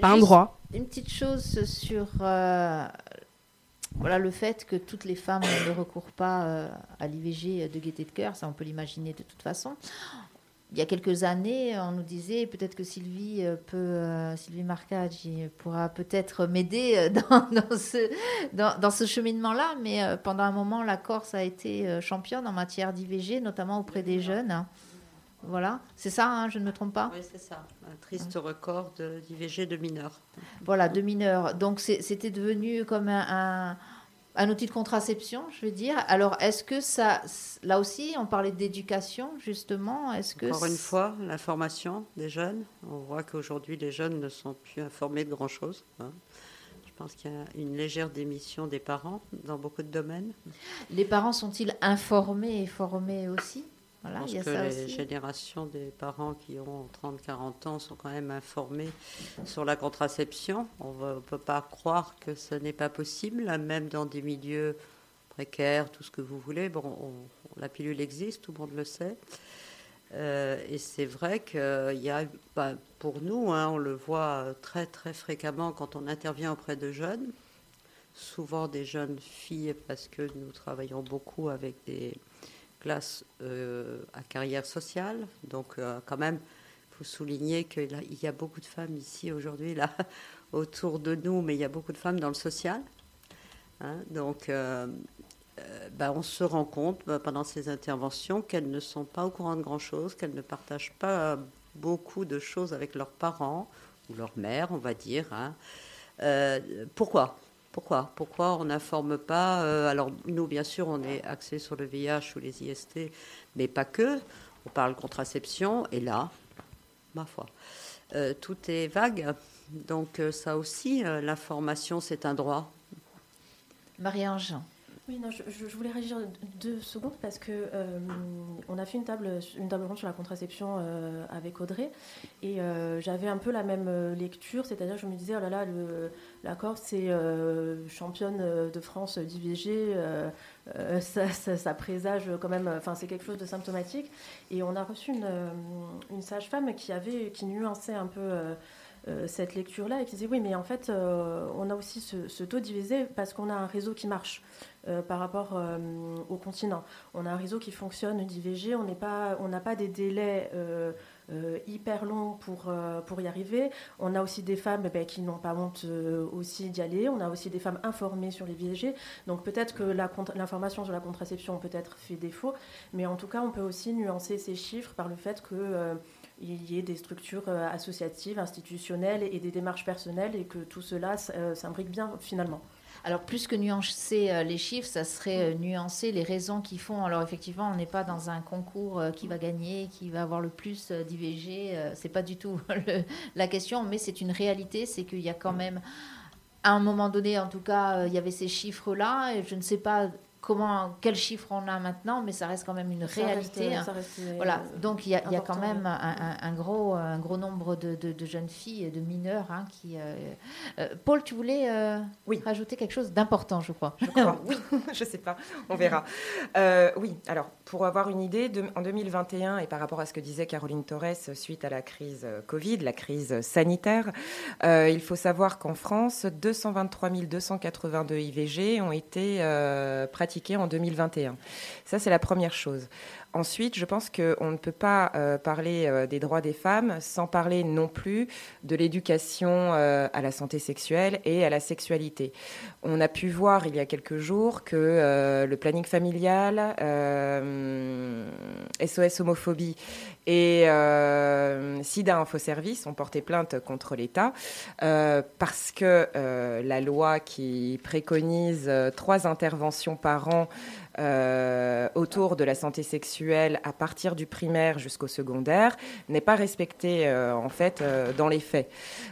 S3: Pas un droit.
S2: Une petite chose sur voilà, le fait que toutes les femmes ne recourent pas euh, à l'IVG de gaieté de cœur, ça on peut l'imaginer de toute façon. Il y a quelques années, on nous disait peut-être que Sylvie euh, peut, euh, Sylvie Marcaggi pourra peut-être m'aider dans, ce, dans, ce cheminement-là, mais pendant un moment, la Corse a été championne en matière d'IVG, notamment auprès des jeunes. Voilà, c'est ça, hein, je ne me trompe pas
S8: Oui, c'est ça. Un triste record de- d'IVG de mineurs.
S2: Voilà, de mineurs. Donc c'était devenu comme un, un, un outil de contraception, je veux dire. Alors est-ce que ça, là aussi, on parlait d'éducation justement. Est-ce que
S8: Encore une fois, l'information des jeunes. On voit qu'aujourd'hui, les jeunes ne sont plus informés de grand-chose. hein. Je pense qu'il y a une légère démission des parents dans beaucoup de domaines.
S2: les parents sont-ils informés et formés aussi? Voilà,
S8: Je pense
S2: il y a
S8: que
S2: ça
S8: les
S2: aussi.
S8: générations des parents qui ont 30-40 ans sont quand même informés sur la contraception. On ne peut pas croire que ce n'est pas possible, même dans des milieux précaires, tout ce que vous voulez. Bon, on- la pilule existe, tout le monde le sait. Euh, et c'est vrai qu'il y a, bah, pour nous, hein, on le voit très très fréquemment quand on intervient auprès de jeunes, souvent des jeunes filles parce que nous travaillons beaucoup avec des classes euh, à carrière sociale. Donc euh, quand même, il faut souligner qu'il y a- beaucoup de femmes ici aujourd'hui, là, autour de nous, mais il y a beaucoup de femmes dans le social. Hein, donc, euh, ben, on se rend compte ben, pendant ces interventions qu'elles ne sont pas au courant de grand-chose, qu'elles ne partagent pas beaucoup de choses avec leurs parents ou leur mère, on va dire. hein. Pourquoi? Pourquoi Pourquoi on n'informe pas euh, Alors nous, bien sûr, on est axé sur le VIH ou les IST, mais pas que. On parle contraception, et là, ma foi, euh, tout est vague. Donc euh, ça aussi, l'information, c'est un droit.
S2: Marie-Ange.
S7: Oui, non, je, voulais réagir deux secondes parce que euh, on a fait une table, une table ronde sur la contraception euh, avec Audrey et euh, j'avais un peu la même lecture, c'est-à-dire je me disais oh là là, le, la Corse c'est championne de France d'IVG, ça, ça- présage quand même, enfin c'est quelque chose de symptomatique et on a reçu une, une sage-femme qui avait, qui nuançait un peu. Euh, cette lecture-là et qui disait oui mais en fait euh, on a aussi ce, taux divisé parce qu'on a un réseau qui marche euh, par rapport au continent. On a un réseau qui fonctionne d'IVG, on n'a pas des délais hyper longs pour, pour y arriver. On a aussi des femmes ben, qui n'ont pas honte aussi d'y aller. On a aussi des femmes informées sur les l'IVG. Donc peut-être que l'information sur la contraception peut-être fait défaut, mais en tout cas on peut aussi nuancer ces chiffres par le fait que il y ait des structures euh, associatives, institutionnelles et des démarches personnelles et que tout cela euh, s'imbrique bien finalement.
S2: Alors, plus que nuancer euh, les chiffres, ça serait nuancer les raisons qui font. Alors, effectivement, on n'est pas dans un concours qui va gagner, qui va avoir le plus d'IVG. c'est pas du tout le- la question, mais c'est une réalité. C'est qu'il y a quand même, à un moment donné, en tout cas, il y avait ces chiffres-là. Et je ne sais pas comment, quels chiffres on a maintenant, mais ça reste quand même une
S7: Ça
S2: réalité.
S7: ça reste, euh,
S2: voilà. Donc, il y a, il y a quand même un, un- un gros, un gros nombre de, de- de jeunes filles et de mineurs hein, qui. euh, euh, Paul, tu voulais euh, rajouter quelque chose d'important, je crois.
S1: Je crois. oui, je sais pas, on verra. Euh, oui, alors pour avoir une idée, de- en 2021 et par rapport à ce que disait Caroline Torres suite à la crise Covid, la crise sanitaire, il faut savoir qu'en France, 223 282 IVG ont été euh, en 2021. Ça, c'est la première chose. Ensuite, je pense qu'on ne peut pas euh, parler euh, des droits des femmes sans parler non plus de l'éducation euh, à la santé sexuelle et à la sexualité. On a pu voir il y a quelques jours que le planning familial, SOS homophobie et SIDA Info Service ont porté plainte contre l'État parce que la loi qui préconise trois interventions par an euh, autour de la santé sexuelle à partir du primaire jusqu'au secondaire n'est pas respectée euh, en fait euh, dans les faits.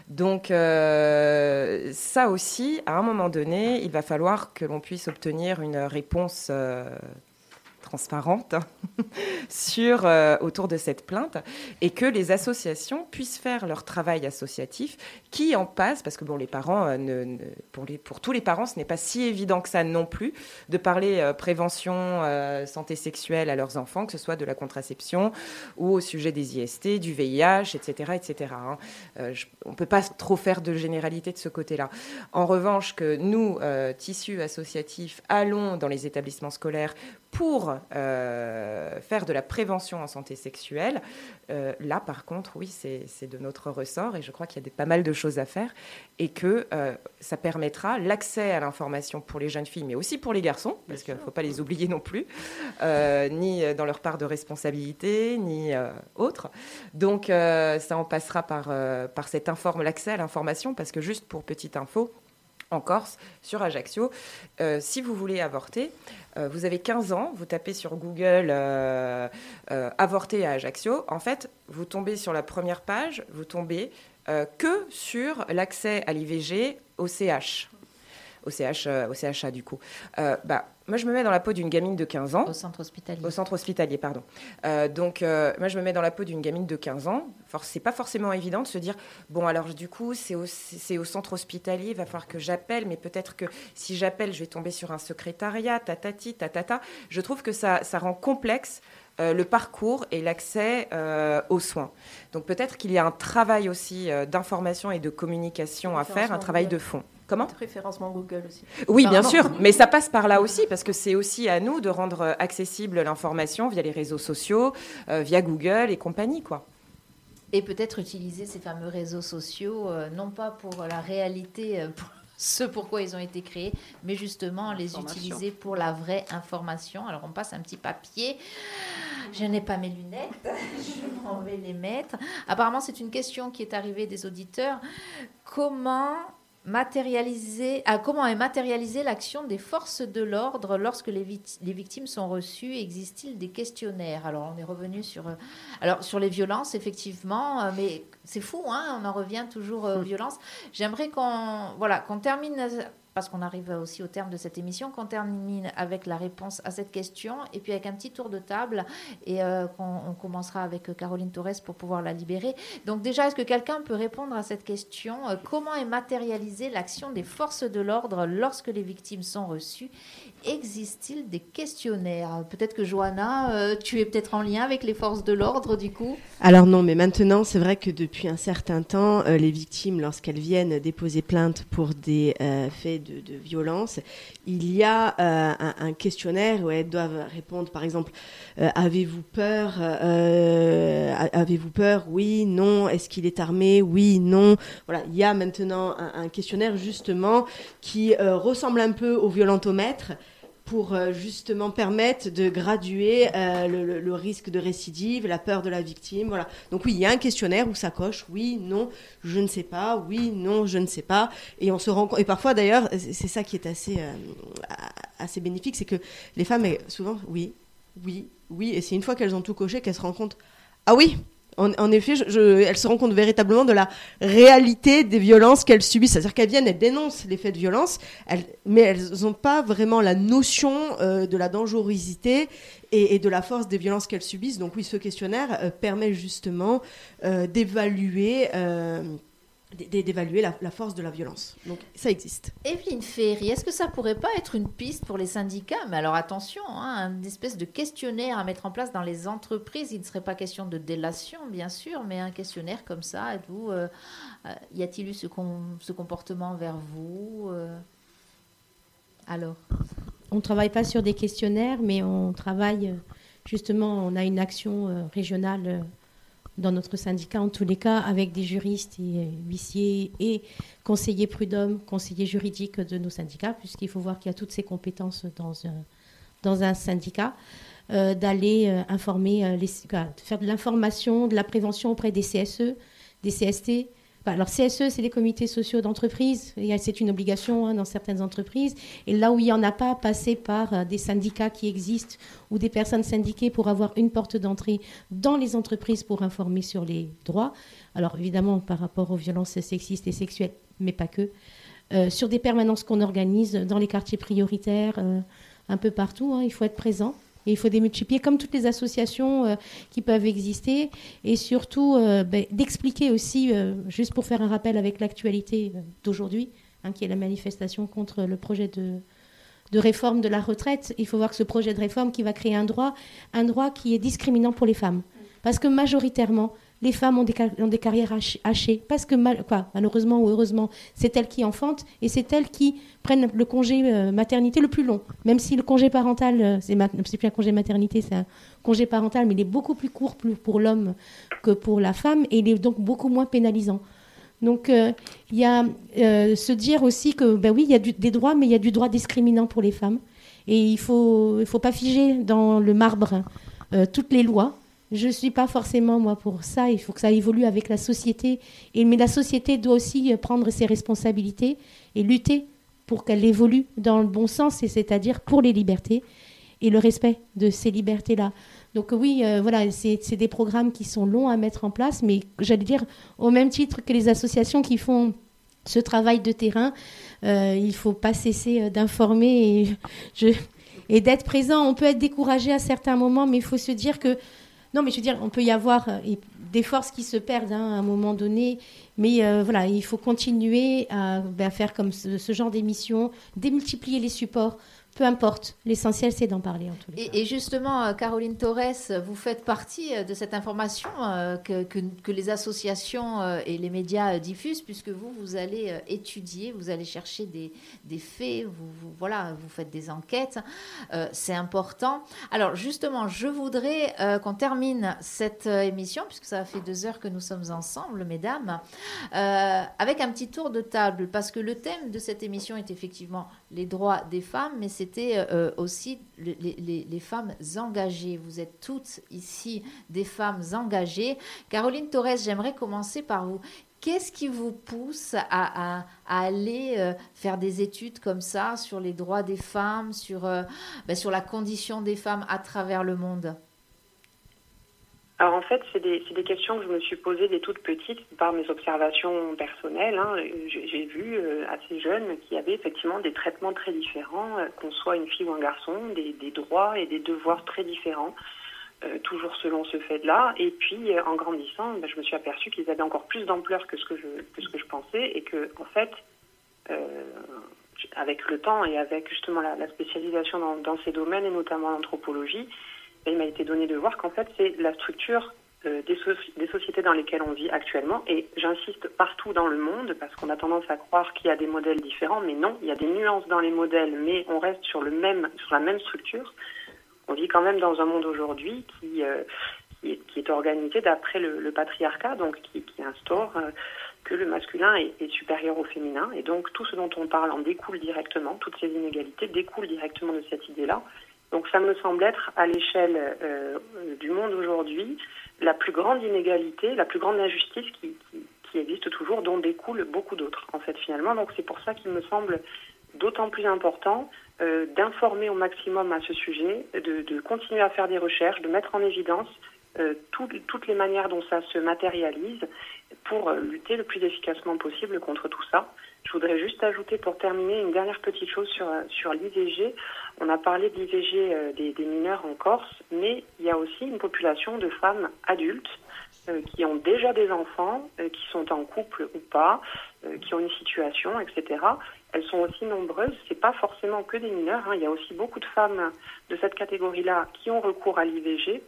S1: Donc ça aussi, à un moment donné, il va falloir que l'on puisse obtenir une réponse transparente sur euh, autour de cette plainte et que les associations puissent faire leur travail associatif qui en passe parce que bon les parents euh, ne, ne- pour les pour tous les parents ce n'est pas si évident que ça non plus de parler euh, prévention santé sexuelle à leurs enfants que ce soit de la contraception ou au sujet des IST du VIH etc etc je- on peut pas trop faire de généralité de ce côté-là. En revanche que nous tissus associatifs allons dans les établissements scolaires pour euh, faire de la prévention en santé sexuelle. Euh, là, par contre, oui, c'est de notre ressort et je crois qu'il y a des- pas mal de choses à faire et que euh, ça permettra l'accès à l'information pour les jeunes filles, mais aussi pour les garçons, parce qu'il ne faut pas les oublier non plus, ni dans leur part de responsabilité, ni autre. Donc, ça en passera par, par l'accès à l'information, parce que juste pour petite info, en Corse, sur Ajaccio. Euh, si vous voulez avorter, euh, vous avez 15 ans, vous tapez sur Google euh, avorter à Ajaccio. En fait, vous tombez sur la première page, vous tombez que sur l'accès à l'IVG au CH. Au, CH, euh, au CHA, du coup. Euh, bah, moi, je me mets dans la peau d'une gamine de 15 ans.
S2: Au centre hospitalier.
S1: Au centre hospitalier, pardon. Euh, donc, euh, moi, je me mets dans la peau d'une gamine de 15 ans. C'est pas forcément évident de se dire bon, alors du coup, c'est au, au centre hospitalier, il va falloir que j'appelle, mais peut-être que si j'appelle, je vais tomber sur un secrétariat, tatati, tatata. Je trouve que ça, ça rend complexe euh, le parcours et l'accès euh, aux soins. Donc, peut-être qu'il y a un travail aussi euh, d'information et de communication à faire, un travail de fond. Comment
S7: Référencement Google aussi.
S1: oui, bien sûr, mais ça passe par là aussi, parce que c'est aussi à nous de rendre euh, accessible l'information via les réseaux sociaux, euh, via Google et compagnie, quoi.
S2: Et peut-être utiliser ces fameux réseaux sociaux, euh, non pas pour la réalité, euh, pour ce pourquoi ils ont été créés, mais justement les
S8: Information.
S2: utiliser pour la vraie information. Alors on passe un petit papier. Je n'ai pas mes lunettes, je m'en vais les mettre. Apparemment, c'est une question qui est arrivée des auditeurs. Comment matérialiser, comment est matérialisée l'action des forces de l'ordre lorsque les, les victimes sont reçues Existe-t-il des questionnaires? Alors, on est revenu sur, euh, alors, sur les violences, effectivement, euh, mais c'est fou, hein, on en revient toujours euh, aux violences. J'aimerais qu'on voilà, qu'on termine parce qu'on arrive aussi au terme de cette émission, qu'on termine avec la réponse à cette question et puis avec un petit tour de table et euh, qu'on on commencera avec euh, Caroline Torres pour pouvoir la libérer. Donc déjà, est-ce que quelqu'un peut répondre à cette question Euh, Comment est matérialisée l'action des forces de l'ordre lorsque les victimes sont reçues Existe-t-il des questionnaires? Peut-être que Johanna, euh, tu es peut-être en lien avec les forces de l'ordre du coup?
S6: Alors non, mais maintenant, c'est vrai que depuis un certain temps, euh, les victimes, lorsqu'elles viennent déposer plainte pour des euh, faits de, violence, il y a un, questionnaire où elles doivent répondre, par exemple, avez-vous peur Avez-vous peur? Oui, non. Est-ce qu'il est armé? Oui, non. Voilà, il y a maintenant un, questionnaire justement qui ressemble un peu au violentomètre pour euh, justement permettre de graduer euh, le, risque de récidive, la peur de la victime. Donc oui, il y a un questionnaire où ça coche oui, non, je ne sais pas, oui, non, je ne sais pas. Et on se rend compte. Et parfois d'ailleurs, c'est ça qui est assez euh, assez bénéfique, c'est que les femmes, souvent, oui, oui, oui. Et c'est une fois qu'elles ont tout coché qu'elles se rendent compte. Ah oui. En, effet, elles se rendent compte véritablement de la réalité des violences qu'elles subissent. C'est-à-dire qu'elles viennent, elles dénoncent les faits de violence, mais elles n'ont pas vraiment la notion euh, de la dangerosité et, de la force des violences qu'elles subissent. Donc oui, ce questionnaire euh, permet justement euh, d'évaluer d'é- d'évaluer la, la force de la violence. Donc ça existe.
S2: Evelyne Ferry, est-ce que ça pourrait pas être une piste pour les syndicats? Mais alors attention, hein, une espèce de questionnaire à mettre en place dans les entreprises. Il ne serait pas question de délation, bien sûr, mais un questionnaire comme ça. Êtes-vous, euh, euh, y a-t-il eu ce, com- ce comportement vers vous euh? Alors?
S4: On ne travaille pas sur des questionnaires, mais on travaille justement, on a une action euh, régionale dans notre syndicat, en tous les cas, avec des juristes et euh, huissiers et conseillers prud'hommes, conseillers juridiques de nos syndicats, puisqu'il faut voir qu'il y a toutes ces compétences dans un, dans un syndicat, euh, d'aller euh, informer, euh, les, de faire de l'information, de la prévention auprès des CSE, des CST. Alors CSE, c'est les comités sociaux d'entreprise, c'est une obligation hein, dans certaines entreprises. Et là où il n'y en a pas, passer par euh, des syndicats qui existent ou des personnes syndiquées pour avoir une porte d'entrée dans les entreprises pour informer sur les droits. Alors évidemment par rapport aux violences sexistes et sexuelles, mais pas que. Euh, sur des permanences qu'on organise dans les quartiers prioritaires, euh, un peu partout, hein, il faut être présent. Il faut démultiplier comme toutes les associations euh, qui peuvent exister et surtout euh, ben, d'expliquer aussi, euh, juste pour faire un rappel avec l'actualité d'aujourd'hui, hein, qui est la manifestation contre le projet de, de réforme de la retraite. Il faut voir que ce projet de réforme qui va créer un droit, un droit qui est discriminant pour les femmes. Parce que majoritairement, les femmes ont des, carrières hach- hachées. Parce que, malheureusement ou heureusement, c'est elles qui enfantent et c'est elles qui prennent le congé euh, maternité le plus long. Même si le congé parental, euh, c'est plus un congé maternité, c'est un congé parental, mais il est beaucoup plus court pour l'homme que pour la femme et il est donc beaucoup moins pénalisant. Donc, euh, il y a se dire aussi que, ben oui, il y a des droits, mais il y a du droit discriminant pour les femmes. Et il ne faut, il faut pas figer dans le marbre toutes les lois. Je ne suis pas forcément, moi, pour ça. Il faut que ça évolue avec la société. Mais la société doit aussi euh, prendre ses responsabilités et lutter pour qu'elle évolue dans le bon sens, et c'est-à-dire pour les libertés et le respect de ces libertés-là. Donc oui, euh, voilà, c'est des programmes qui sont longs à mettre en place, mais j'allais dire, au même titre que les associations qui font ce travail de terrain, euh, il faut pas cesser euh, d'informer et d'être présent. On peut être découragé à certains moments, mais il faut se dire que... Non, mais je veux dire, on peut y avoir euh, des forces qui se perdent hein, à un moment donné, mais euh, voilà, il faut continuer à, ben, faire comme ce, ce genre d'émission, démultiplier les supports, peu importe. L'essentiel, c'est d'en parler en tous les cas.
S2: Et, justement, euh, Caroline Torres, vous faites partie euh, de cette information euh, que, que- que les associations euh, et les médias euh, diffusent, puisque vous, vous allez euh, étudier, vous allez chercher des, des faits, vous, vous- voilà, vous faites des enquêtes. Euh, C'est important. Alors justement, je voudrais euh, qu'on termine cette euh, émission, puisque ça fait deux heures que nous sommes ensemble, mesdames, euh, avec un petit tour de table, parce que le thème de cette émission est effectivement les droits des femmes, mais c'était euh, aussi le- les, femmes engagées. Vous êtes toutes ici des femmes engagées. Caroline Torres, j'aimerais commencer par vous. Qu'est-ce qui vous pousse à, aller euh, faire des études comme ça sur les droits des femmes, sur, euh, ben, sur la condition des femmes à travers le monde?
S11: Alors en fait, c'est des, des questions que je me suis posées dès toute petite par mes observations personnelles. hein. J'ai vu euh, assez jeune qu'il y avait effectivement des traitements très différents, euh, qu'on soit une fille ou un garçon, des, des droits et des devoirs très différents, euh, toujours selon ce fait-là. Et puis en grandissant, ben, je me suis aperçue qu'ils avaient encore plus d'ampleur que ce que je que ce que je pensais et que en fait, avec le temps et avec justement la, spécialisation dans, ces domaines et notamment l'anthropologie, il m'a été donné de voir qu'en fait c'est la structure euh, des, soci- des sociétés dans lesquelles on vit actuellement. Et j'insiste partout dans le monde parce qu'on a tendance à croire qu'il y a des modèles différents mais non il y a des nuances dans les modèles mais on reste sur le même sur la même structure. On vit quand même dans un monde aujourd'hui qui, euh, est, organisé d'après le, patriarcat donc qui, instaure euh, que le masculin est, est supérieur au féminin. Et donc tout ce dont on parle en découle directement toutes ces inégalités découlent directement de cette idée là donc ça me semble être à l'échelle euh, du monde aujourd'hui la plus grande inégalité, la plus grande injustice qui, existe toujours, dont découlent beaucoup d'autres en fait finalement. Donc c'est pour ça qu'il me semble d'autant plus important euh, d'informer au maximum à ce sujet, de, continuer à faire des recherches, de mettre en évidence euh, tout- toutes les manières dont ça se matérialise pour lutter le plus efficacement possible contre tout ça. Je voudrais juste ajouter pour terminer une dernière petite chose sur, sur. On a parlé de l'IVG euh, des, mineurs en Corse, mais il y a aussi une population de femmes adultes euh, qui ont déjà des enfants, euh, qui sont en couple ou pas, euh, qui ont une situation, etc. Elles sont aussi nombreuses. C'est pas forcément que des mineurs. hein. Il y a aussi beaucoup de femmes de cette catégorie-là qui ont recours à l'IVG.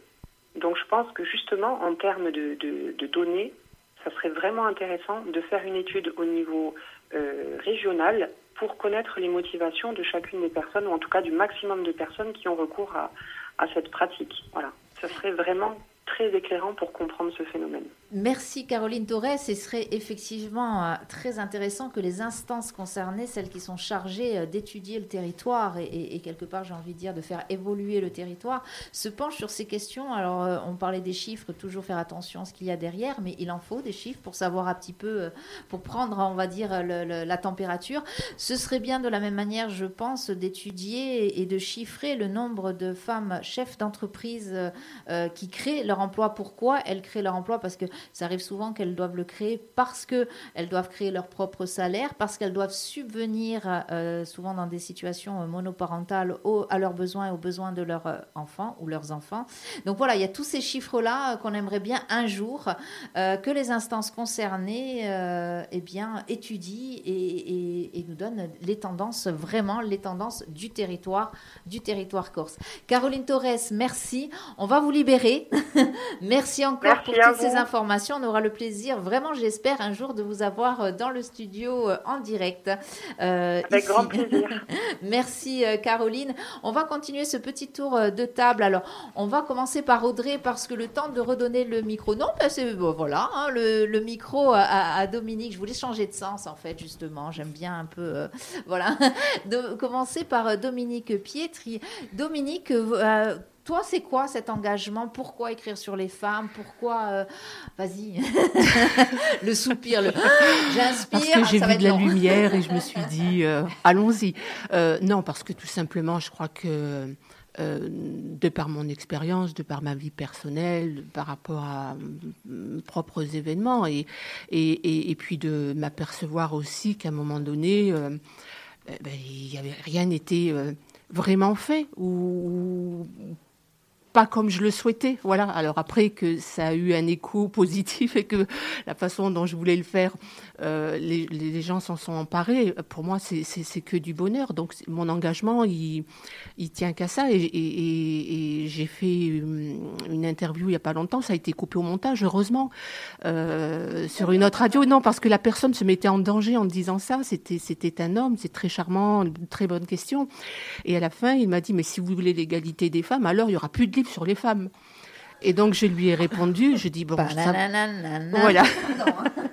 S11: Donc je pense que justement, en termes de, données, ça serait vraiment intéressant de faire une étude au niveau régional pour connaître les motivations de chacune des personnes, ou en tout cas du maximum de personnes qui ont recours à, cette pratique. Voilà, ça serait vraiment très éclairant pour comprendre ce phénomène.
S2: Merci Caroline Torres. Ce serait effectivement euh, très intéressant que les instances concernées, celles qui sont chargées euh, d'étudier le territoire et, quelque part, j'ai envie de dire, de faire évoluer le territoire, se penchent sur ces questions. Alors, euh, on parlait des chiffres, toujours faire attention à ce qu'il y a derrière, mais il en faut des chiffres pour savoir un petit peu, pour prendre, on va dire, la température. Ce serait bien de la même manière, je pense, d'étudier et de chiffrer le nombre de femmes chefs d'entreprise qui créent leur emploi. Pourquoi elles créent leur emploi? Parce que ça arrive souvent qu'elles doivent le créer parce qu'elles doivent créer leur propre salaire, parce qu'elles doivent subvenir, euh, souvent dans des situations euh, monoparentales, à leurs besoins et aux besoins de leurs euh, enfants ou leurs enfants. Donc voilà, il y a tous ces chiffres-là qu'on aimerait bien un jour euh, que les instances concernées euh, eh bien, étudient et, et- et nous donnent les tendances, vraiment les tendances du territoire, du territoire corse. Caroline Torres, merci. On va vous libérer. merci encore
S11: Merci
S2: pour toutes ces
S11: vous.
S2: Informations. On aura le plaisir, vraiment, j'espère, un jour de vous avoir euh, dans le studio euh, en direct. euh,
S11: Avec
S2: ici.
S11: grand plaisir.
S2: Merci Caroline. On va continuer ce petit tour de table. Alors, on va commencer par Audrey parce que le temps de redonner le micro. Non, ben, c'est bon, voilà, hein, le, le micro à, Dominique. Je voulais changer de sens en fait, justement. J'aime bien un peu, euh, voilà. De, commencer par Dominique Pietri. Dominique, euh, toi, c'est quoi cet engagement? Pourquoi écrire sur les femmes? Pourquoi euh, Vas-y, le soupir, le j'inspire.
S9: Parce que j'ai vu de la lumière et je me suis dit, euh, allons-y. Euh, non, parce que tout simplement, je crois que de par mon expérience, de par ma vie personnelle, par rapport à mes propres événements, et, et, et, et puis de m'apercevoir aussi qu'à un moment donné, eh ben, y avait rien n'était vraiment fait ou pas comme je le souhaitais. Voilà. Alors après que ça a eu un écho positif et que la façon dont je voulais le faire, euh, les, gens s'en sont emparés. Pour moi, c'est- que du bonheur. Donc mon engagement, il, tient qu'à ça. Et, j'ai fait une, une interview il n'y a pas longtemps. Ça a été coupé au montage, heureusement, euh, sur une autre radio. Non, parce que la personne se mettait en danger en disant ça. C'était un homme. C'est très charmant, très bonne question. Et à la fin, il m'a dit, mais si vous voulez l'égalité des femmes, alors il y aura plus de livres sur les femmes. Et donc je lui ai répondu, je dis bon, ça- voilà.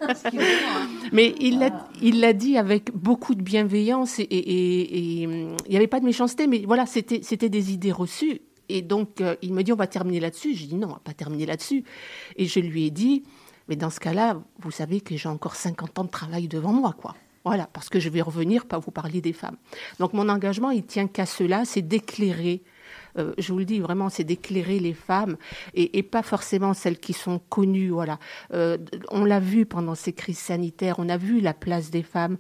S2: Hein.
S9: Mais il l'a, il l'a dit avec beaucoup de bienveillance et, et- et- et, il n'y avait pas de méchanceté, mais voilà, c'était, c'était des idées reçues. Et donc euh, il me dit on va terminer là-dessus. J'ai dit non, on va pas terminer là-dessus. Et je lui ai dit mais dans ce cas-là, vous savez que j'ai encore 50 ans de travail devant moi, quoi. Voilà, parce que je vais revenir pas vous parler des femmes. Donc mon engagement, il tient qu'à cela, c'est d'éclairer euh, je vous le dis vraiment, c'est d'éclairer les femmes et, pas forcément celles qui sont connues. Euh, on l'a vu pendant ces crises sanitaires, on a vu la place des femmes.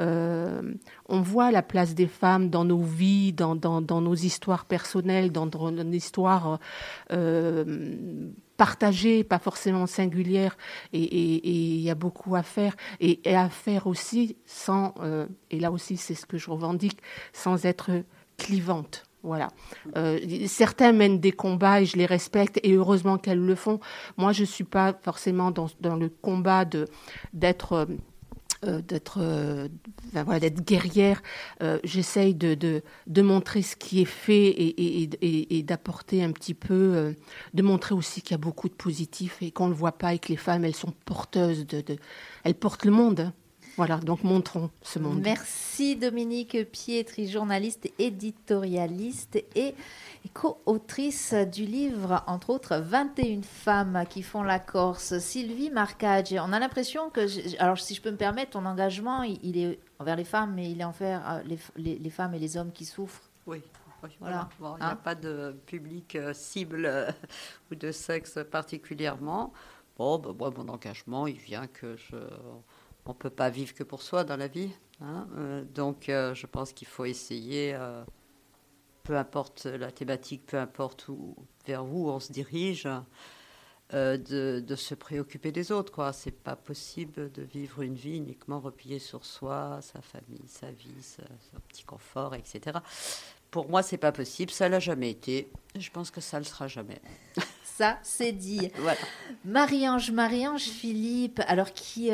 S9: Euh, on voit la place des femmes dans nos vies, dans, nos histoires personnelles, dans, nos histoires partagées, pas forcément singulières. Et il y a beaucoup à faire. Et, à faire aussi sans, et là aussi c'est ce que je revendique, sans être clivante. Voilà. Euh, certains mènent des combats et je les respecte et heureusement qu'elles le font. Moi, je suis pas forcément dans, le combat de d'être euh, euh, d'être voilà, d'être guerrière. J'essaye de, de, de montrer ce qui est fait et, d'apporter un petit peu, de montrer aussi qu'il y a beaucoup de positifs et qu'on ne le voit pas et que les femmes, elles sont porteuses de... de elles portent le monde. Voilà, donc montrons ce monde.
S2: Merci Dominique Pietri, journaliste, éditorialiste et co-autrice du livre, entre autres, 21 femmes qui font la Corse. Sylvie Marcage, on a l'impression que, alors si je peux me permettre, ton engagement, il est envers les femmes, mais il est envers euh, les, les- les femmes et les hommes qui souffrent.
S8: Oui. oui,
S2: Voilà.
S8: voilà. Bon, il n'y a
S2: Hein
S8: pas de public euh, cible euh, ou de sexe particulièrement. Bon, ben, moi, mon engagement, il vient que je. On ne peut pas vivre que pour soi dans la vie. hein. Euh, donc, euh, je pense qu'il faut essayer, euh, peu importe la thématique, peu importe où, vers où on se dirige, de, de se préoccuper des autres. quoi. C'est pas possible de vivre une vie uniquement repliée sur soi, sa famille, sa vie, sa- son petit confort, etc. Pour moi, c'est pas possible. Ça l'a jamais été. Je pense que ça le sera jamais.
S2: Ça, c'est dit.
S8: Voilà.
S2: Marie-Ange, Marie-Ange Philippe, alors qui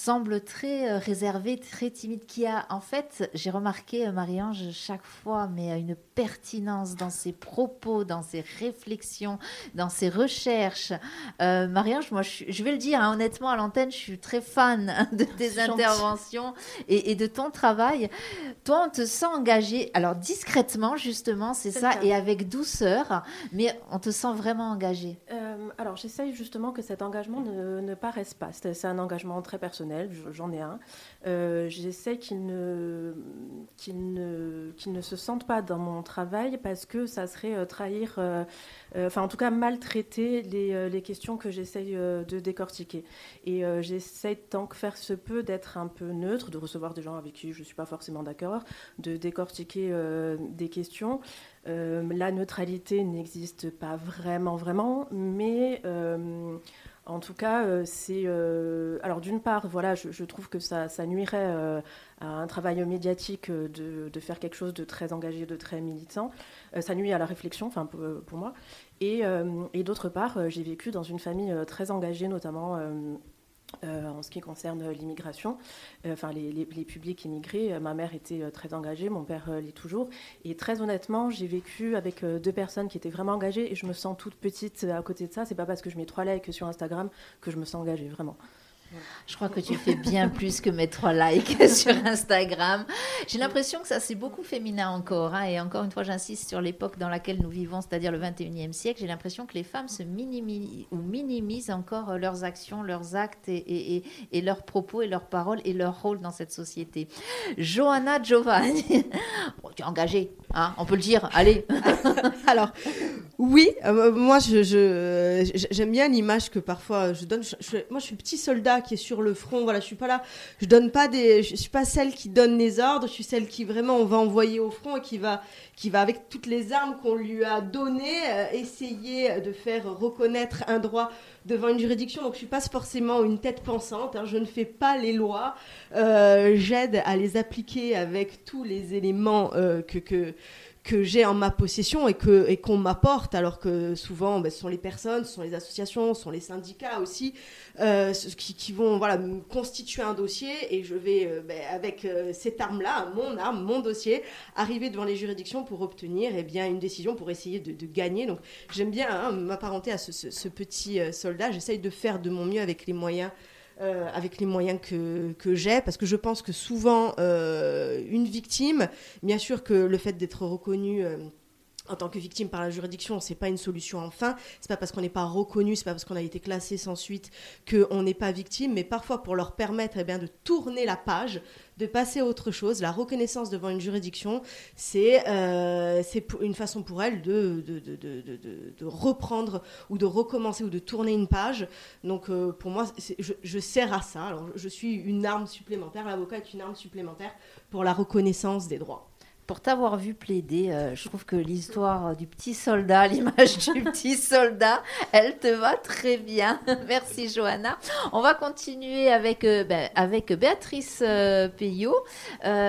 S2: semble très euh, réservée, très timide, qui a, en fait, j'ai remarqué, euh, Marie-Ange, chaque fois, mais euh, une pertinence dans ses propos, dans ses réflexions, dans ses recherches. Euh, Marie-Ange, moi, je, vais le dire hein, honnêtement à l'antenne, je suis très fan de tes interventions et, et de ton travail. Toi, on te sent engagé, alors discrètement, justement, c'est ça, et avec douceur, mais on te sent vraiment engagé.
S7: Euh, alors, j'essaye justement que cet engagement ne, ne paraisse pas. C'est un engagement très personnel, je- j'en ai un. Euh, j'essaye qu'il ne, ne, ne se sente pas dans mon travail parce que ça serait euh, trahir, euh, enfin en tout cas maltraiter les, euh, les questions que j'essaye euh, de décortiquer. Et euh, j'essaye tant que faire se peut d'être un peu neutre, de recevoir des gens avec qui je ne suis pas forcément d'accord, de décortiquer euh, des questions. Euh, la neutralité n'existe pas vraiment, vraiment, mais euh, en tout cas, euh, c'est. euh, alors, d'une part, voilà, je, je trouve que ça, ça nuirait euh, à un travail médiatique euh, de, faire quelque chose de très engagé, de très militant. Euh, ça nuit à la réflexion, enfin, pour, pour moi. Et, euh, d'autre part, euh, j'ai vécu dans une famille euh, très engagée, notamment. euh, euh, en ce qui concerne l'immigration, euh, enfin les, publics immigrés, Euh, ma mère était euh, très engagée, mon père euh, l'est toujours. Et très honnêtement, j'ai vécu avec euh, deux personnes qui étaient vraiment engagées et je me sens toute petite euh, à côté de ça. C'est pas parce que je mets trois likes sur Instagram que je me sens engagée, vraiment.
S2: Je crois que tu fais bien plus que mettre trois likes sur Instagram. J'ai l'impression que ça, c'est beaucoup féminin encore. hein, et encore une fois, j'insiste sur l'époque dans laquelle nous vivons, c'est-à-dire le 21e siècle. J'ai l'impression que les femmes se minimisent, ou minimisent encore euh, leurs actions, leurs actes et, leurs propos et leurs paroles et leur rôle dans cette société. Johanna Giovanni, tu es engagée, hein, on peut le dire. Allez.
S6: Alors, oui, euh, moi je, j'aime bien l'image que parfois je donne. Moi je suis petit soldat qui est sur le front. Voilà, je suis pas là. Je donne pas des. Je suis pas celle qui donne les ordres. Je suis celle qui vraiment on va envoyer au front et qui va qui va avec toutes les armes qu'on lui a données euh, essayer de faire reconnaître un droit devant une juridiction. Donc je suis pas forcément une tête pensante. hein. Je ne fais pas les lois. Euh, J'aide à les appliquer avec tous les éléments euh, que que j'ai en ma possession et que et qu'on m'apporte alors que souvent ben, ce sont les personnes ce sont les associations ce sont les syndicats aussi euh, qui, vont voilà constituer un dossier et je vais euh, ben, avec euh, cette arme là mon arme mon dossier arriver devant les juridictions pour obtenir eh bien une décision pour essayer de, gagner. Donc j'aime bien hein, m'apparenter à ce, petit soldat. J'essaye de faire de mon mieux avec les moyens euh, avec les moyens que, j'ai, parce que je pense que souvent, euh, une victime, bien sûr que le fait d'être reconnu euh, en tant que victime par la juridiction, c'est pas une solution enfin. C'est pas parce qu'on n'est pas reconnu, c'est pas parce qu'on a été classé sans suite qu'on n'est pas victime, mais parfois pour leur permettre eh bien, de tourner la page, de passer à autre chose. La reconnaissance devant une juridiction, c'est euh, une façon pour elles de, de, de, de, de- reprendre ou de recommencer ou de tourner une page. Donc euh, pour moi, je, je sers à ça. Alors, je suis une arme supplémentaire. L'avocat est une arme supplémentaire pour la reconnaissance des droits.
S2: Pour t'avoir vu plaider, euh, je trouve que l'histoire du petit soldat, l'image du petit soldat, elle te va très bien. Merci Johanna. On va continuer avec, euh, ben, avec Béatrice euh, Payot.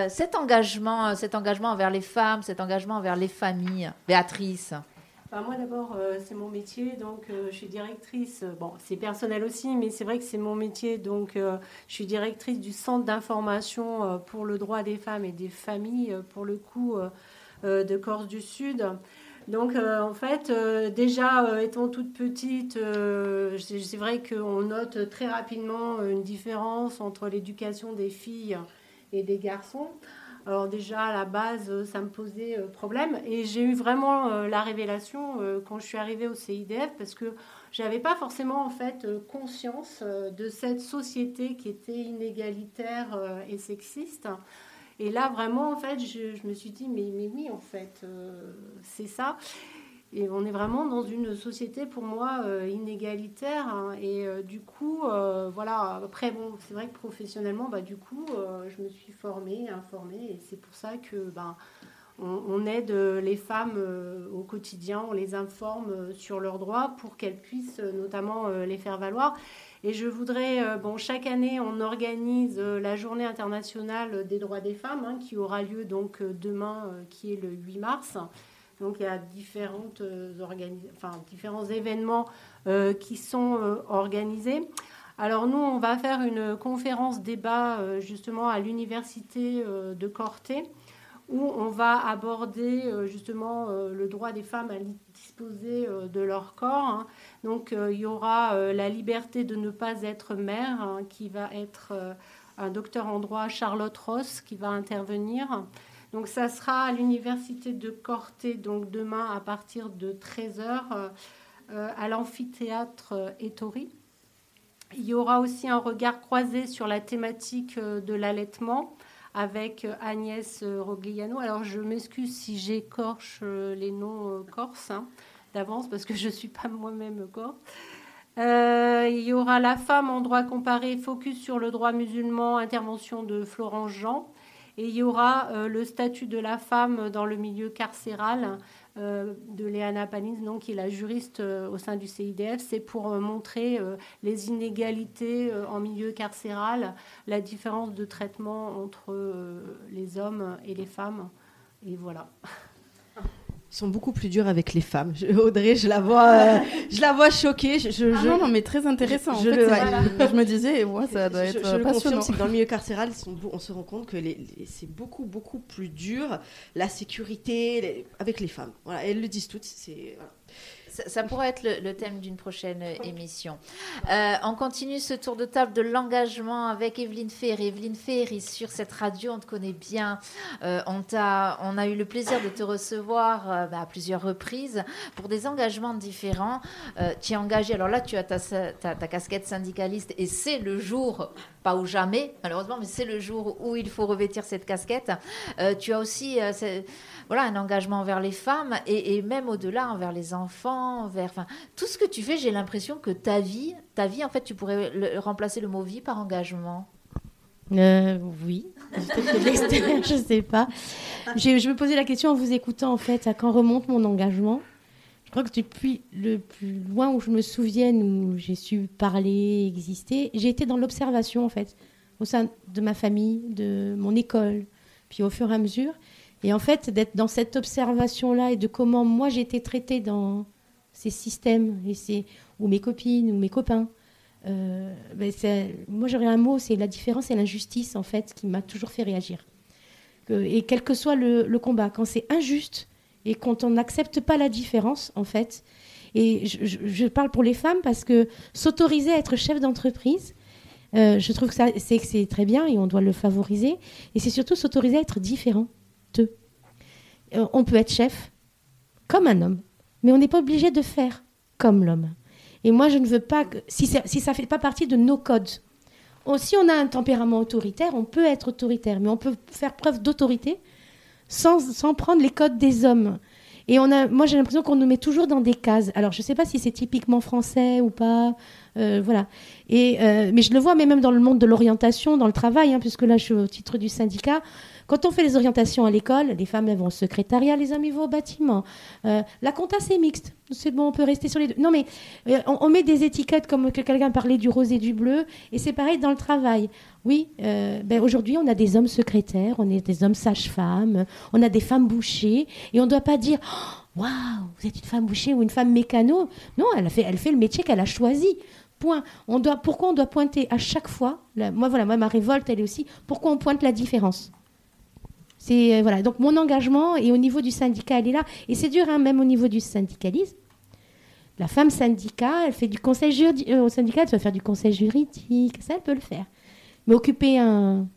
S2: Cet, engagement, cet engagement envers les femmes, cet engagement envers les familles. Béatrice.
S5: Moi d'abord, euh, c'est mon métier, donc euh, je suis directrice. euh, Bon, c'est personnel aussi, mais c'est vrai que c'est mon métier, donc je suis directrice du centre d'information pour le droit des femmes et des familles, pour le coup, de Corse du Sud. Donc en fait, déjà étant toute petite, c'est vrai qu'on note très rapidement une différence entre l'éducation des filles et des garçons. Alors déjà à la base, euh, ça me posait euh, problème et j'ai eu vraiment euh, la révélation quand je suis arrivée au CIDF parce que j'avais pas forcément en fait conscience de cette société qui était inégalitaire et sexiste. Et là vraiment en fait, je, me suis dit mais, mais oui en fait c'est ça. Et on est vraiment dans une société pour moi euh, inégalitaire. hein. et euh, du coup, euh, voilà, après, bon, c'est vrai que professionnellement, bah, du coup, je me suis formée, informée. Et c'est pour ça que ben, on, aide les femmes au quotidien, on les informe sur leurs droits pour qu'elles puissent notamment les faire valoir. Et je voudrais, bon, chaque année, on organise la journée internationale des droits des femmes, hein, qui aura lieu donc demain, qui est le 8 mars. Donc il y a euh, différents événements euh, qui sont euh, organisés. Alors nous, on va faire une conférence débat justement à l'université de Corté où on va aborder justement le droit des femmes à disposer de leur corps. hein. Donc il y aura la liberté de ne pas être mère hein, qui va être un docteur en droit, Charlotte Ross, qui va intervenir. Donc ça sera à l'université de Corté, donc demain à partir de 13h à l'amphithéâtre euh, Ettori. Il y aura aussi un regard croisé sur la thématique euh, de l'allaitement avec euh, Agnès euh, Rogliano. Alors je m'excuse si j'écorche euh, les noms euh, corses hein, d'avance parce que je ne suis pas moi-même corse. Euh, il y aura la femme en droit comparé, focus sur le droit musulman, intervention de Florence Jean. Et il y aura euh, le statut de la femme dans le milieu carcéral euh, de Léana Panis, donc, qui est la juriste euh, au sein du CIDF. C'est pour montrer les inégalités en milieu carcéral, la différence de traitement entre les hommes et les femmes. Et voilà.
S6: Ils sont beaucoup plus durs avec les femmes. Je- Audrey, je la vois, euh, je la vois choquée. Je, je-
S3: Ah
S6: je-
S3: non, non, mais très intéressant. En
S6: Je,
S3: fait,
S6: le,
S3: je me disais, ouais, ça doit être
S6: je le
S3: passionnant.
S6: confirme, que dans le milieu carcéral, on se rend compte que les- les- c'est beaucoup, beaucoup plus dur la sécurité les- avec les femmes. Voilà, elles le disent toutes. C'est voilà.
S2: Ça, ça pourrait être le, le thème d'une prochaine émission. Euh, on continue ce tour de table de l'engagement avec Evelyne Ferry. Evelyne Ferry, sur cette radio, on te connaît bien. Euh, on, a eu le plaisir de te recevoir euh, bah, à plusieurs reprises pour des engagements différents. Tu es engagée, alors là, tu as ta, ta- ta casquette syndicaliste et c'est le jour, pas ou jamais, malheureusement, mais c'est le jour où il faut revêtir cette casquette. Tu as aussi voilà, un engagement envers les femmes et, et même au-delà, envers les enfants, enfin, tout ce que tu fais. J'ai l'impression que ta vie, ta vie, en fait, tu pourrais le- remplacer le mot vie par engagement.
S4: Euh, oui, l'extérieur, je sais pas. Je me posais la question en vous écoutant, en fait, à quand remonte mon engagement? Je crois que depuis le plus loin où je me souvienne, où j'ai su parler, exister, j'ai été dans l'observation, en fait, au sein de ma famille, de mon école, puis au fur et à mesure. Et en fait, d'être dans cette observation-là et de comment moi j'ai été traitée dans ces systèmes, et c'est, ou mes copines, ou mes copains. Euh, ben, moi j'aurais un mot, c'est la différence et l'injustice en fait qui m'a toujours fait réagir. Que- et quel que soit le, combat, quand c'est injuste et quand on n'accepte pas la différence en fait, et je, je- parle pour les femmes parce que s'autoriser à être chef d'entreprise, euh, je trouve que ça, c'est, que c'est très bien et on doit le favoriser. Et c'est surtout s'autoriser à être différent. Euh, on peut être chef comme un homme. Mais on n'est pas obligé de faire comme l'homme. Et moi, je ne veux pas que. Si ça ça fait pas partie de nos codes. Si on a un tempérament autoritaire, on peut être autoritaire, mais on peut faire preuve d'autorité sans, sans prendre les codes des hommes. Et moi, j'ai l'impression qu'on nous met toujours dans des cases. Alors, je ne sais pas si c'est typiquement français ou pas. Euh, voilà. Et, euh, mais je le vois, mais même dans le monde de l'orientation, dans le travail, hein, puisque là, je suis au titre du syndicat. Quand on fait les orientations à l'école, les femmes elles vont au secrétariat, les hommes vont au bâtiment. Euh, la compta c'est mixte, c'est bon, on peut rester sur les deux. Non mais on, met des étiquettes comme que quelqu'un parlait du rose et du bleu, et c'est pareil dans le travail. Oui, ben aujourd'hui on a des hommes secrétaires, on a des hommes sages-femmes, on a des femmes bouchées, et on ne doit pas dire Oh, waouh, vous êtes une femme bouchée ou une femme mécano. Non, elle fait le métier qu'elle a choisi. On doit, pourquoi on doit pointer à chaque fois Moi voilà, moi ma révolte elle est aussi pourquoi on pointe la différence? C'est euh, voilà. Donc mon engagement et au niveau du syndicat, elle est là. Et c'est dur, hein, même au niveau du syndicalisme. La femme syndicat, elle fait du conseil juridique. au syndicat, elle va faire du conseil juridique. Ça, elle peut le faire. Mais occuper un,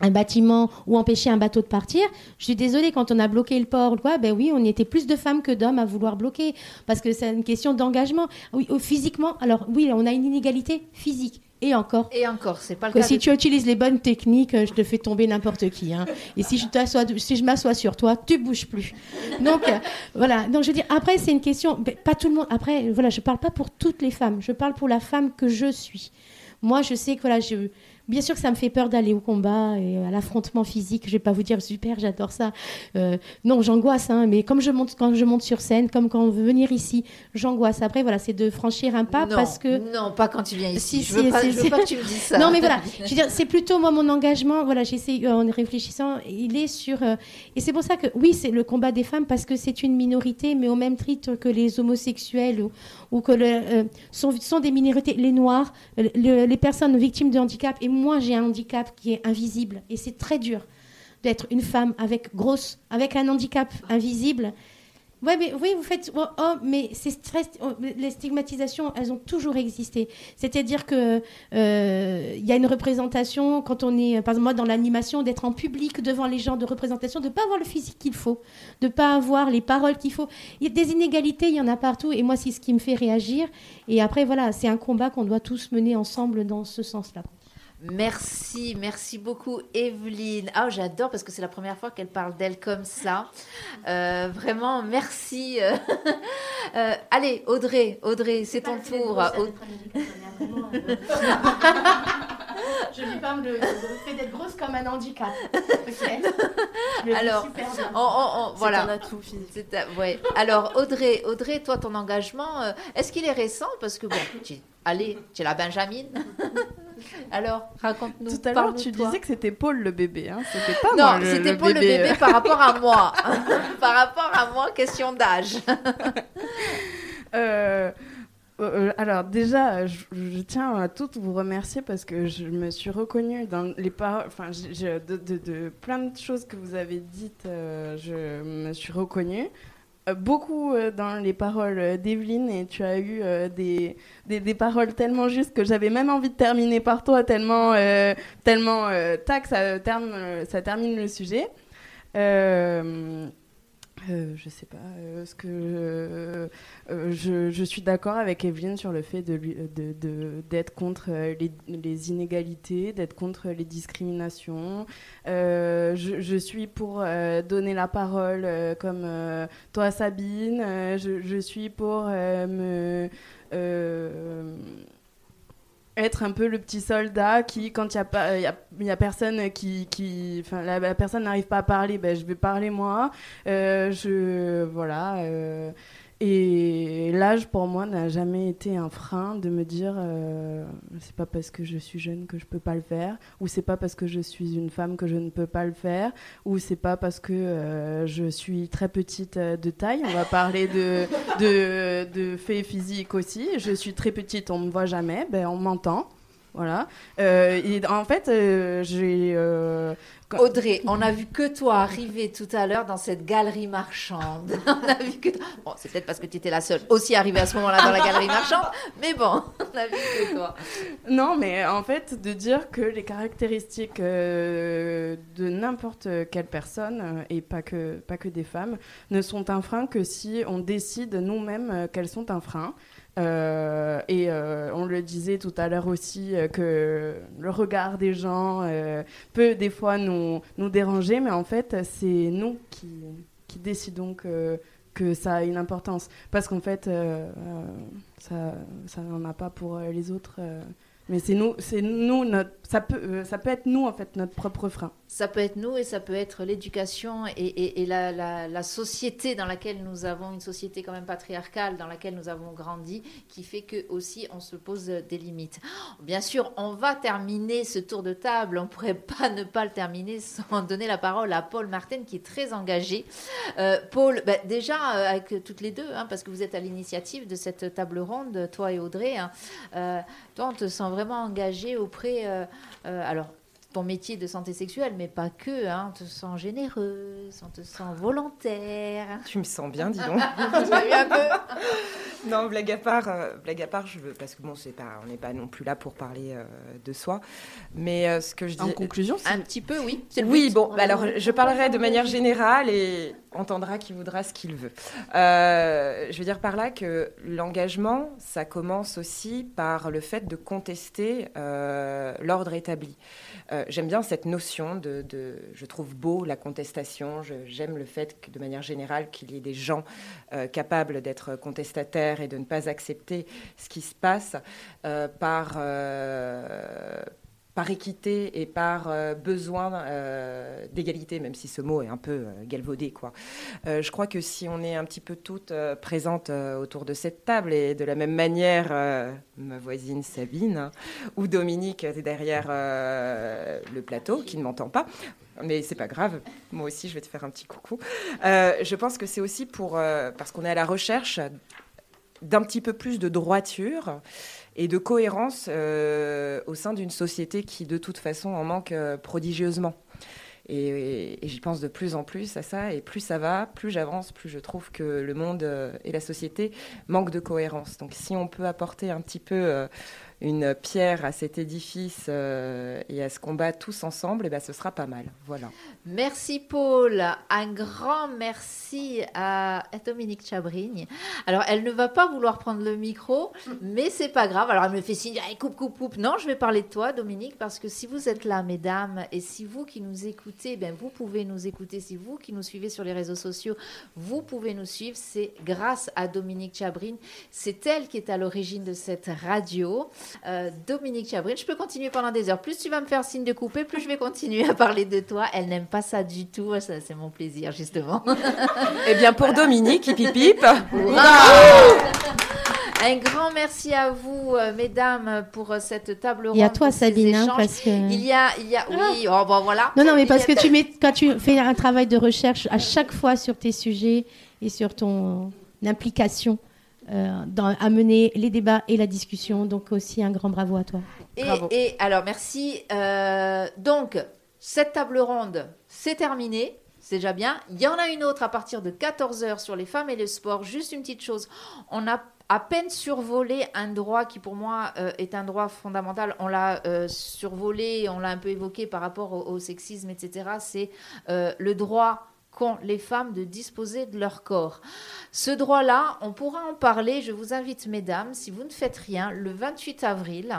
S4: un bâtiment ou empêcher un bateau de partir, je suis désolée, quand on a bloqué le port, quoi, ben oui, on était plus de femmes que d'hommes à vouloir bloquer. Parce que c'est une question d'engagement. Oui, oh, physiquement, alors oui, on a une inégalité physique. Et encore.
S2: Et encore, c'est pas le
S4: Que
S2: cas.
S4: si
S2: de-
S4: tu utilises les bonnes techniques, euh, je te fais tomber n'importe qui. hein. Et si je, t'assois- si je m'assois sur toi, tu bouges plus. Donc euh, voilà. Donc je veux dire, après c'est une question. ben, Pas tout le monde. Après voilà, je parle pas pour toutes les femmes. Je parle pour la femme que je suis. Moi, je sais que voilà, je, bien sûr que ça me fait peur d'aller au combat et à l'affrontement physique. Je vais pas vous dire super, j'adore ça. Euh, non, j'angoisse. Hein, mais comme je monte quand je monte sur scène, comme quand on veut venir ici, j'angoisse. Après voilà, c'est de franchir un pas
S2: non,
S4: parce que
S2: non, pas quand tu viens ici.
S4: Si,
S2: je veux
S4: si,
S2: pas,
S4: si,
S2: je veux
S4: si.
S2: pas que tu me dises ça.
S4: Non, mais voilà. Je veux dire, c'est plutôt moi mon engagement. Voilà, j'essaie euh, en réfléchissant. Il est sur euh, et c'est pour ça que oui, c'est le combat des femmes parce que c'est une minorité, mais au même titre que les homosexuels ou, ou que le, euh, sont, sont des minorités, les noirs, euh, le- les personnes victimes de handicap. Et moi, j'ai un handicap qui est invisible et c'est très dur d'être une femme avec grosse, avec un handicap invisible. Ouais, mais oui, vous faites. Oh, oh, mais oh, les stigmatisations, elles ont toujours existé. C'est-à-dire que euh, il y a une représentation quand on est, par exemple, moi dans l'animation, d'être en public devant les gens de représentation, de pas avoir le physique qu'il faut, de pas avoir les paroles qu'il faut. Il y a des inégalités, il y en a partout. Et moi, c'est ce qui me fait réagir. Et après, voilà, c'est un combat qu'on doit tous mener ensemble dans ce sens-là.
S2: Merci, merci beaucoup Evelyne. Ah, j'adore parce que c'est la première fois qu'elle parle d'elle comme ça. Euh, vraiment, merci. Euh, euh, allez, Audrey, Audrey, c'est ton tour. Aud-
S4: Je dis pas le, fait d'être grosse comme un handicap.
S2: Alors, on- on- on- voilà.
S7: un atout
S2: un- ouais. Alors, Audrey, Audrey, toi, ton engagement, euh, est-ce qu'il est récent? Parce que bon, tu, allez, tu es la Benjamin. Alors, raconte-nous.
S3: Tout à l'heure, tu
S2: toi.
S3: disais que c'était Paul le bébé. Hein. C'était pas
S2: Non,
S3: moi le,
S2: c'était pas le bébé
S3: euh.
S2: par rapport à moi. par rapport à moi, question d'âge.
S3: Euh, euh, alors déjà, je, je tiens à toutes vous remercier parce que je me suis reconnue dans les paroles, enfin, de, de- de plein de choses que vous avez dites, euh, je me suis reconnue. Beaucoup euh, dans les paroles euh, d'Evelyne et tu as eu euh, des, des, des paroles tellement justes que j'avais même envie de terminer par toi tellement, tellement euh, tac, ça, termine, ça termine le sujet. Euh, je sais pas euh, ce que euh, je, je suis d'accord avec Evelyne sur le fait de lui- de- d'être contre les, inégalités, d'être contre les discriminations. Je, suis pour donner la parole comme toi Sabine. Je, suis pour me être un peu le petit soldat qui, quand il y a pas, il y y a personne qui, qui, enfin, la, la personne n'arrive pas à parler, ben je vais parler moi. Euh, je, voilà. euh, et l'âge pour moi n'a jamais été un frein de me dire, euh, c'est pas parce que je suis jeune que je peux pas le faire, ou c'est pas parce que je suis une femme que je ne peux pas le faire, ou c'est pas parce que euh, je suis très petite euh, de taille. On va parler de de, de faits physiques aussi. Je suis très petite, on me voit jamais, ben on m'entend. Voilà. Euh, et en fait, euh, j'ai. euh, quand-
S2: Audrey, on a vu que toi arriver tout à l'heure dans cette galerie marchande. on a vu que toi- Bon, c'est peut-être parce que tu étais la seule aussi arrivée à ce moment-là dans la galerie marchande, mais bon, on a vu que toi.
S3: Non, mais en fait, de dire que les caractéristiques de n'importe quelle personne, et pas que, pas que des femmes, ne sont un frein que si on décide nous-mêmes qu'elles sont un frein. Euh, et euh, on le disait tout à l'heure aussi euh, que le regard des gens peut des fois nous, nous déranger, mais en fait, c'est nous qui, qui décidons que, que ça a une importance. Parce qu'en fait, ça, n'en a pas pour les autres. Mais c'est nous, c'est nous ça peut, euh, ça peut être nous en fait notre propre frein.
S2: Ça peut être nous et ça peut être l'éducation et, la, société dans laquelle nous avons, une société quand même patriarcale dans laquelle nous avons grandi, qui fait que aussi on se pose des limites. Bien sûr, on va terminer ce tour de table, on pourrait pas ne pas le terminer sans donner la parole à Paul Martin qui est très engagé. Euh, Paul, ben, déjà euh, avec toutes les deux, hein, parce que vous êtes à l'initiative de cette table ronde, toi et Audrey, hein, toi on te sent vraiment engagé auprès, euh, euh, alors ton métier de santé sexuelle, mais pas que, hein, on te sent généreuse, on te sent volontaire.
S1: Tu me sens bien, dis donc.
S2: Un peu
S1: non, blague à part, euh, blague à part, je veux parce que bon, c'est pas, on n'est pas non plus là pour parler euh, de soi, mais euh, ce que je dis.
S3: En conclusion,
S2: Un petit peu, oui. c'est le
S1: Oui,
S2: but.
S1: bon, bah alors je parlerai de manière générale et entendra qui voudra ce qu'il veut. Euh, je veux dire par là que l'engagement, ça commence aussi par le fait de contester euh, l'ordre établi. J'aime bien cette notion de, je trouve beau la contestation. J'aime le fait que de manière générale qu'il y ait des gens euh, capables d'être contestataires et de ne pas accepter ce qui se passe euh, par euh, par équité et par euh, besoin euh, d'égalité, même si ce mot est un peu euh, galvaudé. Quoi. Je crois que si on est un petit peu toutes présentes autour de cette table, et de la même manière, ma voisine Sabine hein, ou Dominique est derrière le plateau, qui ne m'entend pas, mais c'est pas grave, moi aussi je vais te faire un petit coucou. Je pense que c'est aussi pour, parce qu'on est à la recherche d'un petit peu plus de droiture et de cohérence euh, au sein d'une société qui, de toute façon, en manque euh, prodigieusement. Et, j'y pense de plus en plus à ça, et plus ça va, plus j'avance, plus je trouve que le monde euh, et la société manquent de cohérence. Donc si on peut apporter un petit peu une pierre à cet édifice euh, et à ce combat tous ensemble, eh ben, ce sera pas mal. Voilà.
S2: Merci Paul. Un grand merci à Dominique Chabrigne. Alors, elle ne va pas vouloir prendre le micro, mais c'est pas grave. Alors, elle me fait signe, Allez, coupe, coupe, coupe. Non, je vais parler de toi, Dominique, parce que si vous êtes là, mesdames, et si vous qui nous écoutez, ben, vous pouvez nous écouter. Si vous qui nous suivez sur les réseaux sociaux, vous pouvez nous suivre. C'est grâce à Dominique Chabrigne. C'est elle qui est à l'origine de cette radio. Euh, Dominique Chabrigne, je peux continuer pendant des heures. Plus tu vas me faire signe de couper, plus je vais continuer à parler de toi. Elle n'aime pas ça du tout. Ça, c'est mon plaisir, justement.
S1: Eh bien, pour Dominique, hip hip,
S2: Un grand merci à vous, euh, mesdames, pour euh, cette table ronde.
S4: Et à toi, Sabine, hein, parce que-
S2: Il y a, il y a, oui, oh, bon, voilà.
S4: Non, non, mais
S2: Il
S4: parce que tu mets, quand tu fais un travail de recherche à chaque fois sur tes sujets et sur ton implication euh, dans à mener les débats et la discussion, donc aussi un grand bravo à toi.
S2: Et, et alors, merci. Euh, donc, cette table ronde, c'est terminé. C'est déjà bien. Il y en a une autre à partir de 14h sur les femmes et le sport. Juste une petite chose. On a à peine survolé un droit qui, pour moi, euh, est un droit fondamental. On l'a euh, survolé, on l'a un peu évoqué par rapport au, au sexisme, etc. C'est euh, le droit qu'ont les femmes de disposer de leur corps. Ce droit-là, on pourra en parler. Je vous invite, mesdames, si vous ne faites rien, le 28 avril,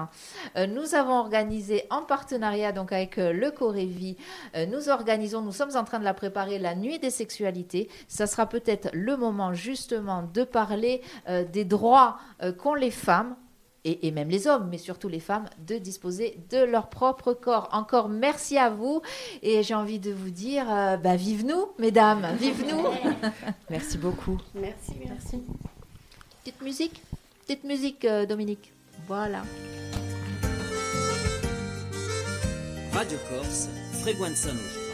S2: euh, nous avons organisé en partenariat donc avec euh, le Corévi, euh, nous organisons, nous sommes en train de la préparer, la nuit des sexualités. Ça sera peut-être le moment justement de parler des droits qu'ont les femmes et, et même les hommes, mais surtout les femmes, de disposer de leur propre corps. Encore merci à vous et j'ai envie de vous dire, euh, bah, vive nous, mesdames, vive nous.
S1: Merci beaucoup.
S5: Merci, merci.
S2: Petite musique, petite musique, euh, Dominique. Voilà.
S12: Radio Corse, Freguenza Nostra.